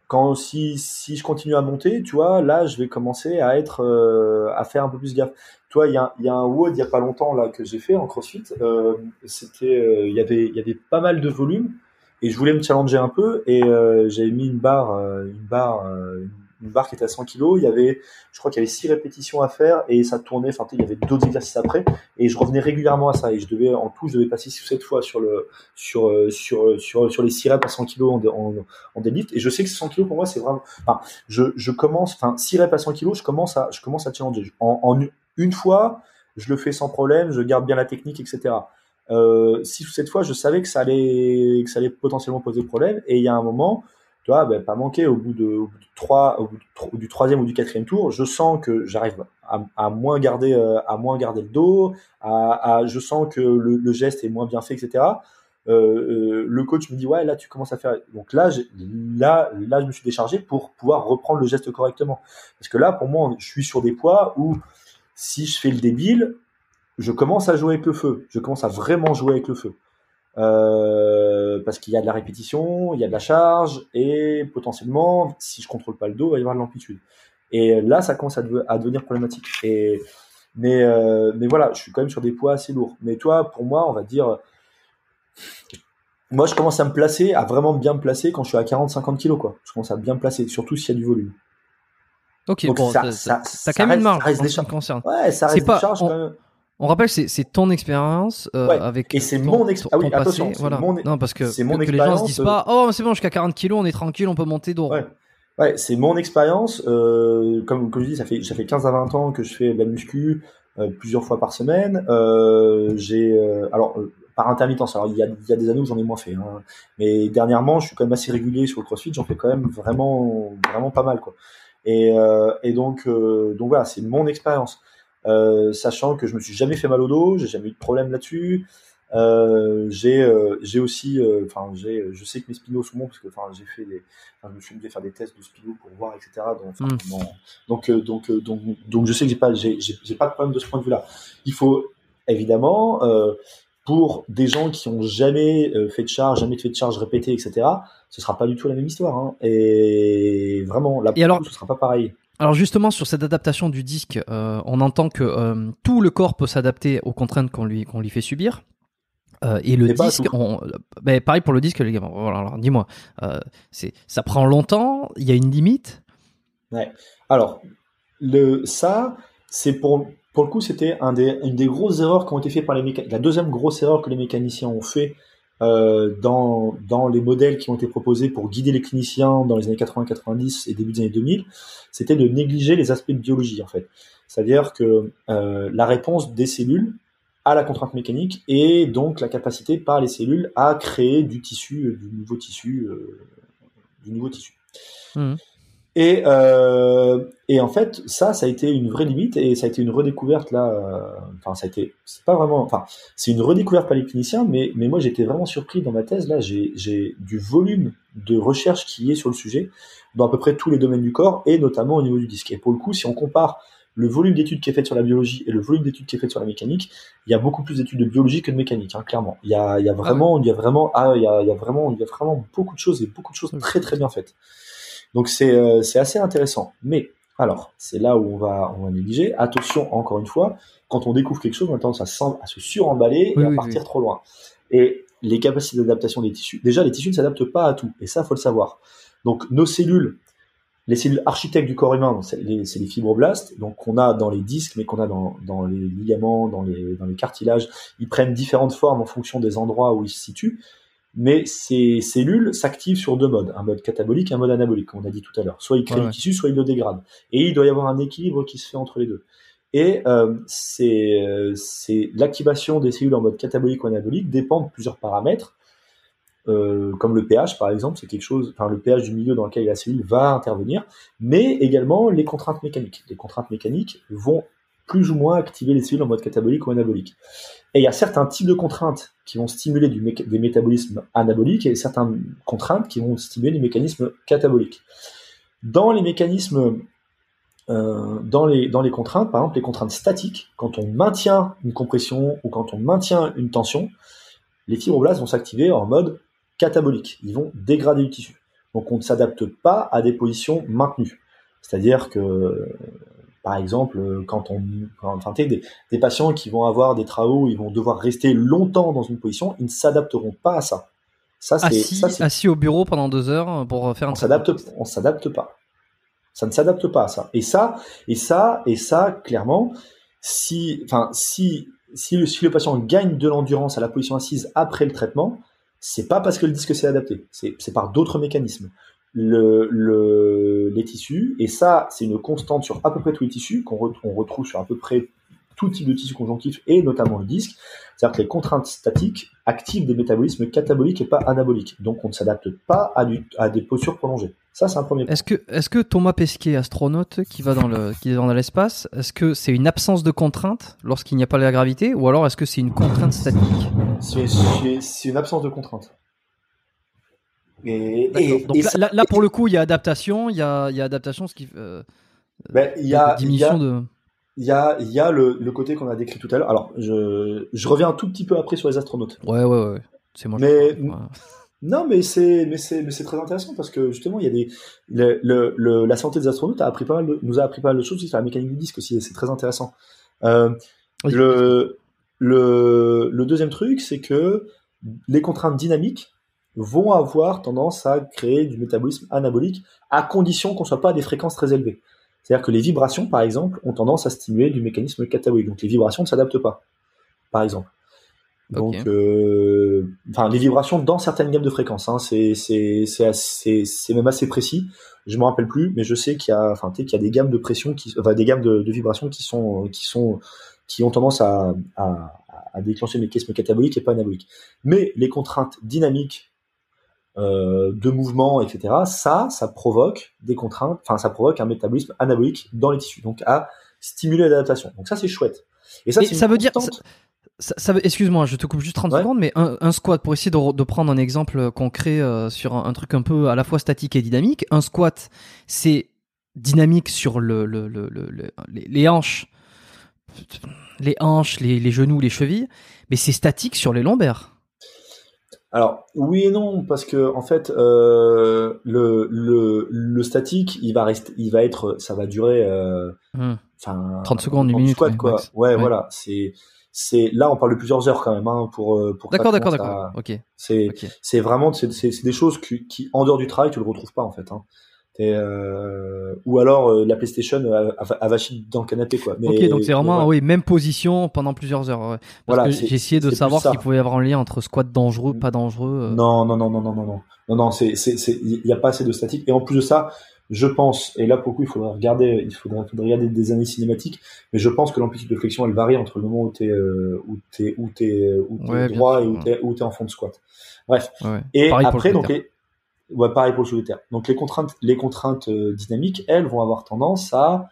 quand si, si je continue à monter, tu vois, là, je vais commencer à être euh, à faire un peu plus gaffe. Tu vois, il y a, y a un WOD il y a pas longtemps là que j'ai fait en CrossFit. Euh, c'était, euh, il y avait, il y avait pas mal de volume et je voulais me challenger un peu et j'avais mis une barre, une barre, une barre qui était à 100 kg, il y avait, je crois qu'il y avait six répétitions à faire et ça tournait, enfin, il y avait d'autres exercices après et je revenais régulièrement à ça et je devais, en tout, je devais passer 6 ou 7 fois sur le, sur, sur, sur, sur les 6 reps à 100 kg en, en, deadlift et je sais que 100 kg pour moi, c'est vraiment, enfin, je, je commence, enfin, 6 reps à 100 kg, je commence à, je commence à challenger. En, en une fois, je le fais sans problème, je garde bien la technique, etc. Euh, six ou sept fois, je savais que ça allait, que ça allait potentiellement poser problème. Et il y a un moment, tu ben, pas manquer. Au bout de, trois, au bout du troisième ou du quatrième tour, je sens que j'arrive à, à, moins garder, euh, moins garder le dos, je sens que le, le, geste est moins bien fait, etc. Euh, euh, le coach me dit ouais là tu commences à faire. Donc là là là je me suis déchargé pour pouvoir reprendre le geste correctement. Parce que là pour moi je suis sur des poids où si je fais le débile je commence à jouer avec le feu. Je commence à vraiment jouer avec le feu euh, parce qu'il y a de la répétition, il y a de la charge, et potentiellement, si je contrôle pas le dos, il va y avoir de l'amplitude. Et là, ça commence à, devenir problématique. Et, mais, euh, mais voilà, je suis quand même sur des poids assez lourds. Mais toi, pour moi, on va dire, moi, je commence à me placer, à vraiment bien me placer quand je suis à 40-50 kilos, quoi. Je commence à bien me placer, surtout s'il y a du volume. Ok, bon, ça, ça, ça, quand même une marge en ce qui concerne. Ouais, ça reste des charges quand même. On rappelle, c'est, ton expérience euh, avec. Et c'est mon expérience. Ah oui, attention. Voilà. Mon... Non, parce que, c'est mon que, les gens se disent pas, oh, c'est bon, jusqu'à 40 kilos, on est tranquille, on peut monter d'eau. Ouais. Ouais, c'est mon expérience. Euh, comme, comme je dis, ça fait, ça fait 15 à 20 ans que je fais de la muscu euh, plusieurs fois par semaine. Euh, j'ai, euh, alors, euh, par intermittence. Alors, il y a, il y a des années où j'en ai moins fait. Hein. Mais dernièrement, je suis quand même assez régulier sur le CrossFit. J'en fais quand même vraiment, vraiment pas mal, quoi. Et, et donc, donc voilà, c'est mon expérience. Euh, sachant que je me suis jamais fait mal au dos, j'ai jamais eu de problème là-dessus. Euh, j'ai euh, j'ai aussi, enfin j'ai, je sais que mes spinos sont bons parce que enfin j'ai fait je me suis mis à faire des tests de spinos pour voir etc. Donc Mm. bon, donc donc donc donc je sais que j'ai pas j'ai j'ai pas de problème de ce point de vue là. Il faut évidemment pour des gens qui ont jamais fait de charge, jamais fait de charge répétée, etc. Ce sera pas du tout la même histoire. Hein. Et vraiment, là, Et alors- ce sera pas pareil. Alors justement sur cette adaptation du disque, euh, on entend que euh, tout le corps peut s'adapter aux contraintes qu'on lui qu'on lui fait subir. Euh, et le disque, on, ben, pareil pour le disque, les gars. Voilà, alors dis-moi, c'est ça prend longtemps, il y a une limite? Alors, le, ça, c'est pour, pour le coup, c'était un des, une des grosses erreurs qui ont été faites par les mécaniciens. La deuxième grosse erreur que les mécaniciens ont fait euh, dans, dans les modèles qui ont été proposés pour guider les cliniciens dans les années 80-90 et début des années 2000, c'était de négliger les aspects de biologie, en fait. C'est-à-dire que euh, la réponse des cellules à la contrainte mécanique et donc la capacité par les cellules à créer du tissu, euh, du nouveau tissu, euh, du nouveau tissu. Mhm. Et, euh, et en fait, ça, ça a été une vraie limite et ça a été une redécouverte là. euh, Enfin, ça a été, c'est pas vraiment, enfin, c'est une redécouverte par les cliniciens, mais mais moi j'étais vraiment surpris dans ma thèse là. J'ai j'ai du volume de recherche qui est sur le sujet dans à peu près tous les domaines du corps et notamment au niveau du disque. Et pour le coup, si on compare le volume d'études qui est fait sur la biologie et le volume d'études qui est fait sur la mécanique, il y a beaucoup plus d'études de biologie que de mécanique, hein, clairement. Il y a, il y a vraiment, il y a vraiment, ah, il y a, il y a vraiment, il y a vraiment beaucoup de choses et beaucoup de choses très très bien faites. Donc c'est euh, c'est assez intéressant. Mais alors, c'est là où on va on va négliger. Attention, encore une fois, quand on découvre quelque chose, on a tendance à, se suremballer Oui, et à oui, partir oui. trop loin. Et les capacités d'adaptation des tissus, déjà les tissus ne s'adaptent pas à tout, et ça faut le savoir. Donc nos cellules, les cellules architectes du corps humain, c'est les, c'est les fibroblastes, donc qu'on a dans les disques, mais qu'on a dans, dans les ligaments, dans les, dans les cartilages. Ils prennent différentes formes en fonction des endroits où ils se situent. Mais ces cellules s'activent sur deux modes, un mode catabolique et un mode anabolique, comme on a dit tout à l'heure. Soit ils créent Ouais, du tissu, soit ils le dégradent. Et il doit y avoir un équilibre qui se fait entre les deux. Et euh, c'est euh, l'activation des cellules en mode catabolique ou anabolique dépend de plusieurs paramètres, euh, comme le pH par exemple, c'est quelque chose, enfin le pH du milieu dans lequel la cellule va intervenir, mais également les contraintes mécaniques. Les contraintes mécaniques vont plus ou moins activer les cellules en mode catabolique ou anabolique. Et il y a certains types de contraintes qui vont stimuler des métabolismes anaboliques et certaines contraintes qui vont stimuler des mécanismes cataboliques. Dans les mécanismes, euh, dans, les, contraintes, par exemple les contraintes statiques, quand on maintient une compression ou quand on maintient une tension, les fibroblastes vont s'activer en mode catabolique. Ils vont dégrader du tissu. Donc on ne s'adapte pas à des positions maintenues. C'est-à-dire que, par exemple, quand on, enfin, des, des patients qui vont avoir des travaux, ils vont devoir rester longtemps dans une position, ils ne s'adapteront pas à ça. Ça, Assis, ça, c'est assis au bureau pendant deux heures pour faire un on s'adapte on s'adapte pas. Ça ne s'adapte pas à ça. Et ça et ça et ça clairement si enfin si si le, si le patient gagne de l'endurance à la position assise après le traitement c'est pas parce que le disque s'est adapté. C'est par d'autres mécanismes le, le les tissus et ça c'est une constante sur à peu près tous les tissus qu'on re- on retrouve sur à peu près tout type de tissu conjonctif et notamment le disque c'est-à-dire que les contraintes statiques activent des métabolismes cataboliques et pas anaboliques. Donc on ne s'adapte pas à, du- à des postures prolongées. Ça, c'est un premier point. Est-ce que, est-ce que Thomas Pesquet, astronaute qui va dans le, qui est dans l'espace, est-ce que c'est une absence de contrainte lorsqu'il n'y a pas la gravité, ou alors est-ce que c'est une contrainte statique? C'est une absence de contrainte. Et, D'accord. et- Donc et là, ça- là, là, pour le coup, il y a adaptation, il y a, il y a adaptation, ce qui, euh, ben, il y a, il y diminution a, de. il y a, il y a le, le côté qu'on a décrit tout à l'heure. Alors, je, je reviens un tout petit peu après sur les astronautes. Ouais, ouais, ouais. C'est moi. Mais- ouais. Non, mais c'est, mais c'est, mais c'est très intéressant parce que justement, il y a des, le, le, le- la santé des astronautes a appris pas mal nous a appris pas mal de choses aussi sur la mécanique du disque aussi, c'est très intéressant. Euh, Oui. le, le deuxième truc, c'est que les contraintes dynamiques vont avoir tendance à créer du métabolisme anabolique à condition qu'on soit pas à des fréquences très élevées. C'est-à-dire que les vibrations, par exemple, ont tendance à stimuler du mécanisme catabolique. Donc les vibrations ne s'adaptent pas, par exemple. Donc, euh, enfin, les vibrations dans certaines gammes de fréquences, hein, c'est même assez précis. Je me rappelle plus, mais je sais qu'il y a, enfin, qu'il y a des gammes de pression qui, enfin, des gammes de, de vibrations qui sont qui sont qui ont tendance à à, à déclencher le mécanisme catabolique et pas anabolique. Mais les contraintes dynamiques euh, de mouvement, etc. Ça, ça provoque des contraintes, enfin, ça provoque un métabolisme anabolique dans les tissus, donc à stimuler l'adaptation. Donc ça, c'est chouette. Et ça, ça veut dire- ça, ça excuse-moi, je te coupe juste 30 Ouais. secondes, mais un, un squat, pour essayer de, re- de prendre un exemple concret euh, sur un, un truc un peu à la fois statique et dynamique, un squat, c'est dynamique sur le, le, le, le- le- les, les hanches, les hanches, les, les genoux, les chevilles, mais c'est statique sur les lombaires. Alors oui et non parce que en fait euh, le, le le statique il va rester il va être ça va durer euh, Hum. enfin 30 secondes, une minute, squat ouais, quoi ouais, Ouais. voilà c'est c'est là on parle de plusieurs heures quand même hein, pour euh, pour D'accord, d'accord, d'accord. Ok, c'est ok. c'est vraiment c'est c'est c'est des choses qui, qui en dehors du travail tu le retrouves pas en fait hein. Euh, ou alors euh, la PlayStation euh, av- avachie dans le canapé quoi mais ok, donc c'est vraiment, oui, même position pendant plusieurs heures. ouais. Parce Voilà, j'ai essayé de savoir s'il pouvait y avoir un lien entre squat dangereux, pas dangereux. euh. Non, non, non, non, non, non, non, non, non, c'est, c'est, il n'y a pas assez de statique. Et en plus de ça, je pense, et là pour le coup, il faudrait regarder, il faudrait, regarder des années cinématiques, mais je pense que l'amplitude de flexion, elle varie entre le moment où t'es, euh, où t'es, où t'es, où t'es Ouais, droit et où t'es, où t'es en fond de squat. Bref. Et Pareil après, donc. Ouais, pareil pour le solitaire. Donc, les contraintes, les contraintes euh, dynamiques, elles vont avoir tendance à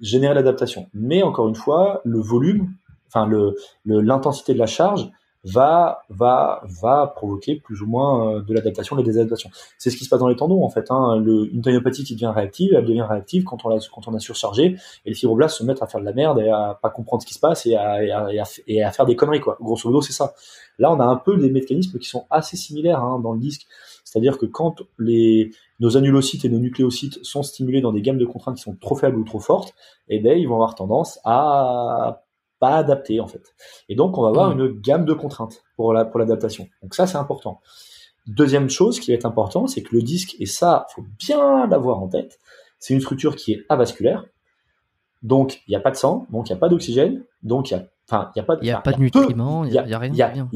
générer l'adaptation. Mais encore une fois, le volume, enfin, le, l'intensité de la charge va, va, va provoquer plus ou moins euh, de l'adaptation et des adaptations. C'est ce qui se passe dans les tendons, en fait. Hein. Le, une tendinopathie qui devient réactive, elle devient réactive quand on l'a, quand on a surchargé, et les fibroblastes se mettent à faire de la merde et à pas comprendre ce qui se passe et à, et à faire des conneries, quoi. Grosso modo, c'est ça. Là, on a un peu des mécanismes qui sont assez similaires hein, dans le disque. C'est-à-dire que quand les, nos annulocytes et nos nucléocytes sont stimulés dans des gammes de contraintes qui sont trop faibles ou trop fortes, eh ben, ils vont avoir tendance à pas adapter, en fait. Et donc, on va avoir Mhm. une gamme de contraintes pour la, pour l'adaptation. Donc ça, c'est important. Deuxième chose qui va être important, c'est que le disque, et ça, faut bien l'avoir en tête, c'est une structure qui est avasculaire. Donc, il n'y a pas de sang, donc il n'y a pas d'oxygène, donc il y a, enfin, il y a pas, n'y a de nutriments, il n'y a, y a rien. il y a, rien.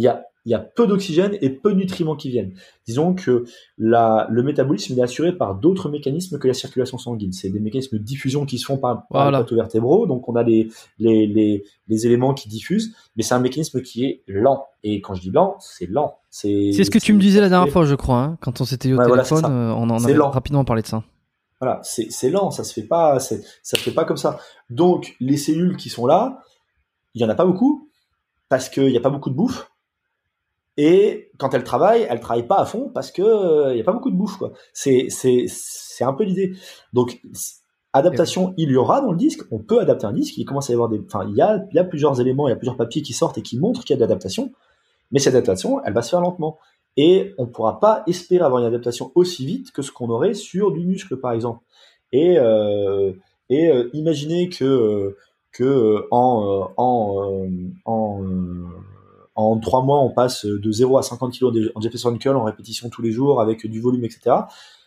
Il y a, peu d'oxygène et peu de nutriments qui viennent. Disons que la, le métabolisme il est assuré par d'autres mécanismes que la circulation sanguine. C'est des mécanismes de diffusion qui se font par, par Voilà. les vertébraux. Donc on a les, les, les, les éléments qui diffusent, mais c'est un mécanisme qui est lent. Et quand je dis lent, c'est lent. C'est ce que tu me disais la dernière fois, je crois, hein, quand on s'était eu au Ouais, téléphone, euh, on en avait lent. rapidement parlé de ça. Voilà, c'est lent, ça se fait pas, ça se fait pas comme ça. Donc les cellules qui sont là, il y en a pas beaucoup parce qu'il y a pas beaucoup de bouffe. Et quand elles travaillent, elles travaillent pas à fond parce que euh, il y a pas beaucoup de bouffe quoi. C'est c'est c'est un peu l'idée. Donc adaptation, il y aura dans le disque. On peut adapter un disque. Il commence à y avoir des, enfin il y a il y a plusieurs éléments, il y a plusieurs papiers qui sortent et qui montrent qu'il y a de l'adaptation. Mais cette adaptation, elle va se faire lentement. Et on ne pourra pas espérer avoir une adaptation aussi vite que ce qu'on aurait sur du muscle, par exemple. Et, euh, et euh, imaginez que, euh, que euh, en, euh, en, euh, en, euh, en trois mois, on passe de 0 à 50 kg en Jefferson Curl en répétition tous les jours avec du volume, etc.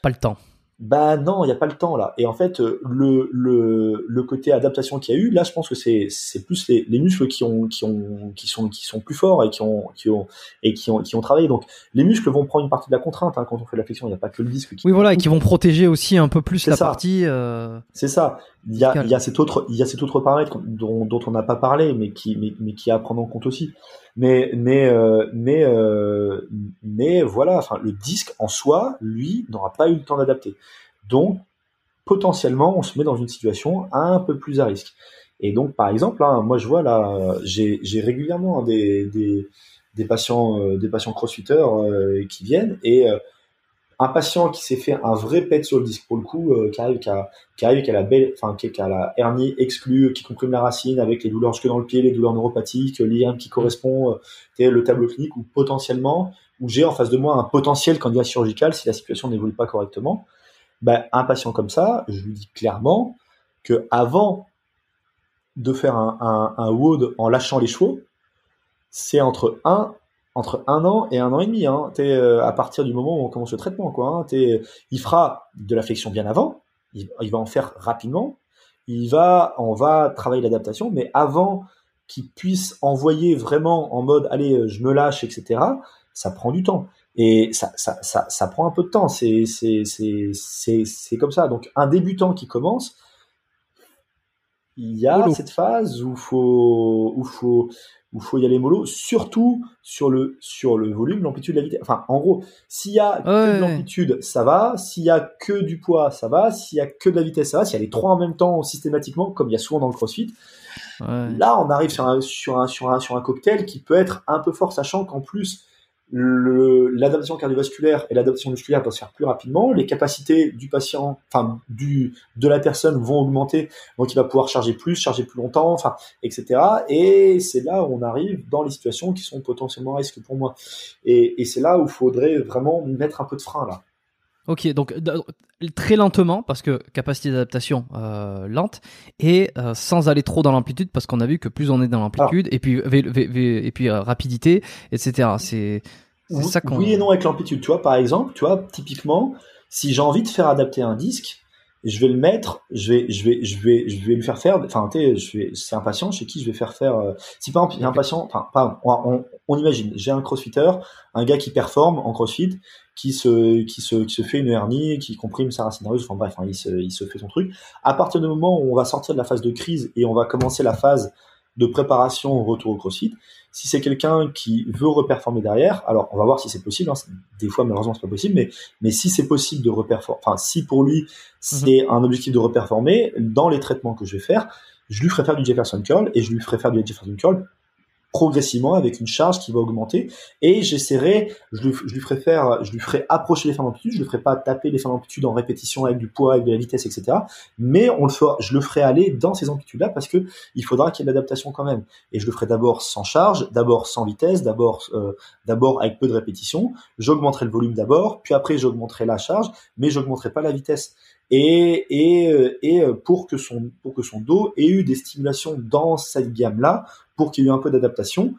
Pas le temps. Bah non, il n'y a pas le temps là. Et en fait, euh, le, le, le côté adaptation qu'il y a eu, là, je pense que c'est c'est plus les, les muscles qui ont qui ont qui sont qui sont plus forts et qui ont qui ont et qui ont qui ont travaillé. Donc les muscles vont prendre une partie de la contrainte hein, quand on fait la flexion. Il n'y a pas que le disque. Qui Oui, voilà, et qui vont protéger aussi un peu plus la ça. partie. euh, C'est ça. Il y a, il y a cet autre, il y a cet autre paramètre dont, dont on n'a pas parlé, mais qui, mais, mais qui est à prendre en compte aussi. Mais, mais, euh, mais, euh, mais voilà. Enfin, le disque en soi, lui, n'aura pas eu le temps d'adapter. Donc, potentiellement, on se met dans une situation un peu plus à risque. Et donc, par exemple, hein, moi, je vois là, j'ai j'ai régulièrement hein, des, des, des patients, euh, des patients crossfitters euh, qui viennent et un patient qui s'est fait un vrai pet sur le disque pour le coup, euh, qui arrive, qui a, arrive, qui a la a hernie exclue, qui comprime la racine avec les douleurs jusque dans le pied, les douleurs neuropathiques, l'IRM qui correspond, euh, le tableau clinique ou potentiellement, où j'ai en face de moi un potentiel candidat chirurgical si la situation n'évolue pas correctement. Ben, un patient comme ça, je lui dis clairement que avant de faire un, un, WOD en lâchant les chevaux, c'est entre un entre un an et un an et demi. Hein. T'es, euh, à partir du moment où on commence le traitement, quoi. Hein. Il fera de la flexion bien avant. Il, il va en faire rapidement. Il va, on va travailler l'adaptation, mais avant qu'il puisse envoyer vraiment en mode, allez, euh, je me lâche, etc. Ça prend du temps. Et ça, ça, ça, ça prend un peu de temps. C'est, comme ça. Donc, un débutant qui commence, il y a cette phase où faut, où faut, où faut y aller mollo, surtout sur le, sur le volume, l'amplitude, la vitesse. Enfin, en gros, s'il y a que de l'amplitude, ça va. S'il y a que du poids, ça va. S'il y a que de la vitesse, ça va. S'il y a les trois en même temps systématiquement, comme il y a souvent dans le CrossFit, Là, on arrive sur un, sur, un, sur, un, sur un cocktail qui peut être un peu fort, sachant qu'en plus, l'adaptation cardiovasculaire et l'adaptation musculaire doivent se faire plus rapidement. Les capacités du patient, enfin du de la personne vont augmenter, donc il va pouvoir charger plus, charger plus longtemps, enfin etc. Et c'est là où on arrive dans les situations qui sont potentiellement risques pour moi. Et, et c'est là où il faudrait vraiment mettre un peu de frein là. Ok, donc très lentement parce que capacité d'adaptation euh, lente et euh, sans aller trop dans l'amplitude parce qu'on a vu que plus on est dans l'amplitude et puis et puis euh, rapidité, etc. C'est ça qu'on. Oui et non avec l'amplitude. Tu vois, par exemple, tu vois, typiquement, si j'ai envie de faire adapter un disque, je vais le mettre, je vais, je vais, je vais, je vais lui faire faire. Enfin, tu je vais, c'est un patient chez qui je vais faire faire. si par exemple, il y a un patient, enfin, on, on imagine, j'ai un crossfitter, un gars qui performe en crossfit, qui se, qui se, qui se fait une hernie, qui comprime sa racine enfin bref, hein, il, se, il se fait son truc. À partir du moment où on va sortir de la phase de crise et on va commencer la phase de préparation au retour au crossfit, si c'est quelqu'un qui veut reperformer derrière, alors on va voir si c'est possible. Hein, des fois, malheureusement, c'est pas possible, mais mais si c'est possible de reperformer, enfin si pour lui c'est mhm. un objectif de reperformer, dans les traitements que je vais faire, je lui ferai faire du Jefferson curl et je lui ferai faire du Jefferson curl progressivement avec une charge qui va augmenter. Et j'essaierai je lui, ferai faire je lui ferai approcher les fins d'amplitude je ne ferai pas taper les fins d'amplitude en répétition avec du poids avec de la vitesse etc mais on le je le ferai aller dans ces amplitudes là parce que il faudra qu'il y ait de l'adaptation quand même. Et je le ferai d'abord sans charge d'abord sans vitesse d'abord euh, d'abord avec peu de répétition. J'augmenterai le volume d'abord puis après j'augmenterai la charge mais j'augmenterai pas la vitesse et, euh, euh, pour que son pour que son dos ait eu des stimulations dans cette gamme là pour qu'il y ait eu un peu d'adaptation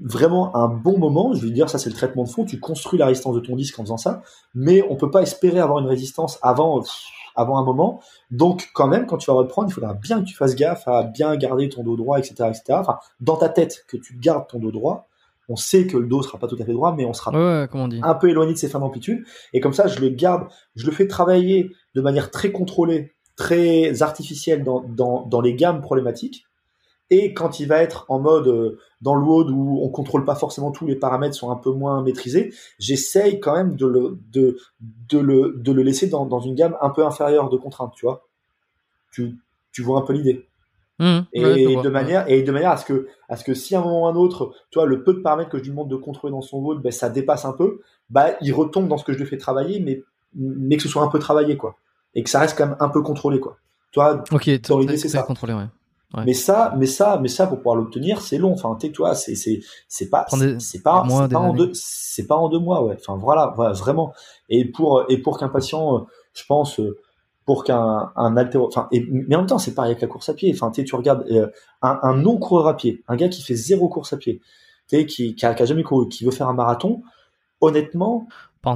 vraiment un bon moment je veux dire ça c'est le traitement de fond tu construis la résistance de ton disque en faisant ça mais on peut pas espérer avoir une résistance avant avant un moment. Donc quand même quand tu vas reprendre il faudra bien que tu fasses gaffe à bien garder ton dos droit etc etc enfin dans ta tête que tu gardes ton dos droit on sait que le dos sera pas tout à fait droit, mais on sera un peu éloigné de ses fins d'amplitude. Et comme ça, je le garde, je le fais travailler de manière très contrôlée, très artificielle dans, dans, les gammes problématiques. Et quand il va être en mode euh, dans le WOD où on contrôle pas forcément tous les paramètres sont un peu moins maîtrisés, j'essaye quand même de le, de, de le, de le laisser dans, dans une gamme un peu inférieure de contraintes, tu vois. Tu, tu vois un peu l'idée. Mmh. et de manière et de manière à ce que à ce que si à un moment ou un autre, toi le peu de paramètres que je lui demande de contrôler dans son vote, ben ça dépasse un peu, bah il retombe dans ce que je lui fais travailler, mais mais que ce soit un peu travaillé quoi, et que ça reste quand même un peu contrôlé quoi. Toi, dans l'idée c'est ça. Contrôlé, ouais. Ouais. Mais ça, mais ça, mais ça, pour pouvoir l'obtenir, c'est long. Enfin, tu toi, c'est c'est c'est pas c'est pas c'est pas en deux c'est pas en deux mois, ouais. Enfin voilà, voilà vraiment. Et pour et pour qu'un patient, euh, je pense, euh, pour qu'un un altéro, enfin, et, mais en même temps, c'est pareil avec la course à pied. Enfin, tu regardes euh, un, un non coureur à pied, un gars qui fait zéro course à pied, tu qui, qui a, qui, a, jamais couru, qui veut faire un marathon. Honnêtement,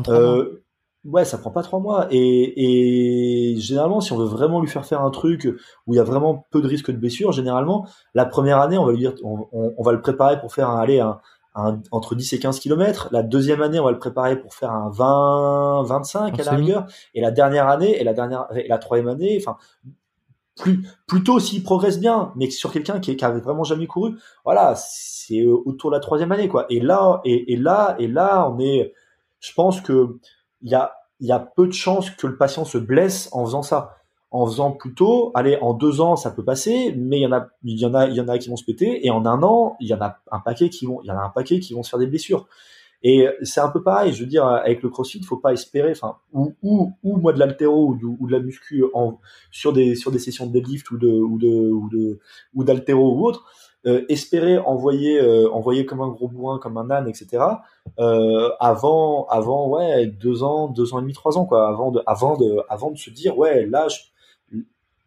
euh, ouais, ça prend pas trois mois. Et, et généralement, si on veut vraiment lui faire faire un truc où il y a vraiment peu de risque de blessure, généralement, la première année, on va lui dire, on, on, va le préparer pour faire un, aller un, entre 10 et 15 km. La deuxième année, on va le préparer pour faire un 20, 25 à la rigueur. Et la dernière année, et la dernière, et la troisième année, enfin, plus, plutôt s'il progresse bien, mais sur quelqu'un qui, qui avait vraiment jamais couru, voilà, c'est autour de la troisième année, quoi. Et là, et, et là, et là, on est, je pense que il y a, il y a peu de chances que le patient se blesse en faisant ça en faisant plutôt, allez, en deux ans, ça peut passer, mais il y en a, il y en a, il y en a qui vont se péter, et en un an, il y en a un paquet qui vont, y en a un paquet qui vont se faire des blessures. Et c'est un peu pareil, je veux dire, avec le crossfit, faut pas espérer, enfin, ou, ou, ou moi de l'altéro ou de, ou de la muscu en, sur des, sur des sessions de deadlift ou de, ou de, ou de, ou d'altéro ou autre, euh, espérer envoyer, euh, envoyer comme un gros bourrin, comme un âne, etc. Euh, avant, avant, ouais, deux ans, deux ans et demi, trois ans, quoi, avant de, avant de, avant de se dire, ouais, là, je,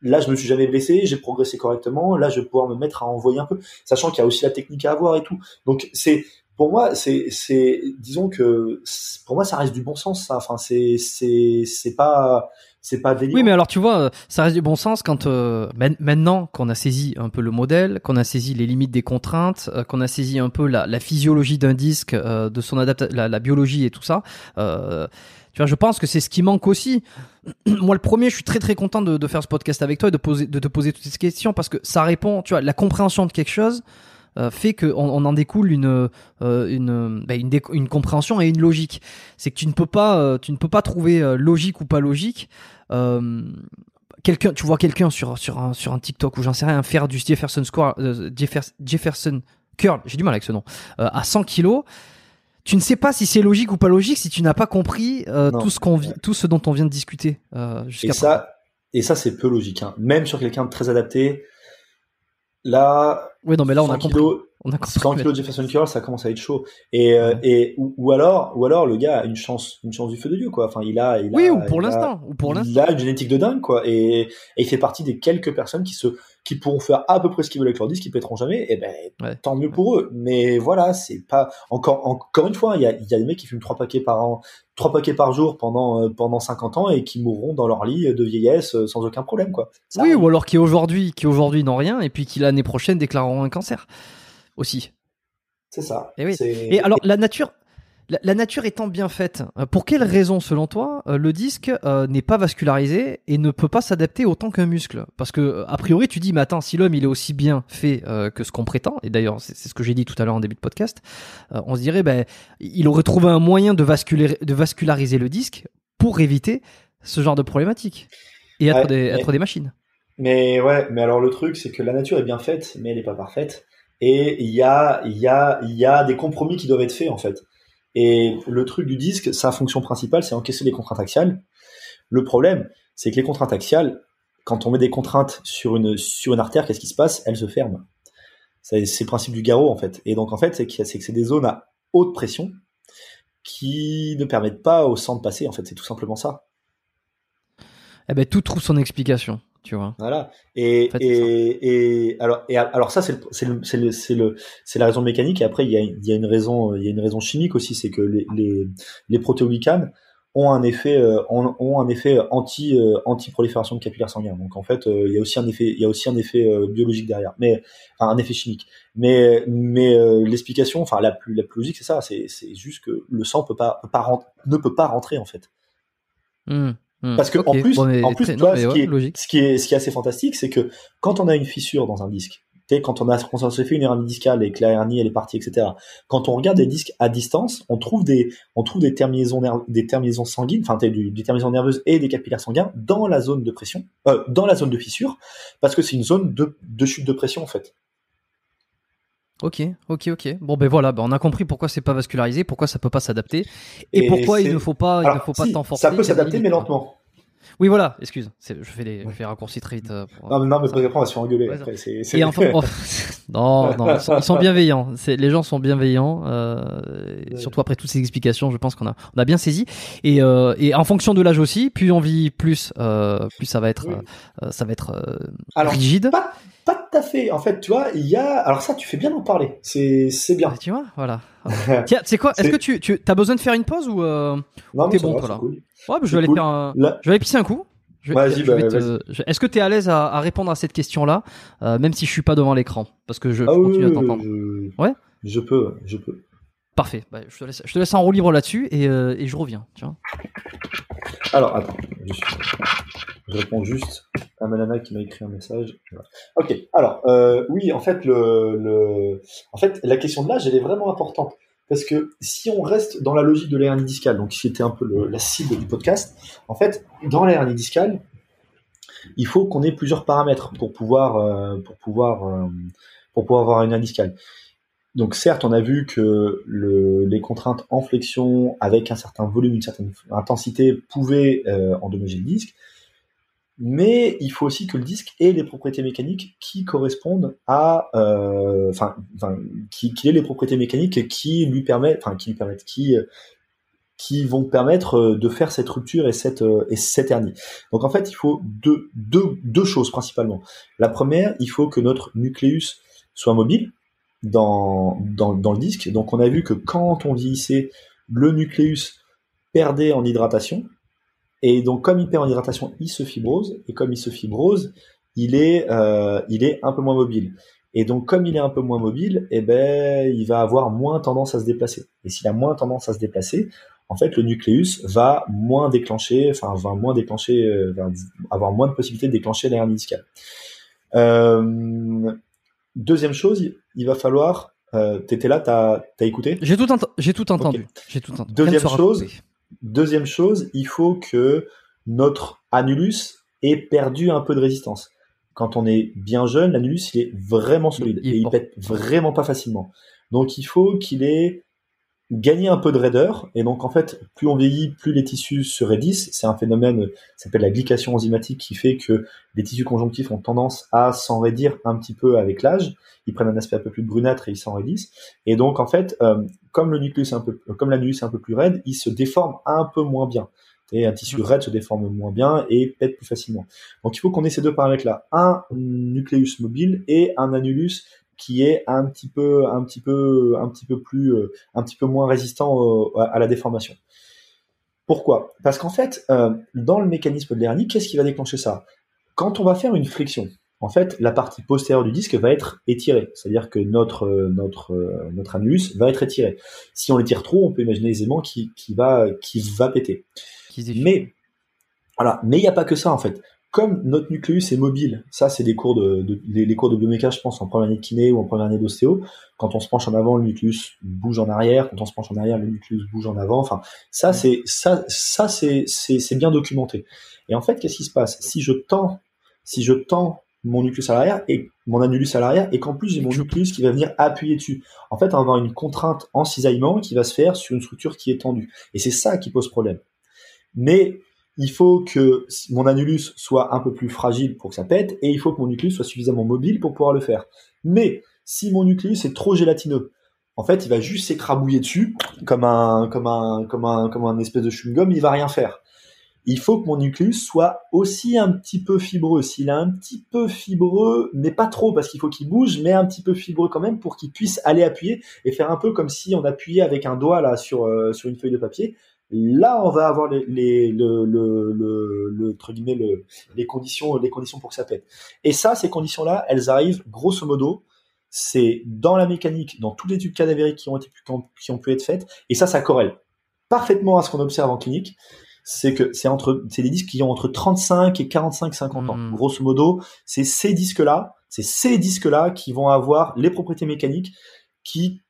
là je me suis jamais blessé, j'ai progressé correctement, là je vais pouvoir me mettre à envoyer un peu, sachant qu'il y a aussi la technique à avoir et tout. Donc c'est pour moi c'est c'est disons que pour moi ça reste du bon sens ça. Enfin c'est c'est c'est pas c'est pas délire. Oui, mais alors tu vois, ça reste du bon sens quand euh, maintenant qu'on a saisi un peu le modèle, qu'on a saisi les limites des contraintes, euh, qu'on a saisi un peu la, physiologie d'un disque, euh, de son adaptation, la, biologie et tout ça. Tu vois, je pense que c'est ce qui manque aussi. Moi, le premier, je suis très très content de, faire ce podcast avec toi et de, te poser toutes ces questions parce que ça répond, tu vois, la compréhension de quelque chose euh, fait qu'on on en découle une euh, une, bah, une, compréhension et une logique. C'est que tu ne peux pas euh, tu ne peux pas trouver logique ou pas logique quelqu'un, tu vois quelqu'un sur sur un sur un TikTok ou j'en sais rien faire du Jefferson Square, Jefferson, Jefferson curl, j'ai du mal avec ce nom, à 100 kilos. Tu ne sais pas si c'est logique ou pas logique si tu n'as pas compris euh, tout ce qu'on tout ce dont on vient de discuter jusqu'à Et ça, et ça c'est peu logique. Hein. Même sur quelqu'un de très adapté, là, oui non mais là on a compris. On a 100 kg de Jefferson Curl, ça commence à être chaud. Et, euh, et ou, alors, ou alors le gars a une chance, une chance du feu de Dieu, quoi. Enfin, il a, il oui, ou pour l'instant, ou pour l'instant. Il a une génétique de dingue, quoi. Et, et, il fait partie des quelques personnes qui se, qui pourront faire à peu près ce qu'ils veulent avec leur disque, qui pèteront jamais. Et ben, tant mieux pour eux. Mais voilà, c'est pas encore, encore une fois, il y a, il y a des mecs qui fument trois paquets par an, trois paquets par jour pendant euh, pendant 50 ans et qui mourront dans leur lit de vieillesse euh, sans aucun problème, quoi. oui, ou alors qui aujourd'hui, qui aujourd'hui n'ont rien et puis qui l'année prochaine déclareront un cancer aussi. C'est ça. Et, oui. et alors, la nature, la, nature étant bien faite, euh, pour quelle raison, selon toi, euh, le disque euh, n'est pas vascularisé et ne peut pas s'adapter autant qu'un muscle? Parce que, a priori, tu dis, mais attends, si l'homme il est aussi bien fait que ce qu'on prétend, et d'ailleurs, c'est ce que j'ai dit tout à l'heure en début de podcast, on se dirait, ben, il aurait trouvé un moyen de, de vasculariser le disque pour éviter ce genre de problématique et être, des, être des machines. Mais ouais, mais alors le truc, c'est que la nature est bien faite, mais elle n'est pas parfaite et il y a, il y, a, il y a des compromis qui doivent être faits en fait. Et le truc du disque, sa fonction principale, c'est encaisser les contraintes axiales. Le problème, c'est que les contraintes axiales, quand on met des contraintes sur une, sur une artère, qu'est-ce qui se passe? Elles se ferment. C'est le principe du garrot en fait. Et donc en fait, c'est que c'est des zones à haute pression qui ne permettent pas au sang de passer. En fait, c'est tout simplement ça. Eh ben, tout trouve son explication. Voilà. Et, et, et, alors, et alors ça, c'est le, c'est le, c'est le, c'est le, c'est la raison mécanique. Et après, il y a, il y a une raison, il y a une raison chimique aussi, c'est que les, les, les ont un effet, euh, ont, un effet anti, euh, anti-prolifération de capillaires sanguins. Donc en fait, euh, il y a aussi un effet, il y a aussi un effet biologique derrière, mais enfin un effet chimique. Mais, mais l'explication, enfin la plus, la plus logique, c'est ça. C'est, c'est juste que le sang peut pas, peut pas ne peut pas rentrer en fait. Mmh. Hmm. Parce que en plus, en plus, toi, ce, qui est, ce, qui est, ce qui est assez fantastique, c'est que quand on a une fissure dans un disque, quand on a quand on se fait une hernie discale et que la hernie elle est partie, etc. Quand on regarde des disques à distance, on trouve des on trouve des terminaisons des terminaisons sanguines, enfin des, des terminaisons nerveuses et des capillaires sanguins dans la zone de pression, euh, dans la zone de fissure, parce que c'est une zone de, de chute de pression en fait. Ok, ok, ok. Bon ben voilà, ben on a compris pourquoi c'est pas vascularisé, pourquoi ça peut pas s'adapter, et, pourquoi il ne faut pas, il ne faut pas t'enforcer. Ça peut s'adapter, mais lentement. Oui, voilà, excuse. Je fais les, je fais raccourcis très vite. Euh, non, mais, non, mais après, on va se faire engueuler. après, Et enfin, oh, non, non, ils sont, bienveillants. Les gens sont bienveillants. Euh, surtout après toutes ces explications, je pense qu'on a, on a bien saisi. Et, euh, et en fonction de l'âge aussi, plus on vit, plus, euh, plus ça va être, euh, ça va être Alors, rigide. Pas, pas tout à fait. En fait, tu vois, il y a. Alors ça, tu fais bien d'en parler. C'est, c'est bien. Tu vois, voilà. Tiens, c'est quoi Est-ce que tu, tu as besoin de faire une pause ou t'es bon toi là Ouais, bah, je vais aller faire un... Je vais aller pisser un coup. Bah, Est-ce que tu es à l'aise à, répondre à cette question-là, euh, même si je suis pas devant l'écran? Parce que je, ah continue à t'entendre. Ouais? Je peux, je peux. Parfait. Bah, je, te laisse, je, te laisse, en roue libre là-dessus et, euh, et, je reviens. Tu vois Alors, attends. Je, je, réponds juste à Manana qui m'a écrit un message. Ok. Alors, euh, oui, en fait, le, le, en fait, la question de l'âge, elle est vraiment importante. Parce que si on reste dans la logique de l'hernie discale, donc qui était un peu la cible du podcast, en fait, dans l'hernie discale, il faut qu'on ait plusieurs paramètres pour pouvoir, euh, pour pouvoir, euh, pour pouvoir avoir une hernie discale. Donc certes, on a vu que le, les contraintes en flexion avec un certain volume, une certaine intensité pouvaient euh, endommager le disque, mais il faut aussi que le disque ait les propriétés mécaniques qui correspondent à, euh, enfin, qui, ait les propriétés mécaniques qui lui permettent, enfin, qui lui permettent, qui, qui vont permettre euh, de faire cette rupture et cette euh, et cette hernie. Donc en fait, il faut deux, deux, deux choses principalement. La première, il faut que notre nucléus soit mobile dans, dans, dans le disque. Donc on a vu que quand on vieillissait, le nucléus perdait en hydratation, et donc, comme il perd en hydratation, il se fibrose. Et comme il se fibrose, il est, euh, il est un peu moins mobile. Et donc, comme il est un peu moins mobile, eh ben, il va avoir moins tendance à se déplacer. Et s'il a moins tendance à se déplacer, en fait, le nucléus va moins déclencher, enfin, va moins déclencher, euh, va avoir moins de possibilités de déclencher l'hernie discale. Euh, deuxième chose, il va falloir, euh, t'étais là, t'as as écouté? J'ai tout, entendu. J'ai tout entendu. Deuxième chose, Deuxième chose, il faut que notre annulus ait perdu un peu de résistance. Quand on est bien jeune, l'annulus il est vraiment solide et il pète vraiment pas facilement. Donc il faut qu'il ait gagner un peu de raideur. Et donc, en fait, plus on vieillit, plus les tissus se raidissent. C'est un phénomène, ça s'appelle la glycation enzymatique, qui fait que les tissus conjonctifs ont tendance à s'enraidir un petit peu avec l'âge. Ils prennent un aspect un peu plus brunâtre et ils s'enraidissent. Et donc, en fait, euh, comme le nucléus est est un peu plus raide, il se déforme un peu moins bien. Et un tissu raide se déforme moins bien et pète plus facilement. Donc il faut qu'on ait ces deux paramètres-là. Un nucléus mobile et un annulus qui est un petit peu, plus, euh, un petit peu moins résistant à la déformation. Pourquoi? Parce qu'en fait, euh, dans le mécanisme de l'hernie, qu'est-ce qui va déclencher ça? Quand on va faire une friction, en fait, la partie postérieure du disque va être étirée, c'est-à-dire que notre notre notre annulus va être étiré. Si on l'étire trop, on peut imaginer aisément qu'il qui va qui va péter. Mais voilà, mais il n'y a pas que ça en fait comme notre nucléus est mobile, ça c'est des cours de, les, cours de je pense, en première année de kiné ou en première année d'ostéo. Quand on se penche en avant, le nucléus bouge en arrière. Quand on se penche en arrière, le nucléus bouge en avant. Enfin, ça c'est ça ça c'est c'est bien documenté. Et en fait, qu'est-ce qui se passe? Si je tends si je tends mon nucléus à l'arrière et mon annulus à l'arrière et qu'en plus j'ai mon nucléus qui va venir appuyer dessus. En fait, on va avoir une contrainte en cisaillement qui va se faire sur une structure qui est tendue. Et c'est ça qui pose problème. Mais il faut que mon annulus soit un peu plus fragile pour que ça pète, et il faut que mon nucléus soit suffisamment mobile pour pouvoir le faire. Mais si mon nucléus est trop gélatineux, en fait, il va juste s'écrabouiller dessus comme un comme un comme un comme un espèce de chewing-gum, il va rien faire. Il faut que mon nucléus soit aussi un petit peu fibreux. S'il est un petit peu fibreux, mais pas trop parce qu'il faut qu'il bouge, mais un petit peu fibreux quand même pour qu'il puisse aller appuyer et faire un peu comme si on appuyait avec un doigt là sur euh, sur une feuille de papier Là, on va avoir les, les, le, le, le, entre guillemets, le, les conditions, les conditions pour que ça pète. Et ça, ces conditions-là, elles arrivent grosso modo. C'est dans la mécanique, dans toutes les études cadavériques qui ont été qui ont pu être faites, et ça, ça corrèle parfaitement à ce qu'on observe en clinique. C'est que c'est entre, c'est des disques qui ont entre 35 et 45, 50 ans. Hmm. Grosso modo, c'est ces disques-là, c'est ces disques-là qui vont avoir les propriétés mécaniques qui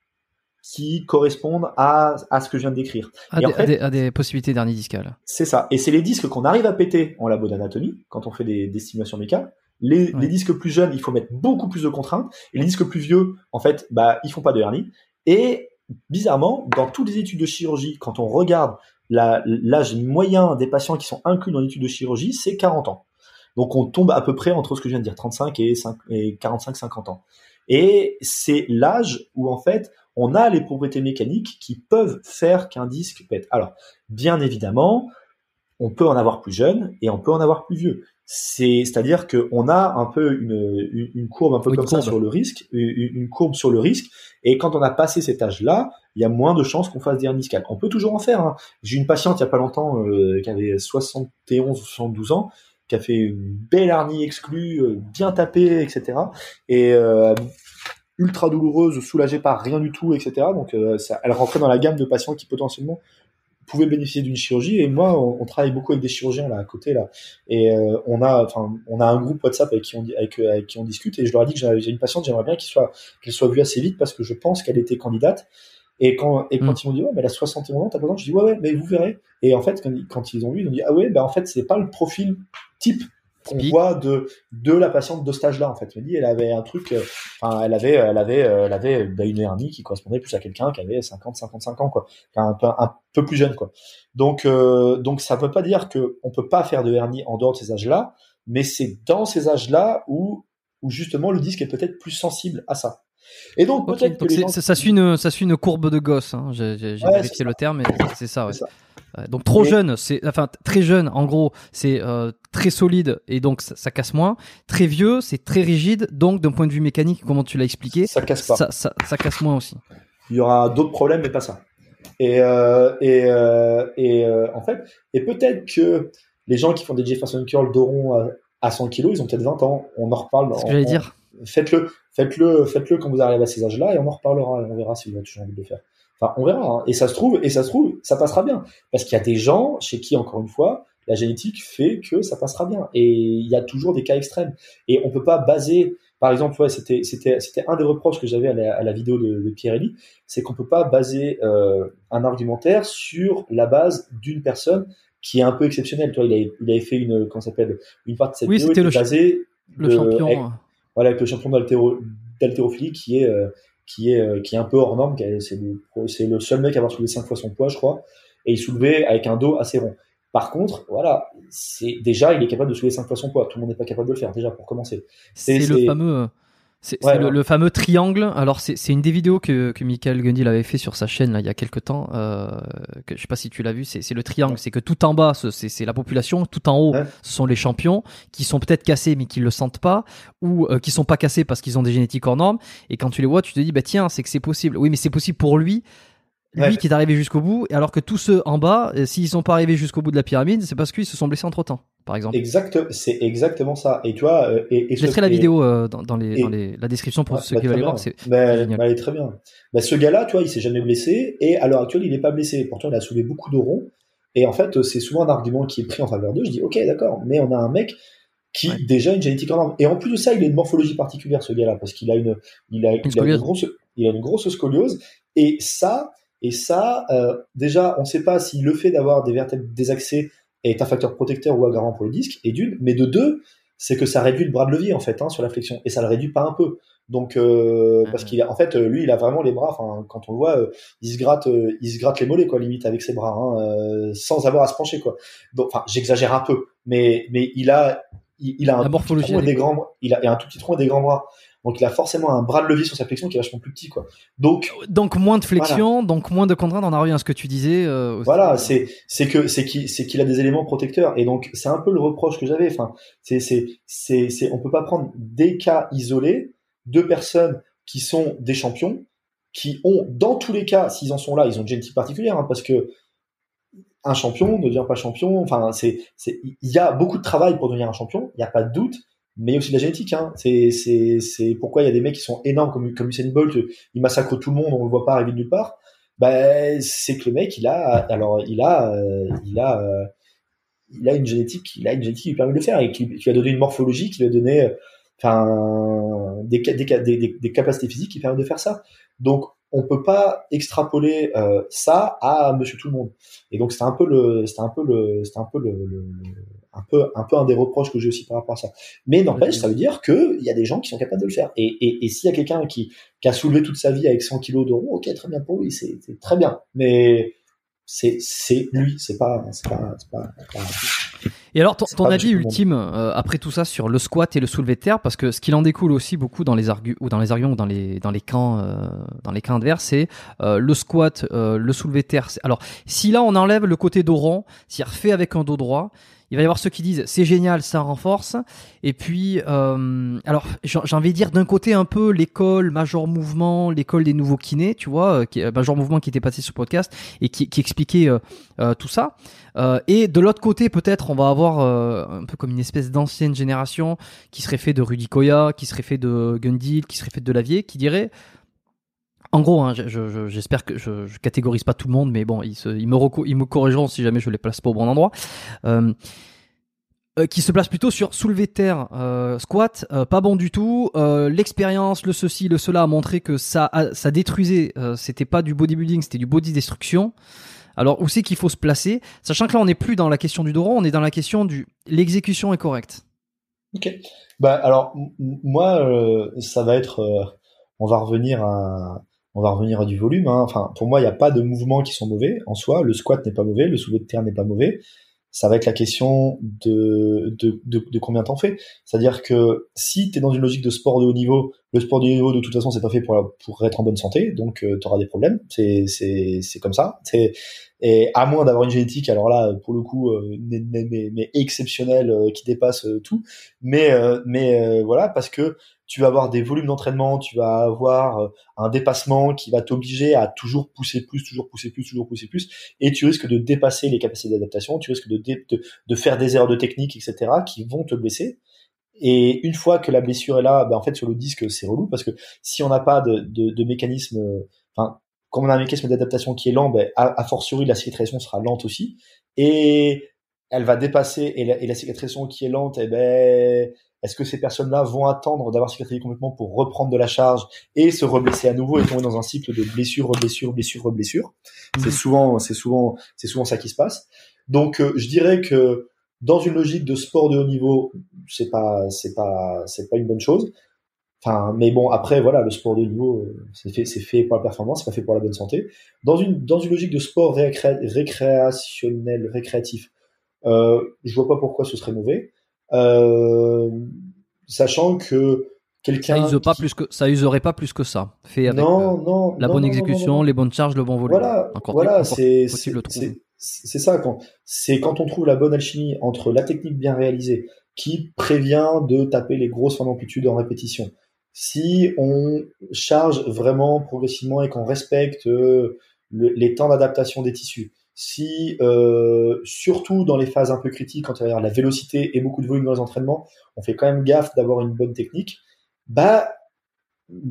qui correspondent à, à ce que je viens de décrire. À, des, à, des, possibilités d'hernie discale. C'est ça. Et c'est les disques qu'on arrive à péter en labo d'anatomie, quand on fait des, des stimulations mécaniques. Les, les, disques plus jeunes, il faut mettre beaucoup plus de contraintes. Et les disques plus vieux, en fait, bah, ils font pas de hernie. Et bizarrement, dans toutes les études de chirurgie, quand on regarde l'âge moyen des patients qui sont inclus dans l'étude de chirurgie, c'est 40 ans. Donc on tombe à peu près entre ce que je viens de dire, 35 et, et 45-50 ans. Et c'est l'âge où en fait on a les propriétés mécaniques qui peuvent faire qu'un disque pète. Alors, bien évidemment, on peut en avoir plus jeune et on peut en avoir plus vieux. C'est, c'est-à-dire qu'on a un peu une, une, courbe un peu comme ça sur le risque, une, courbe sur le risque. Et quand on a passé cet âge-là, il y a moins de chances qu'on fasse des hernies discales. On peut toujours en faire. Hein. J'ai une patiente il y a pas longtemps euh, qui avait 71 ou 72 ans, qui a fait une belle hernie exclue, euh, bien tapée, etc. Et euh, ultra douloureuse, soulagée par rien du tout, etc. Donc euh, ça, elle rentrait dans la gamme de patients qui potentiellement pouvaient bénéficier d'une chirurgie. Et moi, on, travaille beaucoup avec des chirurgiens là à côté là, et euh, on a, enfin, on a un groupe WhatsApp avec qui on, avec, avec qui on discute. Et je leur ai dit que j'ai une patiente, j'aimerais bien qu'elle soit, qu'elle soit vue assez vite parce que je pense qu'elle était candidate. Et quand, et quand mm. ils m'ont dit, ouais, mais elle a 61 ans, t'as pas besoin, je dis, ouais, ouais, mais vous verrez. Et en fait, quand, quand ils ont vu, ils ont dit, ah ouais, ben en fait, c'est pas le profil type qu'on voit de de la patiente de stage là en fait. Elle dit elle avait un truc, euh, enfin elle avait elle avait euh, elle avait bah, une hernie qui correspondait plus à quelqu'un qui avait 50 55 ans quoi, un peu un peu plus jeune quoi. Donc euh, donc ça veut pas dire que on peut pas faire de hernie en dehors de ces âges là, mais c'est dans ces âges là où où justement le disque est peut-être plus sensible à ça. Et donc peut-être que ça, suit une ça suit une courbe de gosse. Hein. J'ai vérifié le terme, mais c'est ça. Ouais. ça. Donc trop jeune, c'est enfin très jeune. En gros, c'est euh, très solide et donc ça, casse moins. Très vieux, c'est très rigide. Donc d'un point de vue mécanique, comment tu l'as expliqué, ça casse pas. Ça, ça, casse moins aussi. Il y aura d'autres problèmes, mais pas ça. Et euh, et euh, et euh, en fait, et peut-être que les gens qui font des Jefferson curl d'Oron à, 100 kg, ils ont peut-être 20 ans. On en reparle. Ce que j'allais dire. Faites-le, faites-le, faites-le quand vous arrivez à ces âges-là et on en reparlera et on verra si vous avez toujours envie de le faire. Enfin, on verra. Hein. Et ça se trouve, et ça se trouve, ça passera bien. Parce qu'il y a des gens chez qui, encore une fois, la génétique fait que ça passera bien. Et il y a toujours des cas extrêmes. Et on peut pas baser, par exemple, ouais, c'était, c'était, c'était un des reproches que j'avais à la, à la vidéo de, de Pierre-Élie, c'est qu'on peut pas baser euh, un argumentaire sur la base d'une personne qui est un peu exceptionnel. Toi, il avait, il avait fait une, comment s'appelle, une partie de cette oui, vidéo le, le champion. Avec, voilà, avec le champion d'haltérophilie qui est, qui est, qui est un peu hors norme. C'est le, c'est le seul mec à avoir soulevé cinq fois son poids, je crois, et il soulevait avec un dos assez rond. Par contre, voilà, c'est déjà, il est capable de soulever 5 fois son poids. Tout le monde n'est pas capable de le faire, déjà, pour commencer. C'est le fameux. C'est le, fameux triangle. Alors c'est une des vidéos que, que Michael Gundil avait fait sur sa chaîne là, il y a quelques temps. Euh, que, je sais pas si tu l'as vu. C'est le triangle. C'est que tout en bas, c'est la population. Tout en haut, ce sont les champions qui sont peut-être cassés mais qui le sentent pas, ou euh, qui sont pas cassés parce qu'ils ont des génétiques hors normes. Et quand tu les vois, tu te dis bah tiens, c'est que c'est possible. Oui, mais c'est possible pour lui lui qui est arrivé jusqu'au bout, alors que tous ceux en bas, euh, s'ils sont pas arrivés jusqu'au bout de la pyramide, c'est parce qu'ils se sont blessés entre temps, par exemple. Exact, c'est exactement ça. Et tu vois, euh, et, je mettrai la vidéo euh, dans, les, dans les, la description pour ceux bah, qui veulent voir. C'est bah, elle est très bien. Bah, ce gars-là, tu vois, il s'est jamais blessé et à l'heure actuelle, il n'est pas blessé. Pourtant, il a soulevé beaucoup de ronds. Et en fait, c'est souvent un argument qui est pris en faveur d'eux. Je dis, ok, d'accord, mais on a un mec qui déjà a une génétique en Et en plus de ça, il a une morphologie particulière, ce gars-là, parce qu'il a une, il a, il a une grosse, il a une grosse scoliose. Et ça, et ça, euh, déjà, on ne sait pas si le fait d'avoir des vertèbres désaxées est un facteur protecteur ou un garant pour le disque, et d'une, mais de deux, c'est que ça réduit le bras de levier en fait hein, sur la flexion, et ça le réduit pas un peu. Donc, euh, parce qu'il a, en fait, lui, il a vraiment les bras. Enfin, quand on le voit, euh, il se gratte, euh, il se gratte les mollets quoi, limite avec ses bras, hein, euh, sans avoir à se pencher quoi. Donc, enfin, j'exagère un peu, mais mais il a, il, a un tout petit tronc et des grands, il a, il a un tout petit tronc et des grands bras. Donc il a forcément un bras de levier sur sa flexion qui est vachement plus petit, quoi. Donc donc moins de flexion, donc moins de contraintes. On en revient à ce que tu disais. Euh, voilà, c'est c'est que c'est qu'il c'est qu'il a des éléments protecteurs et donc c'est un peu le reproche que j'avais. Enfin, c'est c'est c'est c'est on peut pas prendre des cas isolés de personnes qui sont des champions qui ont dans tous les cas s'ils en sont là, ils ont une génétique particulière hein, parce que un champion ne devient pas champion. Enfin, c'est, c'est, il y a beaucoup de travail pour devenir un champion. Il n'y a pas de doute mais il y a aussi de la génétique. Hein. C'est, c'est, c'est pourquoi il y a des mecs qui sont énormes comme, comme Usain Bolt, il massacre tout le monde, on le voit pas arriver nulle part. Ben, c'est que le mec, il a, alors il a, euh, il a, euh, il a une génétique, il a une génétique qui lui permet de le faire et qui, lui a donné une morphologie, qui lui a donné, enfin, des, des, des, des, capacités physiques qui permettent de faire ça. Donc, on peut pas extrapoler euh, ça à Monsieur Tout le Monde. Et donc, c'était un peu le, c'était un peu le, c'était un peu le, le un peu, un peu un des reproches que j'ai aussi par rapport à ça. Mais n'empêche, ça veut dire qu'il y a des gens qui sont capables de le faire. Et, et, et s'il y a quelqu'un qui, qui a soulevé toute sa vie avec 100 kilos de rond, ok, très bien pour lui, c'est très bien. Mais c'est c'est lui, c'est pas, c'est pas, pas, pas, Et alors, ton, ton avis ultime euh, après tout ça sur le squat et le soulevé de terre, parce que ce qu'il en découle aussi beaucoup dans les arguments ou dans les arguments ou dans les dans les camps euh, dans les camps adverses, c'est euh, le squat, le soulevé de terre. Alors, si là on enlève le côté dos rond, si refait avec un dos droit, il va y avoir ceux qui disent c'est génial, ça renforce. Et puis, euh, alors j'ai envie de dire d'un côté un peu l'école Major Mouvement, l'école des nouveaux kinés, tu vois, euh, euh, Major Mouvement qui était passé sur podcast et qui, qui expliquait euh, tout ça. et de l'autre côté, peut-être, on va avoir un peu comme une espèce d'ancienne génération qui serait fait de Rudy Koya, qui serait fait de Gundil, qui serait fait de Lavier, qui dirait en gros, hein, j'espère que je, je, catégorise pas tout le monde, mais bon, ils, me, ils corrigeront si jamais je les place pas au bon endroit. Euh, euh, qui se place plutôt sur soulever terre, euh, squat, pas bon du tout. L'expérience, le ceci, le cela a montré que ça, ça détruisait. c'était pas du bodybuilding, c'était du body destruction. Alors où c'est qu'il faut se placer, sachant que là on n'est plus dans la question du dos on est dans la question du l'exécution est correcte. Ok. Bah alors moi ça va être, on va revenir à on va revenir à du volume. Hein. Enfin, pour moi, il n'y a pas de mouvements qui sont mauvais en soi. Le squat n'est pas mauvais, le soulevé de terre n'est pas mauvais. Ça va être la question de, de, de, de combien t'en. C'est-à-dire que si tu es dans une logique de sport de haut niveau, le sport de haut niveau, de toute façon, c'est pas fait pour, pour être en bonne santé, donc euh, tu auras des problèmes. C'est comme ça. Et à moins d'avoir une génétique, alors là, pour le coup, euh, mais, mais, mais, exceptionnelle, euh, qui dépasse tout. Mais, mais voilà, parce que tu vas avoir des volumes d'entraînement, tu vas avoir euh, un dépassement qui va t'obliger à toujours pousser plus, toujours pousser plus, toujours pousser plus, et tu risques de dépasser les capacités d'adaptation, tu risques de, de, de, faire des erreurs de technique, etc., qui vont te blesser. Et une fois que la blessure est là, ben en fait sur le disque c'est relou parce que si on n'a pas de, de, de, mécanisme, enfin comme on a un mécanisme d'adaptation qui est lent, ben, a, fortiori la cicatrisation sera lente aussi, et elle va dépasser et la, et la cicatrisation qui est lente, eh ben est-ce que ces personnes-là vont attendre d'avoir cicatrisé complètement pour reprendre de la charge et se reblesser à nouveau et tomber dans un cycle de blessure, blessure, blessure, blessure C'est mhm. souvent, c'est souvent, c'est souvent ça qui se passe. Donc, je dirais que dans une logique de sport de haut niveau, c'est pas, c'est pas, c'est pas une bonne chose. Enfin, mais bon, après, voilà, le sport de niveau, c'est fait, c'est fait pour la performance, c'est pas fait pour la bonne santé. Dans une, dans une logique de sport récréationnel, récréatif, euh, je vois pas pourquoi ce serait mauvais. Euh, sachant que quelqu'un ça use pas plus que ça userait pas plus que ça. Fait avec non, euh, non, la bonne exécution, les bonnes charges, le bon volume. Voilà, voilà, c'est c'est ça quand c'est quand on trouve la bonne alchimie entre la technique bien réalisée qui prévient de taper les grosses fins d'amplitude en répétition. Si on charge vraiment progressivement et qu'on respecte euh, les temps d'adaptation des tissus, si euh, surtout dans les phases un peu critiques, quand il y a la vélocité et beaucoup de volume dans les entraînements, on fait quand même gaffe d'avoir une bonne technique, bah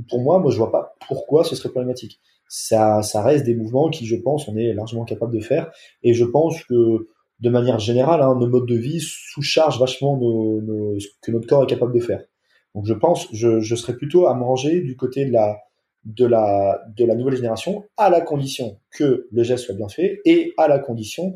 pour moi, moi je vois pas pourquoi ce serait problématique. Ça, ça reste des mouvements qui, je pense, on est largement capable de faire, et je pense que de manière générale, hein, nos modes de vie sous-chargent vachement ce que notre corps est capable de faire. Donc je pense, je, je serais plutôt à me ranger du côté de la, de la, de la nouvelle génération, à la condition que le geste soit bien fait et à la condition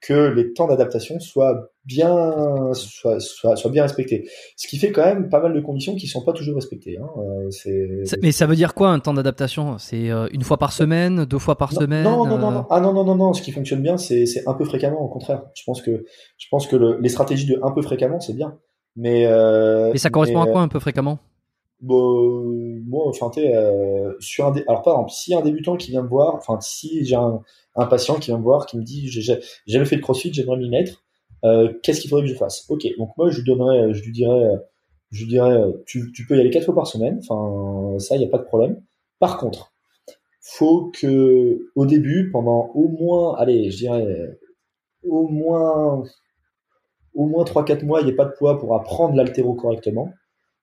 que les temps d'adaptation soient bien, soient, soient, soient, bien respectés. Ce qui fait quand même pas mal de conditions qui sont pas toujours respectées. Hein. Euh, mais ça veut dire quoi un temps d'adaptation? C'est euh, une fois par semaine, deux fois par semaine non, non, non, non, Ah non, non, non, non. Ce qui fonctionne bien, c'est un peu fréquemment. Au contraire, je pense que je pense que le, les stratégies de un peu fréquemment, c'est bien. Mais euh, ça correspond à quoi un peu fréquemment Bon, moi, enfin, euh, sur un, alors par exemple, si un débutant qui vient me voir, enfin, si j'ai un, un, patient qui vient me voir, qui me dit, j'ai jamais fait de CrossFit, j'aimerais m'y mettre, euh, qu'est-ce qu'il faudrait que je fasse? Ok, donc moi, je lui donnerais, je lui dirais, je lui dirais, tu, tu peux y aller quatre fois par semaine, enfin, ça, il n'y a pas de problème. Par contre, faut que, au début, pendant au moins, allez, je dirais, au moins, au moins 3-4 mois, il n'y ait pas de poids pour apprendre l'altéro correctement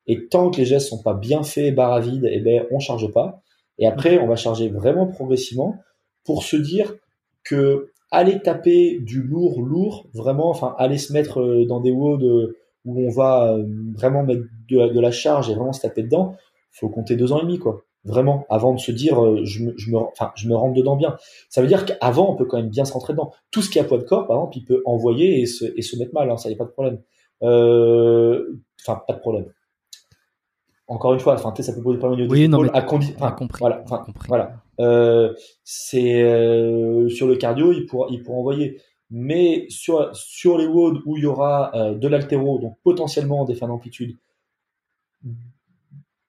et tant que les gestes sont pas bien faits, barre à vide, eh ben, on charge pas. Et après, on va charger vraiment progressivement pour se dire que aller taper du lourd, lourd, vraiment, enfin, aller se mettre euh, dans des WOD où on va euh, vraiment mettre de, la charge et vraiment se taper dedans, faut compter deux ans et demi, quoi. Vraiment, avant de se dire, euh, je me, je me, enfin, je me rentre dedans bien. Ça veut dire qu'avant, on peut quand même bien se rentrer dedans. Tout ce qui a poids de corps, par exemple, il peut envoyer et se, et se mettre mal, hein, ça y a pas de problème. Enfin, pas de problème encore une fois, enfin, ça peut poser problème oui, non, mais à condition. compris. Voilà, enfin, voilà. Euh, c'est euh, sur le cardio, il pourra, il pourra envoyer. Mais sur sur les WOD où il y aura euh, de l'altéro, donc potentiellement des fins d'amplitude,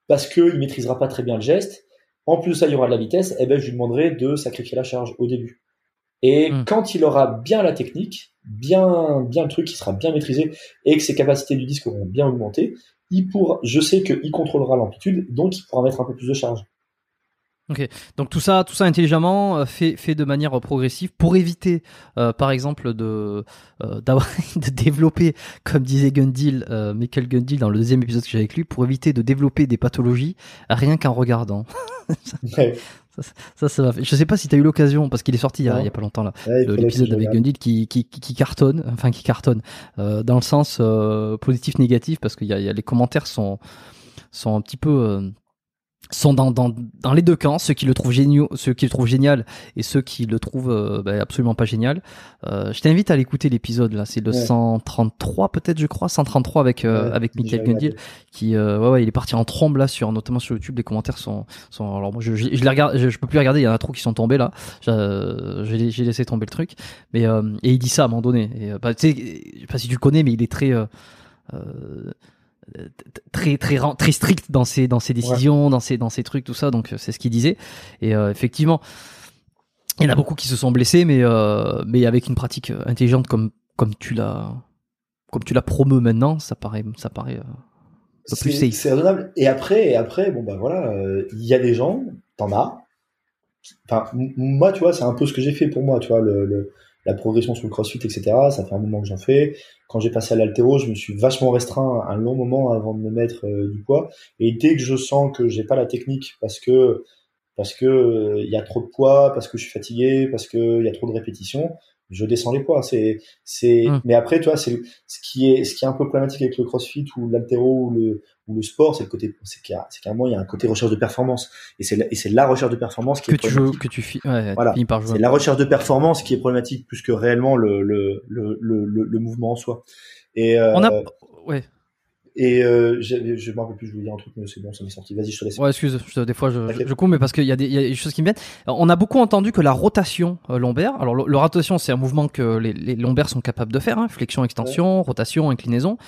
parce que il maîtrisera pas très bien le geste. En plus ça, il y aura de la vitesse. Eh ben, je lui demanderai de sacrifier la charge au début. Et hmm. quand il aura bien la technique, bien, bien le truc, qui sera bien maîtrisé et que ses capacités du disque auront bien augmenté, il pourra, je sais qu'il contrôlera l'amplitude, donc il pourra mettre un peu plus de charge. Ok, donc tout ça, tout ça intelligemment, euh, fait, fait de manière progressive pour éviter, euh, par exemple, de, euh, de développer, comme disait Gundil, Michael Gundil dans le deuxième épisode que j'avais avec lui, pour éviter de développer des pathologies rien qu'en regardant. Ça, ça, va. Je sais pas si tu as eu l'occasion, parce qu'il est sorti il y, a, pas longtemps là, l'épisode avec Gundil qui, qui, qui, cartonne, enfin qui cartonne, euh, dans le sens euh, positif négatif, parce que y a, y a, les commentaires sont sont un petit peu euh, sont dans, dans, dans les deux camps, ceux qui le trouvent génial, ceux qui le trouvent génial et ceux qui le trouvent euh, bah, absolument pas génial. Euh, je t'invite à l'écouter l'épisode là, c'est le 133 peut-être je crois, 133 avec euh, avec Michael Gundil qui euh, ouais, ouais il est parti en trombe là sur notamment sur YouTube. Les commentaires sont sont alors moi je, je, les regarde je, peux plus regarder. Il y en a trop qui sont tombés là. J'ai j'ai laissé tomber le truc. Mais et il dit ça à un moment donné. Et bah, tu sais je sais pas si tu le connais mais il est très très très très strict dans ses dans ses décisions, dans ses dans ses trucs, tout ça. Donc c'est ce qu'il disait. Et euh, effectivement, il y en a beaucoup qui se sont blessés, mais euh, mais avec une pratique intelligente comme comme tu l'as comme tu la promeus maintenant, ça paraît ça paraît euh, plus safe. C'est raisonnable. Et après et après bon bah voilà, il y a des gens, t'en as. Enfin moi tu vois c'est un peu ce que j'ai fait pour moi tu vois le, le la progression sur le crossfit, etc. Ça fait un moment que j'en fais. Quand j'ai passé à l'altéro, je me suis vachement restreint un long moment avant de me mettre euh, du poids. Et dès que je sens que j'ai pas la technique parce que parce que il euh, y a trop de poids, parce que je suis fatigué, parce que il y a trop de répétitions, je descends les poids. C'est, c'est, Hmm. mais après, toi, c'est ce qui est, ce qui est un peu problématique avec le CrossFit ou l'altéro ou le, ou le sport, c'est le côté, c'est qu'il y a, c'est qu'à un moment, il y a un côté recherche de performance. Et c'est, la- et c'est la recherche de performance qui Que est tu joues, problématique. que tu, fi- ouais, tu Voilà. finis par jouer. C'est la recherche de performance qui est problématique plus que réellement le, le, le, le, le, le mouvement en soi. Et, euh, On a, ouais, et euh, je me rappelle plus, je voulais dire un truc, mais c'est bon, ça m'est sorti. Vas-y, je te laisse. Ouais, excuse, je- des fois je, je, coupe, mais parce qu'il y, a des- il y a des choses qui me viennent. Alors, on a beaucoup entendu que la rotation euh, lombaire, alors le, le rotation c'est un mouvement que les, les lombaires sont capables de faire, hein, flexion, extension, rotation, inclinaison,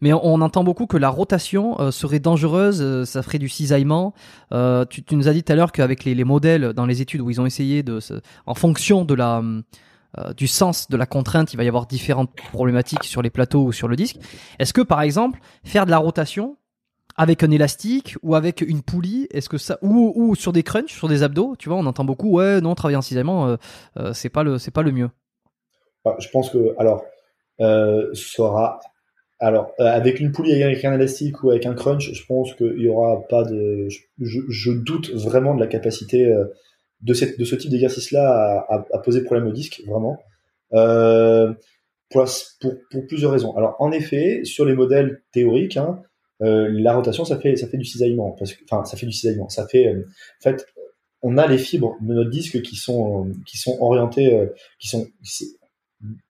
mais on, on entend beaucoup que la rotation euh, serait dangereuse, euh, ça ferait du cisaillement. Euh, tu, tu nous as dit tout à l'heure qu'avec les, les modèles dans les études où ils ont essayé de, en fonction de la euh, du sens de la contrainte, il va y avoir différentes problématiques sur les plateaux ou sur le disque. Est-ce que par exemple faire de la rotation avec un élastique ou avec une poulie Est-ce que ça ou, ou sur des crunchs, sur des abdos Tu vois, on entend beaucoup. Ouais, non, travailler en cisaillement, euh, euh, c'est pas le c'est pas le mieux. Enfin, je pense que, alors, alors, avec une poulie, avec un élastique ou avec un crunch, je pense qu'il y aura pas de, je, doute vraiment de la capacité de, ce type d'exercice-là à- à poser problème au disque, vraiment. Euh, pour, plusieurs raisons. Alors, en effet, sur les modèles théoriques, hein, euh, la rotation, ça fait, ça fait du cisaillement, enfin, ça fait du cisaillement. Ça fait, euh, en fait, on a les fibres de notre disque qui sont, qui sont orientées, qui sont,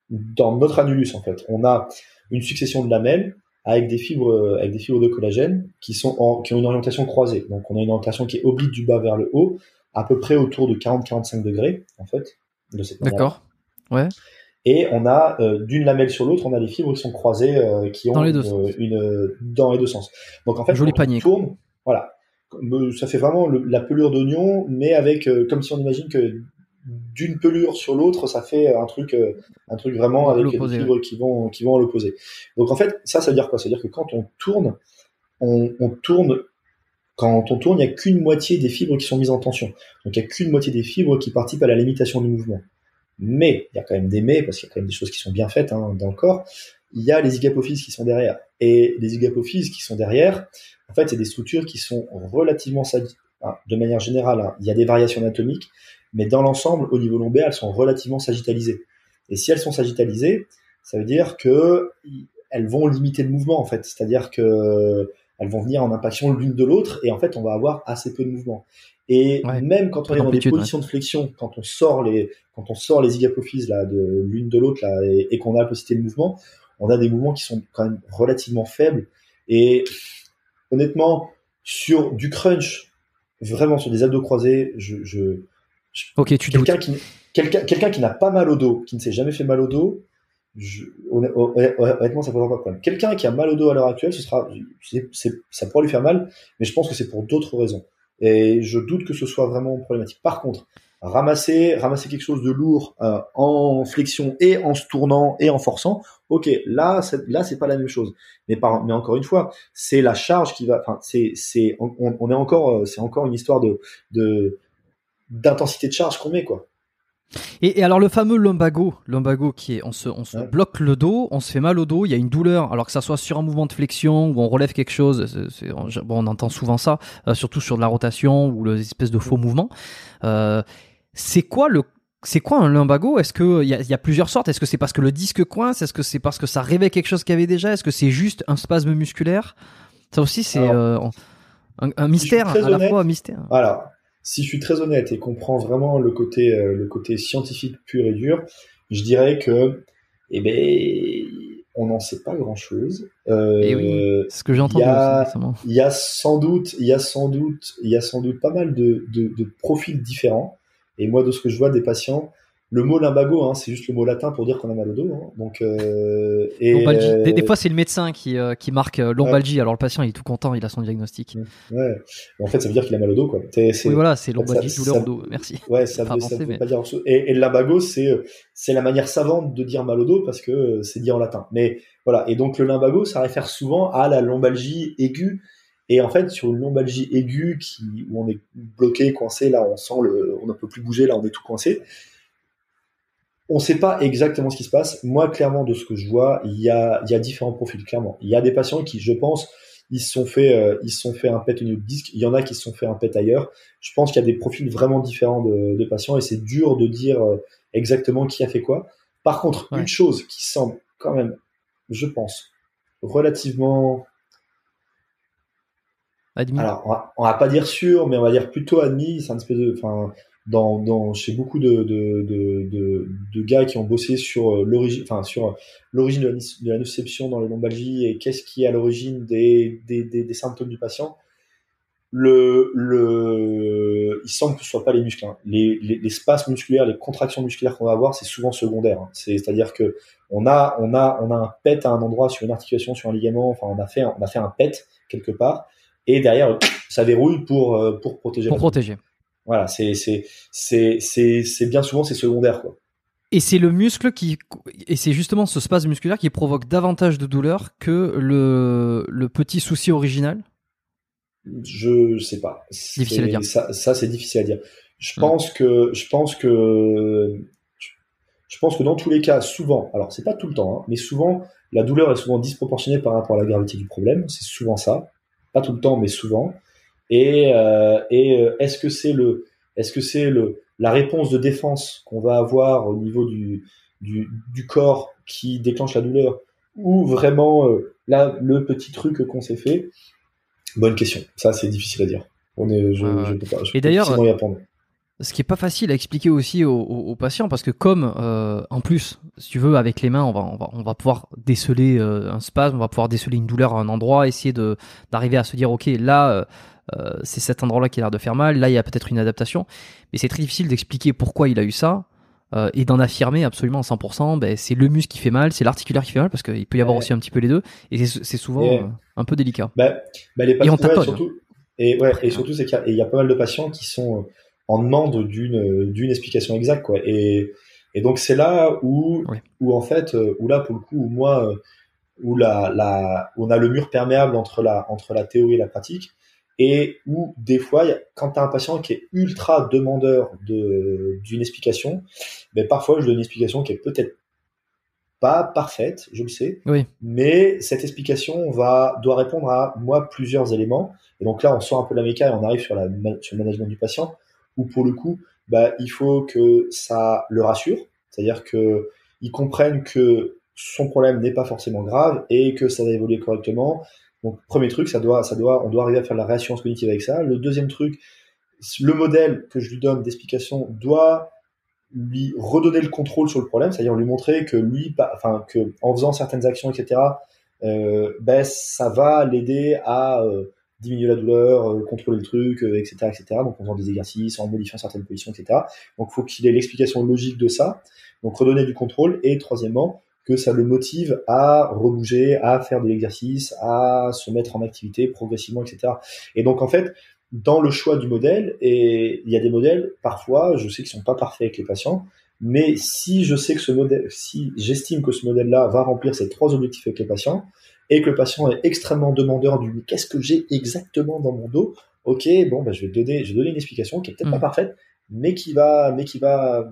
dans notre annulus en fait. On a une succession de lamelles avec des fibres, avec des fibres de collagène qui sont qui ont une orientation croisée. Donc, on a une orientation qui est oblique du bas vers le haut, à peu près autour de 40-45 degrés en fait, de cette manière. D'accord. Ouais. Et on a euh, d'une lamelle sur l'autre, on a des fibres qui sont croisées, euh, qui ont Dans les deux une, sens. une- dans les deux sens. Donc en fait, Joli quand on panier, tourne, voilà, euh, ça fait vraiment le- la pelure d'oignon, mais avec euh, comme si on imagine que d'une pelure sur l'autre, ça fait un truc, euh, un truc vraiment avec des fibres qui vont, qui vont à l'opposé. Donc en fait, ça, ça veut dire quoi? Ça veut dire que quand on tourne, on, on tourne. Quand on tourne, il n'y a qu'une moitié des fibres qui sont mises en tension. Donc il n'y a qu'une moitié des fibres qui participent à la limitation du mouvement. Mais, il y a quand même des mais, parce qu'il y a quand même des choses qui sont bien faites hein, dans le corps, il y a les zygapophyses qui sont derrière. Et les zygapophyses qui sont derrière, en fait, c'est des structures qui sont relativement hein, de manière générale, hein, il y a des variations anatomiques, mais dans l'ensemble, au niveau lombaire, elles sont relativement sagittalisées. Et si elles sont sagittalisées, ça veut dire que elles vont limiter le mouvement, en fait. C'est-à-dire que elles vont venir en impaction l'une de l'autre, et en fait, on va avoir assez peu de mouvement. Et Ouais. même quand on est dans des ouais. positions de flexion, quand on sort les, quand on sort les zygapophyses là de l'une de l'autre là et, et qu'on a la possibilité de mouvement, on a des mouvements qui sont quand même relativement faibles. Et honnêtement, sur du crunch, vraiment sur des abdos croisés, je, je, je- Ok, tu quelqu'un qui quelqu'un quelqu'un qui n'a pas mal au dos, qui ne s'est jamais fait mal au dos, je, honn- honn- honnêtement, ça posera pas de problème. Quelqu'un qui a mal au dos à l'heure actuelle, ce sera, c'est, c'est- ça pourra lui faire mal, mais je pense que c'est pour d'autres raisons. Et je doute que ce soit vraiment problématique. Par contre, ramasser, ramasser quelque chose de lourd euh, en flexion et en se tournant et en forçant, ok, là, là, c'est pas la même chose. Mais par, mais encore une fois, c'est la charge qui va, enfin, c'est, c'est, on est encore, euh, c'est encore une histoire de, de, d'intensité de charge qu'on met, quoi. Et, et alors le fameux lumbago, lumbago qui est, on se, on se Ouais. bloque le dos, on se fait mal au dos, il y a une douleur, alors que ça soit sur un mouvement de flexion ou on relève quelque chose, c'est- c'est- bon, on entend souvent ça, euh, surtout sur de la rotation ou les espèces de faux mouvements. Euh, c'est quoi le c'est quoi un lumbago? Est-ce que il y a, y a plusieurs sortes? Est-ce que c'est parce que le disque coince? Est-ce que c'est parce que ça réveille quelque chose qu'il y avait déjà? Est-ce que c'est juste un spasme musculaire? Ça aussi c'est euh, un, un mystère à la fois un mystère. Voilà. Si je suis très honnête et qu'on prend vraiment le côté, euh, le côté scientifique pur et dur, je dirais que, eh ben, on n'en sait pas grand chose. Euh, Et oui, ce que j'ai entendu il y a- aussi récemment. il y a sans doute, il y a sans doute, il y a sans doute pas mal de, de, de profils différents. Et moi, de ce que je vois des patients, le mot lumbago, hein, c'est juste le mot latin pour dire qu'on a mal au dos. hein. Donc, euh, et, euh, Des, des fois, c'est le médecin qui, euh, qui marque euh, lombalgie. Alors le patient, il est tout content, il a son diagnostic. ouais. En fait, ça veut dire qu'il a mal au dos, quoi. C'est- Oui, voilà, c'est lombalgie, ça- douleur au dos. Merci. Ouais, ça veut, ça pas dire. Et, et le lumbago, c'est euh, c'est la manière savante de dire mal au dos parce que euh, c'est dit en latin. Mais voilà. Et donc le lumbago, ça réfère souvent à la lombalgie aiguë. Et en fait, sur une lombalgie aiguë qui où on est bloqué, coincé, là, on sent le, on ne peut plus bouger, là, on est tout coincé. On sait pas exactement ce qui se passe. Moi, clairement, de ce que je vois, il y a, il y a différents profils, clairement. Il y a des patients qui, je pense, ils se sont fait, euh, ils se sont fait un pet au niveau du disque. Il y en a qui se sont fait un pet ailleurs. Je pense qu'il y a des profils vraiment différents de, de patients et c'est dur de dire euh, exactement qui a fait quoi. Par contre, une chose qui semble quand même, je pense, relativement admis. Alors, on va, va pas dire sûr, mais on va dire plutôt admis. C'est un espèce de, enfin, dans, dans, chez beaucoup de, de, de, de, gars qui ont bossé sur euh, l'origine, enfin, sur l'origine de, de, la nociception dans les lombalgies et qu'est-ce qui est à l'origine des, des, des, des, symptômes du patient. Le, le, il semble que ce soit pas les muscles. Hein. Les, les, les, spasmes musculaires, les contractions musculaires qu'on va avoir, c'est souvent secondaire. Hein. C'est-à-dire que on a, on a, on a un pet à un endroit sur une articulation, sur un ligament. Enfin, on a fait, on a fait un pet quelque part, et derrière, ça verrouille pour euh, pour protéger. Pour protéger. Voilà, c'est c'est c'est c'est bien souvent c'est secondaire quoi. Et c'est le muscle qui et c'est justement ce spasme musculaire qui provoque davantage de douleur que le le petit souci original? Je sais pas. Difficile à dire. Ça, ça c'est difficile à dire. Je pense que je pense que je pense que dans tous les cas, souvent, alors c'est pas tout le temps, hein, mais souvent la douleur est souvent disproportionnée par rapport à la gravité du problème. C'est souvent ça, pas tout le temps, mais souvent. Et, euh, et euh, est-ce que c'est le, est-ce que c'est le, la réponse de défense qu'on va avoir au niveau du, du, du, corps qui déclenche la douleur, ou vraiment euh, là le petit truc qu'on s'est fait? Bonne question. Ça, c'est difficile à dire. On est, je, je peux pas. Je et d'ailleurs, ce qui est pas facile à expliquer aussi aux, aux, patients parce que comme euh, en plus si tu veux avec les mains on va on va, on va pouvoir déceler euh, un spasme on va pouvoir déceler une douleur à un endroit essayer de d'arriver à se dire ok là euh, c'est cet endroit-là qui a l'air de faire mal, là il y a peut-être une adaptation, mais c'est très difficile d'expliquer pourquoi il a eu ça. Euh, et d'en affirmer absolument à 100%, ben, c'est le muscle qui fait mal, c'est l'articulaire qui fait mal, parce qu'il peut y avoir aussi un petit peu les deux, et c'est souvent euh, un peu délicat. Bah, bah les patients, et surtout, et, ouais, et surtout, c'est qu'il y, a pas mal de patients qui sont en demande d'une d'une explication exacte, quoi. Et, et donc c'est là où, où en fait, où là pour le coup, où moi, où la, la, on a le mur perméable entre la entre la théorie et la pratique, et où des fois, quand tu as un patient qui est ultra demandeur de, d'une explication, mais ben, parfois je donne une explication qui est peut-être pas parfaite, je le sais, oui. mais cette explication va doit répondre à moi plusieurs éléments. Et donc là, on sort un peu de la méca et on arrive sur, la, sur le management du patient, où pour le coup, bah, il faut que ça le rassure, c'est-à-dire que il comprenne que son problème n'est pas forcément grave et que ça va évoluer correctement donc premier truc, ça doit, ça doit, on doit arriver à faire la réassurance cognitive avec ça. Le deuxième truc, le modèle que je lui donne d'explication doit lui redonner le contrôle sur le problème, c'est-à-dire lui montrer que lui, enfin que en faisant certaines actions, etc., euh, ben ça va l'aider à euh, diminuer la douleur, euh, contrôler le truc, etc., etc. Donc en faisant des exercices, en modifiant certaines positions, etc. Donc il faut qu'il ait l'explication logique de ça. Donc redonner du contrôle. Et troisièmement, que ça le motive à rebouger, à faire de l'exercice, à se mettre en activité progressivement, etc. Et donc en fait, dans le choix du modèle, et il y a des modèles, parfois, je sais qu'ils sont pas parfaits avec les patients, mais si je sais que ce modèle, si j'estime que ce modèle-là va remplir ces trois objectifs avec les patients, et que le patient est extrêmement demandeur du qu'est-ce que j'ai exactement dans mon dos, ok, bon, bah, je vais donner, je vais donner une explication qui est peut-être pas mmh. parfaite, mais qui va, mais qui va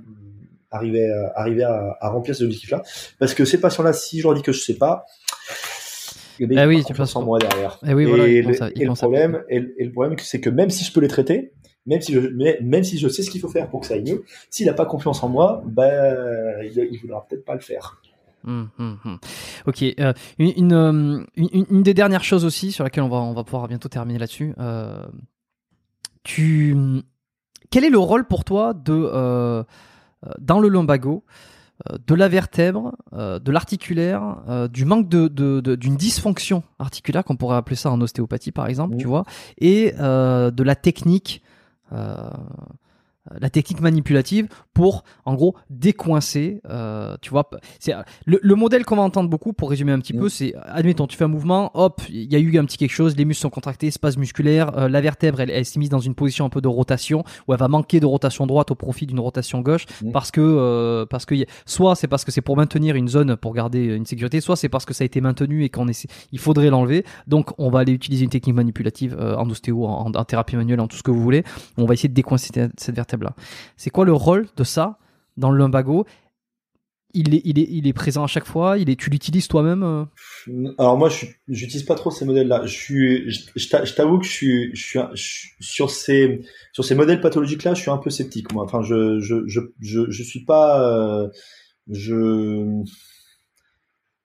arriver, à, arriver à, remplir ces objectifs-là. Parce que ces patients-là, si je leur dis que je sais pas, eh ben, ah oui, tu penses en moi derrière. Eh oui, voilà, et, le, problème, et, le problème, c'est que même si je peux les traiter, même si je, même si je sais ce qu'il faut faire pour que ça aille mieux, s'il n'a pas confiance en moi, ben, il, ne voudra peut-être pas le faire. Hum, hum, hum. Ok. Euh, une, euh, une, une, des dernières choses aussi sur laquelle on va, on va pouvoir bientôt terminer là-dessus. Euh, tu, quel est le rôle pour toi de euh, dans le lumbago euh, de la vertèbre, euh, de l'articulaire, du manque de, d'une dysfonction articulaire, qu'on pourrait appeler ça en ostéopathie par exemple, tu vois, et de la technique euh, la technique manipulative pour en gros décoincer euh, tu vois c'est le, le, modèle qu'on va entendre beaucoup pour résumer un petit peu c'est admettons tu fais un mouvement hop il y a eu un petit quelque chose les muscles sont contractés espace musculaire euh, la vertèbre elle, elle s'est mise dans une position un peu de rotation où elle va manquer de rotation droite au profit d'une rotation gauche parce que euh, parce que soit c'est parce que c'est pour maintenir une zone pour garder une sécurité soit c'est parce que ça a été maintenu et qu'on essaie il faudrait l'enlever. Donc on va aller utiliser une technique manipulative en ostéo en, en, thérapie manuelle en tout ce que vous voulez. On va essayer de décoincer cette vertèbre là C'est quoi le rôle de ça dans le lumbago? Il est, présent à chaque fois? Tu l'utilises toi-même euh? Alors moi, je n'utilise pas trop ces modèles-là. Je, t'avoue que sur, ces, modèles pathologiques-là, je suis un peu sceptique. Enfin, je suis pas... Euh,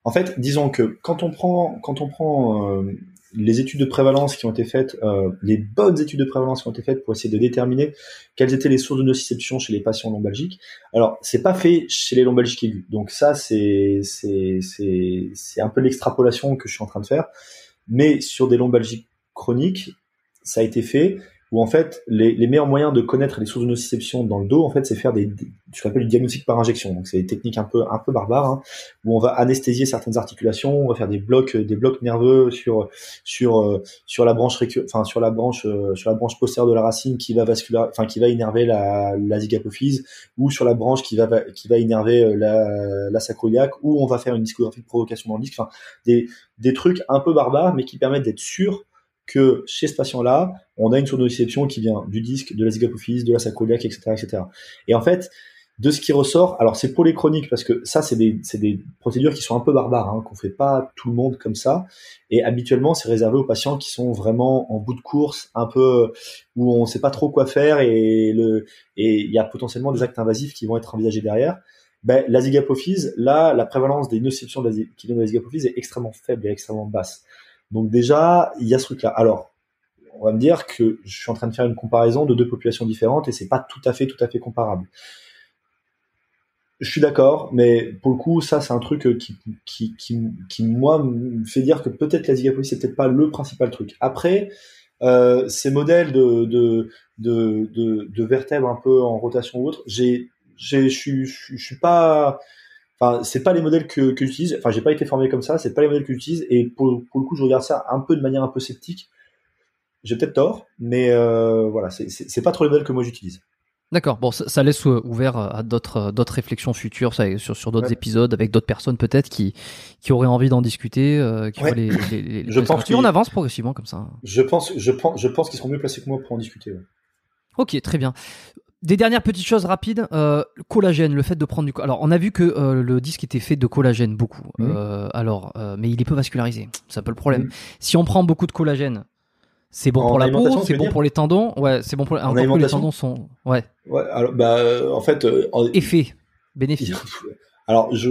en fait, disons que quand on prend, quand on prend euh, les études de prévalence qui ont été faites, euh, les bonnes études de prévalence qui ont été faites pour essayer de déterminer quelles étaient les sources de nociception chez les patients lombalgiques. Alors, c'est pas fait chez les lombalgiques aigus. Donc ça, c'est c'est c'est c'est un peu l'extrapolation que je suis en train de faire. Mais sur des lombalgiques chroniques, ça a été fait où en fait les, les, meilleurs moyens de connaître les sources de nociception dans le dos en fait c'est faire des, des ce qu'on appelle du diagnostic par injection. Donc c'est des techniques un peu un peu barbares hein, où on va anesthésier certaines articulations on va faire des blocs des blocs nerveux sur sur euh, sur la branche enfin sur la branche euh, sur la branche postérieure de la racine qui va vasculaire enfin qui va énerver la, la zygapophyse ou sur la branche qui va qui va énerver euh, la, la sacroiliaque ou on va faire une discographie de provocation dans le disque. Enfin des des trucs un peu barbares mais qui permettent d'être sûr que chez ce patient-là, on a une surdociception qui vient du disque, de la zygapophyse, de la sacroiliaque, etc., etc. Et en fait, de ce qui ressort, alors c'est pour les chroniques parce que ça c'est des, des procédures qui sont un peu barbares, hein, qu'on fait pas tout le monde comme ça. Et habituellement c'est réservé aux patients qui sont vraiment en bout de course, un peu où on sait pas trop quoi faire et le et il y a potentiellement des actes invasifs qui vont être envisagés derrière. Ben, la zygapophyse, là, la prévalence des nociceptions qui viennent de la zygapophyse est extrêmement faible et extrêmement basse. Donc déjà, il y a ce truc-là. Alors, on va me dire que je suis en train de faire une comparaison de deux populations différentes et c'est pas tout à fait, tout à fait comparable. Je suis d'accord, mais pour le coup, ça, c'est un truc qui, qui, qui, qui, moi, me fait dire que peut-être la zygapophyse, c'est peut-être pas le principal truc. Après, euh, ces modèles de, de, de, de, vertèbres un peu en rotation ou autre, j'ai, je suis, je suis pas, Enfin, c'est pas les modèles que, que j'utilise. Enfin, j'ai pas été formé comme ça. C'est pas les modèles que j'utilise. Et pour, pour, le coup, je regarde ça un peu de manière un peu sceptique. J'ai peut-être tort, mais euh, voilà, c'est pas trop les modèles que moi j'utilise. D'accord. Bon, ça, ça, laisse ouvert à d'autres d'autres réflexions futures, ça, sur sur d'autres épisodes avec d'autres personnes peut-être qui qui auraient envie d'en discuter, euh, qui ouais. les, les, les, Je pense qu'on avance progressivement comme ça. Je pense je pense je pense qu'ils seront mieux placés que moi pour en discuter. Ouais. Ok, très bien. Des dernières petites choses rapides, euh, collagène, le fait de prendre du. Alors, on a vu que euh, le disque était fait de collagène beaucoup. Mhm. Euh, alors, euh, mais il est peu vascularisé. C'est un peu le problème. Mhm. Si on prend beaucoup de collagène, c'est bon En pour la peau, c'est bon pour les tendons. Ouais, c'est bon pour. Encore que les tendons sont. Ouais. Ouais. Alors, bah, en fait, en- Effet, bénéfice. alors je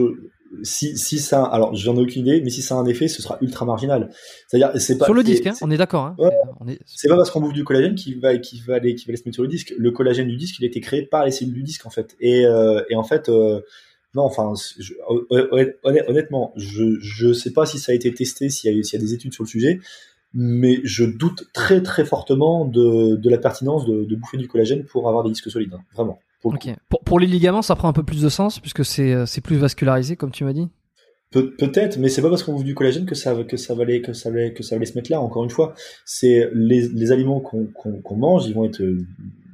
si si ça alors j'en ai aucune idée, mais si ça a un effet, ce sera ultra marginal. C'est-à-dire c'est pas Sur le disque, hein, on est d'accord. Hein. Ouais. On est. C'est pas parce qu'on bouffe du collagène qu'il va, qu'il va aller, qu'il va aller se mettre sur le disque. Le collagène du disque, il a été créé par les cellules du disque, en fait. Et, euh, et en fait, euh, non, enfin, je- honnêtement, je, je sais pas si ça a été testé, s'il y a, s'il y a des études sur le sujet, mais je doute très, très fortement de, de la pertinence de, de bouffer du collagène pour avoir des disques solides. hein. Vraiment. Pour les ligaments, ça prend un peu plus de sens puisque c'est euh, plus vascularisé, comme tu m'as dit. Pe- Peut-être, mais c'est pas parce qu'on bouffe du collagène que ça que ça va aller que ça va aller- que ça va aller se mettre là. Encore une fois, c'est les, les aliments qu'on mange, ils vont être euh,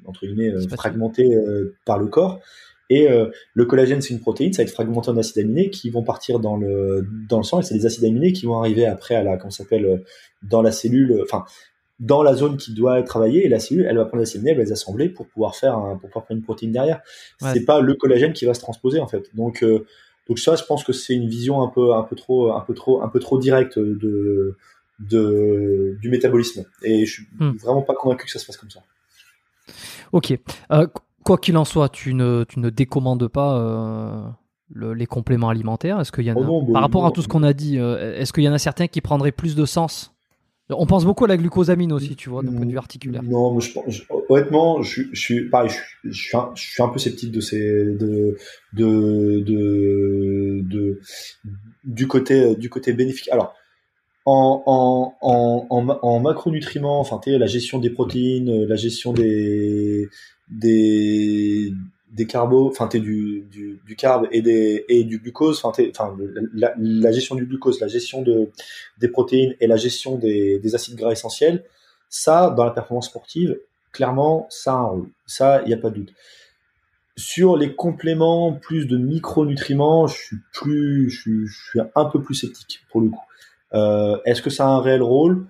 entre guillemets euh, fragmentés euh, par le corps. Et euh, le collagène, c'est une protéine, ça va être fragmenté en acides aminés qui vont partir dans le dans le sang et c'est des acides aminés qui vont arriver après à la s'appelle dans la cellule, enfin dans la zone qui doit être travaillée et la cellule, elle va prendre les aminés, elle va les assembler pour pouvoir faire un, pour pouvoir faire une protéine derrière. Ouais. C'est pas le collagène qui va se transposer en fait. Donc euh, donc ça, je pense que c'est une vision un peu, un peu trop, un peu trop, un peu trop directe de, de du métabolisme. Et je suis Hmm. vraiment pas convaincu que ça se passe comme ça. Ok. Euh, qu- quoi qu'il en soit, tu ne, tu ne décommandes pas euh, le- les compléments alimentaires? Est-ce qu'il y en a, Oh non, bah, par rapport non. à tout ce qu'on a dit, euh, est-ce qu'il y en a certains qui prendraient plus de sens On pense beaucoup à la glucosamine aussi, tu vois, d'un point de vue articulaire. Non, je, honnêtement, je, suis- pareil, je, suis un, peu sceptique de ces, du côté, du côté bénéfique. Alors, en, en, en, en, ma- en macronutriments, enfin, la gestion des protéines, la gestion des, des carbos, enfin, t'es du, du, carbe et des, et du glucose, enfin, enfin, la, gestion du glucose, la gestion de, des protéines et la gestion des, des acides gras essentiels, ça, dans la performance sportive, clairement, ça a un rôle. Ça, il n'y a pas de doute. Sur les compléments, plus de micronutriments, je suis plus, je suis un peu plus sceptique pour le coup. Euh, Est-ce que ça a un réel rôle?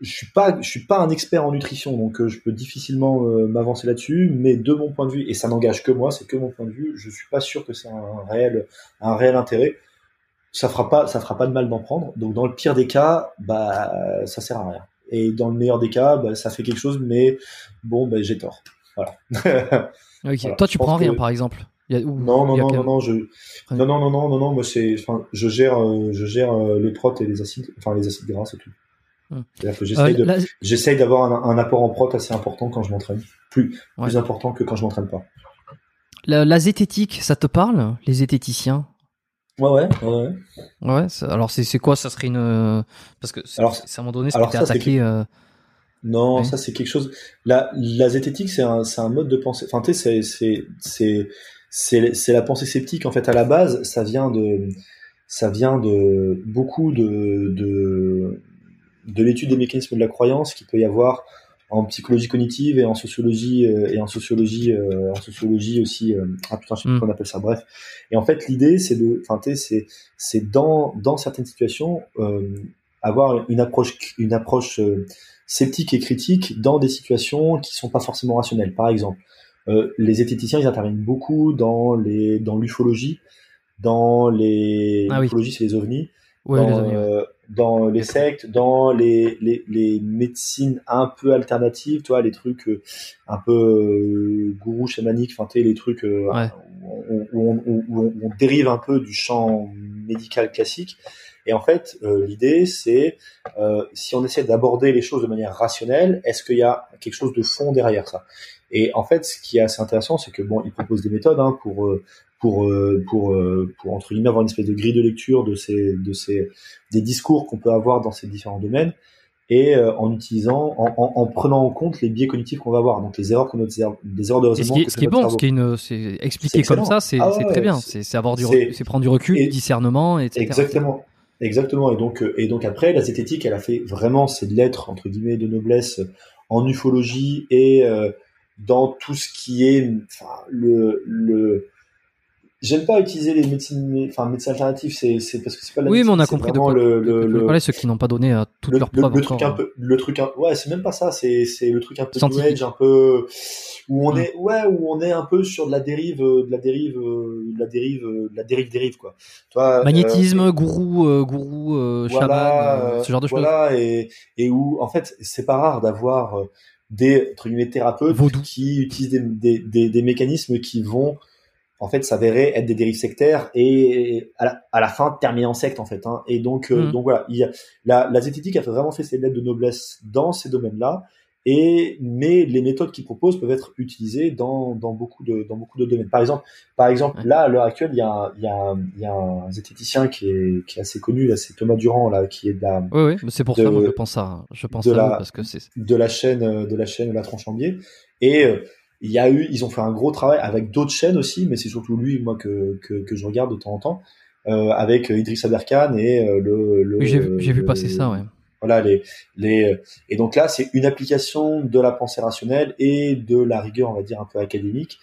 Je suis pas, je suis pas un expert en nutrition, donc euh, je peux difficilement euh, m'avancer là-dessus. Mais de mon point de vue, et ça n'engage que moi, c'est que mon point de vue, je suis pas sûr que c'est un réel, un réel intérêt. Ça fera pas, ça fera pas de mal d'en prendre. Donc dans le pire des cas, bah ça sert à rien. Et dans le meilleur des cas, bah, ça fait quelque chose, mais bon, bah, j'ai tort. Voilà. Toi, tu prends rien, que- par exemple. non, non, non, non, non, je, non, non, non, non, non, non, moi c'est, enfin, je gère, je gère les protes et les acides, enfin les acides gras, c'est tout. Hum. Que j'essaye d'avoir un, apport en prot assez important quand je m'entraîne, plus, plus important que quand je m'entraîne pas. La, la, zététique, ça te parle, les zététiciens? Ouais, ouais, ouais. Ouais. alors c'est quoi? Ça serait une parce que alors à un moment donné, c'était attaqué. Euh... Non, ça c'est quelque chose. La, la zététique, c'est un, un mode de pensée. Enfin, tu sais, c'est la pensée sceptique en fait à la base. Ça vient de ça vient de beaucoup de de de l'étude des mécanismes de la croyance qu'il peut y avoir en psychologie cognitive et en sociologie euh, et en sociologie euh, en sociologie aussi euh, ah putain je sais mm. comment on appelle ça bref. Et en fait l'idée c'est de enfin c'est c'est dans dans certaines situations avoir une approche une approche sceptique et critique dans des situations qui sont pas forcément rationnelles. Par exemple les esthéticiens ils interviennent beaucoup dans les dans l'ufologie dans les ah, l'ufologie c'est les ovnis. Ouais, les ovnis, dans les sectes, dans les, les, les, médecines un peu alternatives, toi, les trucs euh, un peu euh, gourou chamaniques, enfin, les trucs euh, où, on, où, on, dérive un peu du champ médical classique. Et en fait, l'idée, c'est si on essaie d'aborder les choses de manière rationnelle, est-ce qu'il y a quelque chose de fond derrière ça? Et en fait, ce qui est assez intéressant, c'est que bon, ils proposent des méthodes hein, pour pour euh, pour euh, pour entre guillemets avoir une espèce de grille de lecture de ces de ces des discours qu'on peut avoir dans ces différents domaines et euh, en utilisant en, en, en, prenant en compte les biais cognitifs qu'on va avoir donc les erreurs qu'on les erreurs de raisonnement ce qui, est bon ce qui est une c'est expliqué comme ça c'est ah très bien c'est avoir du c'est prendre du recul du discernement etc exactement exactement et donc et donc après la zététique elle a fait vraiment ses lettres entre guillemets de noblesse en ufologie et dans tout ce qui est enfin, le le J'aime pas utiliser les médecines, enfin médecins alternatifs, c'est parce que c'est pas la Oui, mais on a compris de quoi le, le, le, ceux qui n'ont pas donné à toutes leurs preuves. Le, truc un peu, le truc un, ouais, c'est même pas ça, c'est c'est le truc un peu new age, un peu où on mm. est, ouais, où on est un peu sur de la dérive, de la dérive, de la dérive, de la dérive dérive quoi. Toi, magnétisme, euh, gourou, euh, gourou, euh, chaman, ce genre de choses. Voilà, et et où en fait c'est pas rare d'avoir des entre guillemets thérapeutes qui utilisent des, des, des, des mécanismes qui vont en fait s'avérait être des dérives sectaires et à la, à la fin terminer en secte en fait. Hein. Et donc, euh, mm. donc voilà, il y a, la, la zététique a vraiment fait ses lettres de noblesse dans ces domaines-là. Et mais les méthodes qu'il propose peuvent être utilisées dans, dans beaucoup de dans beaucoup de domaines. Par exemple, par exemple, là à l'heure actuelle, il y a un, il y a un, il y a un zététicien qui est qui est assez connu là, c'est Thomas Durand là, qui est de la. Oui, oui, c'est pour ça que je pense ça. Je pense de la, parce que c'est de la chaîne de la chaîne La Tranche et euh, il y a eu, ils ont fait un gros travail avec d'autres chaînes aussi, mais c'est surtout lui, moi, que, que, que, je regarde de temps en temps, euh, avec Idriss Aberkan et euh, le. le J'ai vu passer ça, ouais. Voilà les les et donc là c'est une application de la pensée rationnelle et de la rigueur on va dire un peu académique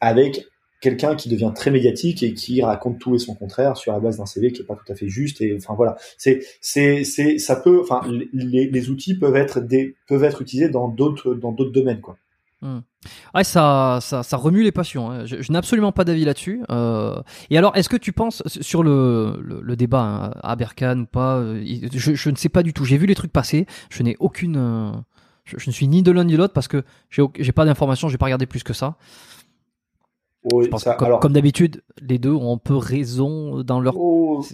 avec quelqu'un qui devient très médiatique et qui raconte tout et son contraire sur la base d'un CV qui est pas tout à fait juste et enfin voilà c'est c'est c'est ça peut enfin les, les outils peuvent être des peuvent être utilisés dans d'autres dans d'autres domaines quoi Hmm. Ouais, ça, ça, ça, remue les passions. Hein. Je, n'ai absolument pas d'avis là-dessus. Euh... Et alors, est-ce que tu penses sur le, le, débat hein, à Berkane ou pas euh, je, je, ne sais pas du tout. J'ai vu les trucs passer. Je n'ai aucune. Euh, je, je, ne suis ni de l'un ni de l'autre parce que j'ai pas d'informations. J'ai pas regardé plus que ça comme, d'habitude, les deux ont un peu raison dans leur. Oh,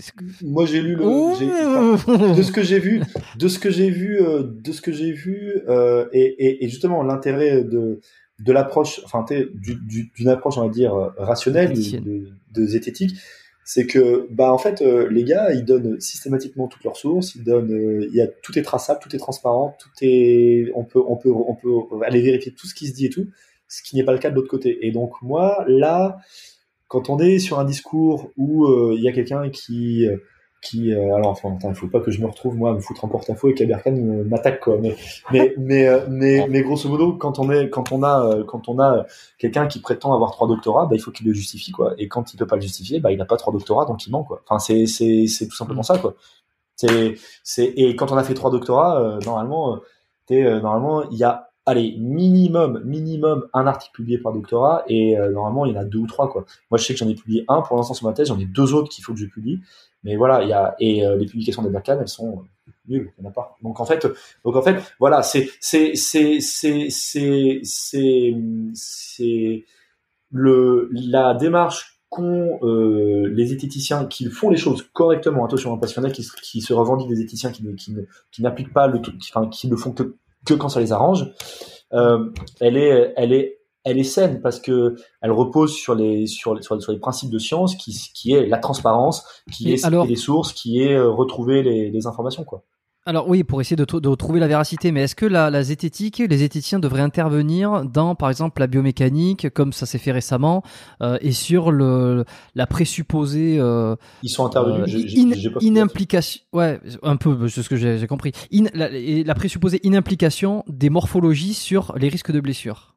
moi, j'ai lu le. de ce que j'ai vu, de ce que j'ai vu, euh, de ce que j'ai vu, euh, et, et, justement l'intérêt de de l'approche, enfin, d'une approche, on va dire rationnelle, de, de, zététique, c'est que, bah, en fait, euh, les gars, ils donnent systématiquement toutes leurs sources, ils donnent, il y a tout est traçable, tout est transparent, tout est, on peut, on peut, on peut aller vérifier tout ce qui se dit et tout ce qui n'est pas le cas de l'autre côté. Et donc moi, là, quand on est sur un discours où euh, il y a quelqu'un qui euh, qui euh, alors enfin il faut pas que je me retrouve moi à me foutre en porte-à-faux et qu'Aberkan m'attaque quoi. Mais mais mais mais, mais grosso modo quand on est quand on a quand on a quelqu'un qui prétend avoir trois doctorats bah il faut qu'il le justifie quoi. Et quand il peut pas le justifier bah il n'a pas trois doctorats donc il ment quoi. Enfin c'est c'est c'est tout simplement ça quoi. C'est c'est et quand on a fait trois doctorats normalement t'es normalement il y a allez, minimum, minimum un article publié par doctorat et euh, normalement il y en a deux ou trois quoi. Moi je sais que j'en ai publié un pour l'instant sur ma thèse, j'en ai deux autres qu'il faut que je publie, mais voilà il y a et euh, les publications des Berkane elles sont euh, nulles, il n'y en a pas. Donc en fait, donc en fait voilà c'est c'est c'est c'est c'est c'est le, la démarche qu'ont euh, les zététiciens qui font les choses correctement, attention, y en a qui, qui se revendiquent des zététiciens qui, qui, qui n'appliquent pas le, qui, enfin, qui ne font que, que quand ça les arrange, euh, elle est, elle est, elle est saine parce que elle repose sur les sur, sur, sur les principes de science qui, qui est la transparence, qui Et est alors- les sources, qui est euh, retrouver les, les informations quoi. Alors oui, pour essayer de, de trouver la véracité, mais est-ce que la, la zététique, les zététiciens devraient intervenir dans, par exemple, la biomécanique, comme ça s'est fait récemment, euh, et sur le, la présupposée euh, Ils sont intervenus. euh, in- inimplication, ouais, un peu, c'est ce que j'ai compris, In- la présupposée inimplication des morphologies sur les risques de blessures.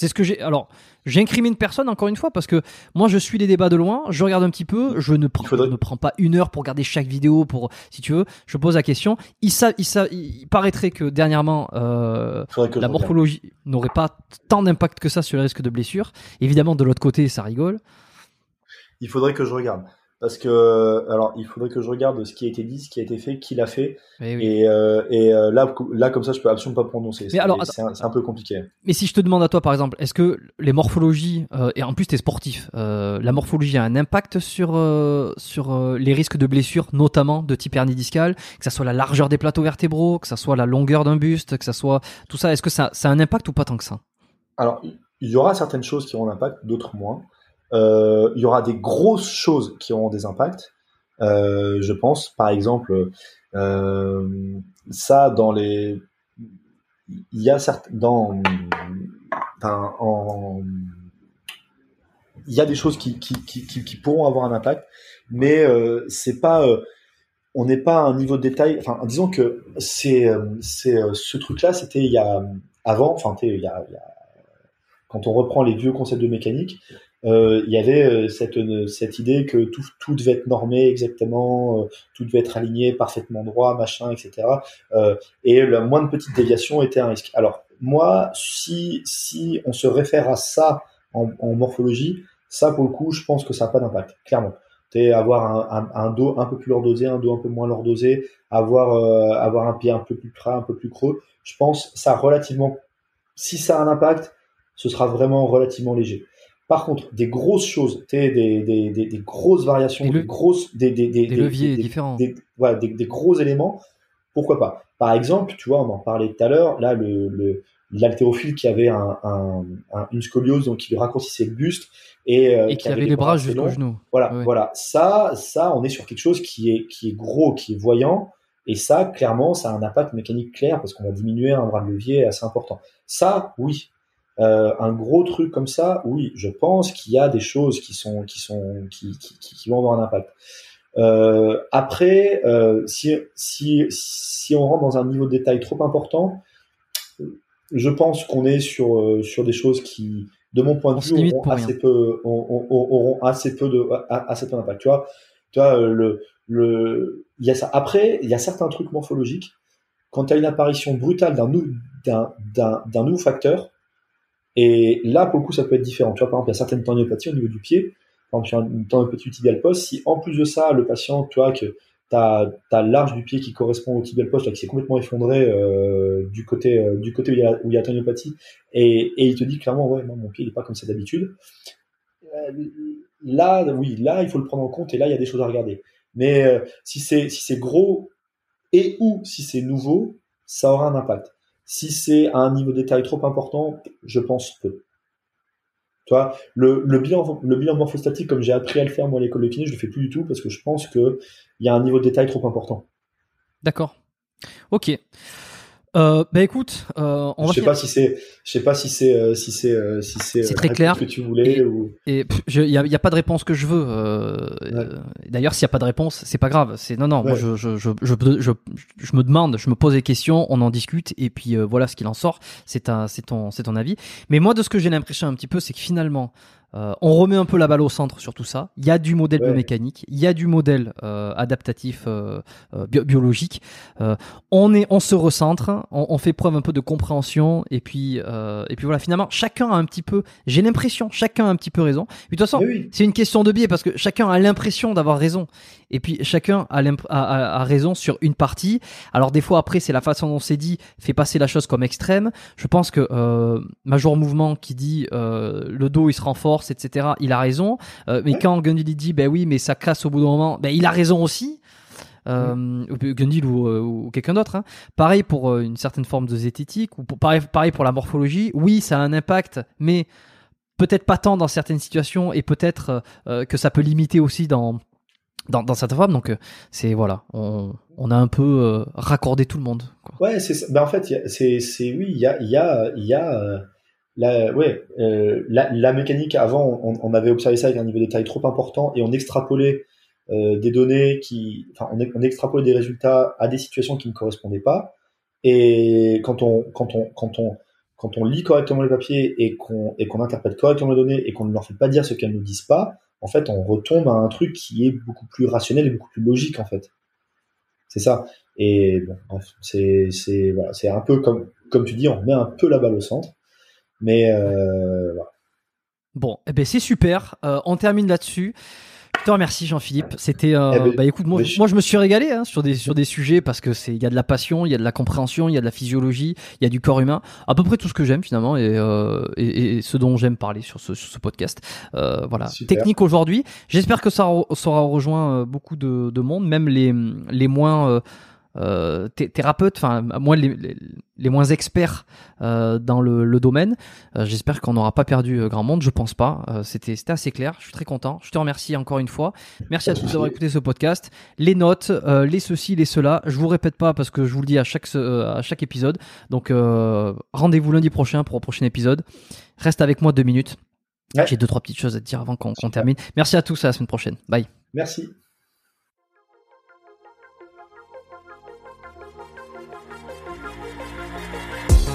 C'est ce que j'ai. Alors, j'incrimine personne encore une fois parce que moi je suis les débats de loin, je regarde un petit peu, je ne prends, faudrait- je ne prends pas une heure pour regarder chaque vidéo pour, si tu veux, je pose la question. Il, sa- il, sa- il paraîtrait que dernièrement euh, que la morphologie n'aurait pas tant d'impact que ça sur les risques de blessure. Évidemment, de l'autre côté, ça rigole. Il faudrait que je regarde. Parce que, alors, il faudrait que je regarde ce qui a été dit, ce qui a été fait, qui l'a fait. Oui. Et, euh, et euh, là, là, comme ça, je peux absolument pas prononcer. C'est- alors, c'est un, peu compliqué. Mais si je te demande à toi, par exemple, est-ce que les morphologies, euh, et en plus tu es sportif, la morphologie a un impact sur, sur les risques de blessures, notamment de type hernie discale, que ça soit la largeur des plateaux vertébraux, que ça soit la longueur d'un buste, que ça soit tout ça, est-ce que ça, ça a un impact ou pas tant que ça? Alors, il y aura certaines choses qui auront un impact, d'autres moins. Euh, il y aura des grosses choses qui auront des impacts. Euh, je pense, par exemple, euh, ça dans les, il y a certes dans, en, il y a des choses qui, qui, qui, pourront avoir un impact, mais c'est pas, on n'est pas à un niveau de détail. Enfin, disons que c'est, c'est ce truc-là, c'était il y a avant, enfin, quand on reprend les vieux concepts de mécanique, euh, il y avait euh, cette, euh, cette idée que tout, tout devait être normé exactement, euh, tout devait être aligné parfaitement droit, machin, etc. Euh, et la moindre petite déviation était un risque. Alors moi, si, si on se réfère à ça en, en morphologie, ça pour le coup, je pense que ça n'a pas d'impact, clairement. C'est avoir un, un, un, dos un peu plus lordosé, un dos un peu moins lordosé, avoir, euh, avoir un pied un peu plus plat, un peu plus creux. Je pense ça relativement, si ça a un impact, ce sera vraiment relativement léger. Par contre, des grosses choses, des, des, des, grosses variations, Des le- grosses, des, des, des, Des leviers des- différents. des, voilà, des, gros éléments, pourquoi pas? Par exemple, tu vois, on en parlait tout à l'heure, là, le, l'haltérophile qui avait un, un, un- une scoliose, donc qui lui raccourcissait le buste et, euh, Et qui avait les bras jusqu'au genou. Voilà, Ouais. voilà. Ça, ça, on est sur quelque chose qui est, qui est gros, qui est voyant. Et ça, clairement, ça a un impact mécanique clair parce qu'on va diminuer un bras de levier assez important. Ça, oui. Euh, un gros truc comme ça, oui, je pense qu'il y a des choses qui sont, qui sont, qui, qui, qui- qui vont avoir un impact. Euh, après, euh, si, si, si on rentre dans un niveau de détail trop important, je pense qu'on est sur, sur des choses qui, de mon point de On vue, auront assez peu, auront, auront- auront assez peu de, assez peu d'impact. Tu vois, tu vois, le, le, il y a ça. Après, il y a certains trucs morphologiques. Quand tu as une apparition brutale d'un nou- d'un, d'un, d'un nouveau facteur, et là, pour le coup, ça peut être différent. Tu vois, par exemple, il y a certaines tendinopathies au niveau du pied. Par exemple, sur une tendinopathie tibial poste, si en plus de ça, le patient, tu vois, que tu as, l'arche du pied qui correspond au tibial poste, là, qui s'est complètement effondré euh, du côté, euh, du côté où il y a, où tendinopathie, et, il te dit clairement, ouais, non, mon pied, il pas comme ça d'habitude. Euh, Là, oui, là, il faut le prendre en compte, et là, il y a des choses à regarder. Mais si c'est si c'est gros et ou si c'est nouveau, ça aura un impact. Si c'est à un niveau de détail trop important, je pense peu. Tu vois, le, le bilan le bilan morphostatique, comme j'ai appris à le faire moi à l'école de kiné, je le fais plus du tout parce que je pense que il y a un niveau de détail trop important. D'accord. Ok. Euh, bah écoute, euh, on je va sais finir- pas si c'est je sais pas si c'est euh, si c'est euh, si c'est C'est euh, très la clair. que tu voulais Et- ou Et il n'y a, y a pas de réponse que je veux. D'ailleurs, s'il n'y a pas de réponse, c'est pas grave. C'est non, non. Moi, je, je, je, je, je, je me demande, je me pose des questions, on en discute, et puis voilà ce qu'il en sort. C'est un, c'est ton, c'est ton avis. Mais moi, de ce que j'ai l'impression un petit peu, c'est que finalement, euh, on remet un peu la balle au centre sur tout ça. Il y a du modèle Ouais. biomécanique, il y a du modèle euh, adaptatif euh, euh, bio- biologique. Euh, on est, on se recentre, on, on fait preuve un peu de compréhension, et puis, euh, et puis voilà. Finalement, chacun a un petit peu. J'ai l'impression, chacun a un petit peu raison. Mais de toute façon, oui. c'est une question de biais parce que chacun a l'impression d'avoir raison. Et puis chacun a, a, a, raison sur une partie. Alors des fois après c'est la façon dont c'est dit fait passer la chose comme extrême. Je pense que euh, Major Mouvement qui dit euh, le dos il se renforce etc. Il a raison. Euh, mais quand Gundil dit ben oui mais ça casse au bout d'un moment, ben il a raison aussi. Euh, Gundil ou, euh, ou quelqu'un d'autre. Hein. Pareil pour euh, une certaine forme de zététique ou pour, pareil, pareil pour la morphologie. Oui ça a un impact mais peut-être pas tant dans certaines situations et peut-être euh, que ça peut limiter aussi dans dans, dans certaines formes. Donc c'est voilà, on, a un peu euh, raccordé tout le monde. Quoi. Ouais, c'est ben en fait c'est oui, il y a y a y a la ouais euh, la, mécanique avant on, avait observé ça avec un niveau de détail trop important et on extrapolait euh, des données qui enfin on, on extrapolait des résultats à des situations qui ne correspondaient pas et quand on quand on quand on quand on lit correctement les papiers et qu'on et qu'on interprète correctement les données et qu'on ne leur fait pas dire ce qu'elles ne disent pas, en fait, on retombe à un truc qui est beaucoup plus rationnel et beaucoup plus logique en fait. C'est ça. Et bon, c'est c'est c'est un peu comme comme tu dis, on met un peu la balle au centre, mais euh, voilà. Bon, eh ben c'est super. Euh, on termine là-dessus. Te remercie Jean-Philippe. C'était, euh, eh ben, bah écoute, moi, je... moi je me suis régalé hein, sur des sur des sujets parce que c'est il y a de la passion, il y a de la compréhension, il y a de la physiologie, il y a du corps humain, à peu près tout ce que j'aime finalement et, euh, et, et, ce dont j'aime parler sur ce sur ce podcast. Euh, voilà, Super. technique aujourd'hui. J'espère que ça, ça aura rejoint euh, beaucoup de, de monde, même les les moins euh, thérapeutes, enfin moi les, les, les, moins experts euh, dans le, le domaine. Euh, J'espère qu'on n'aura pas perdu euh, grand monde. Je pense pas. C'était assez clair. Je suis très content. Je te remercie encore une fois. Merci à tous d'avoir écouté ce podcast. Les notes, les ceci, les cela. Je vous répète pas parce que je vous le dis à chaque à chaque épisode. Donc rendez-vous lundi prochain pour un prochain épisode. Reste avec moi deux minutes. Ouais. J'ai deux trois petites choses à te dire avant qu'on qu termine. Merci à tous. À la semaine prochaine. Bye. Merci.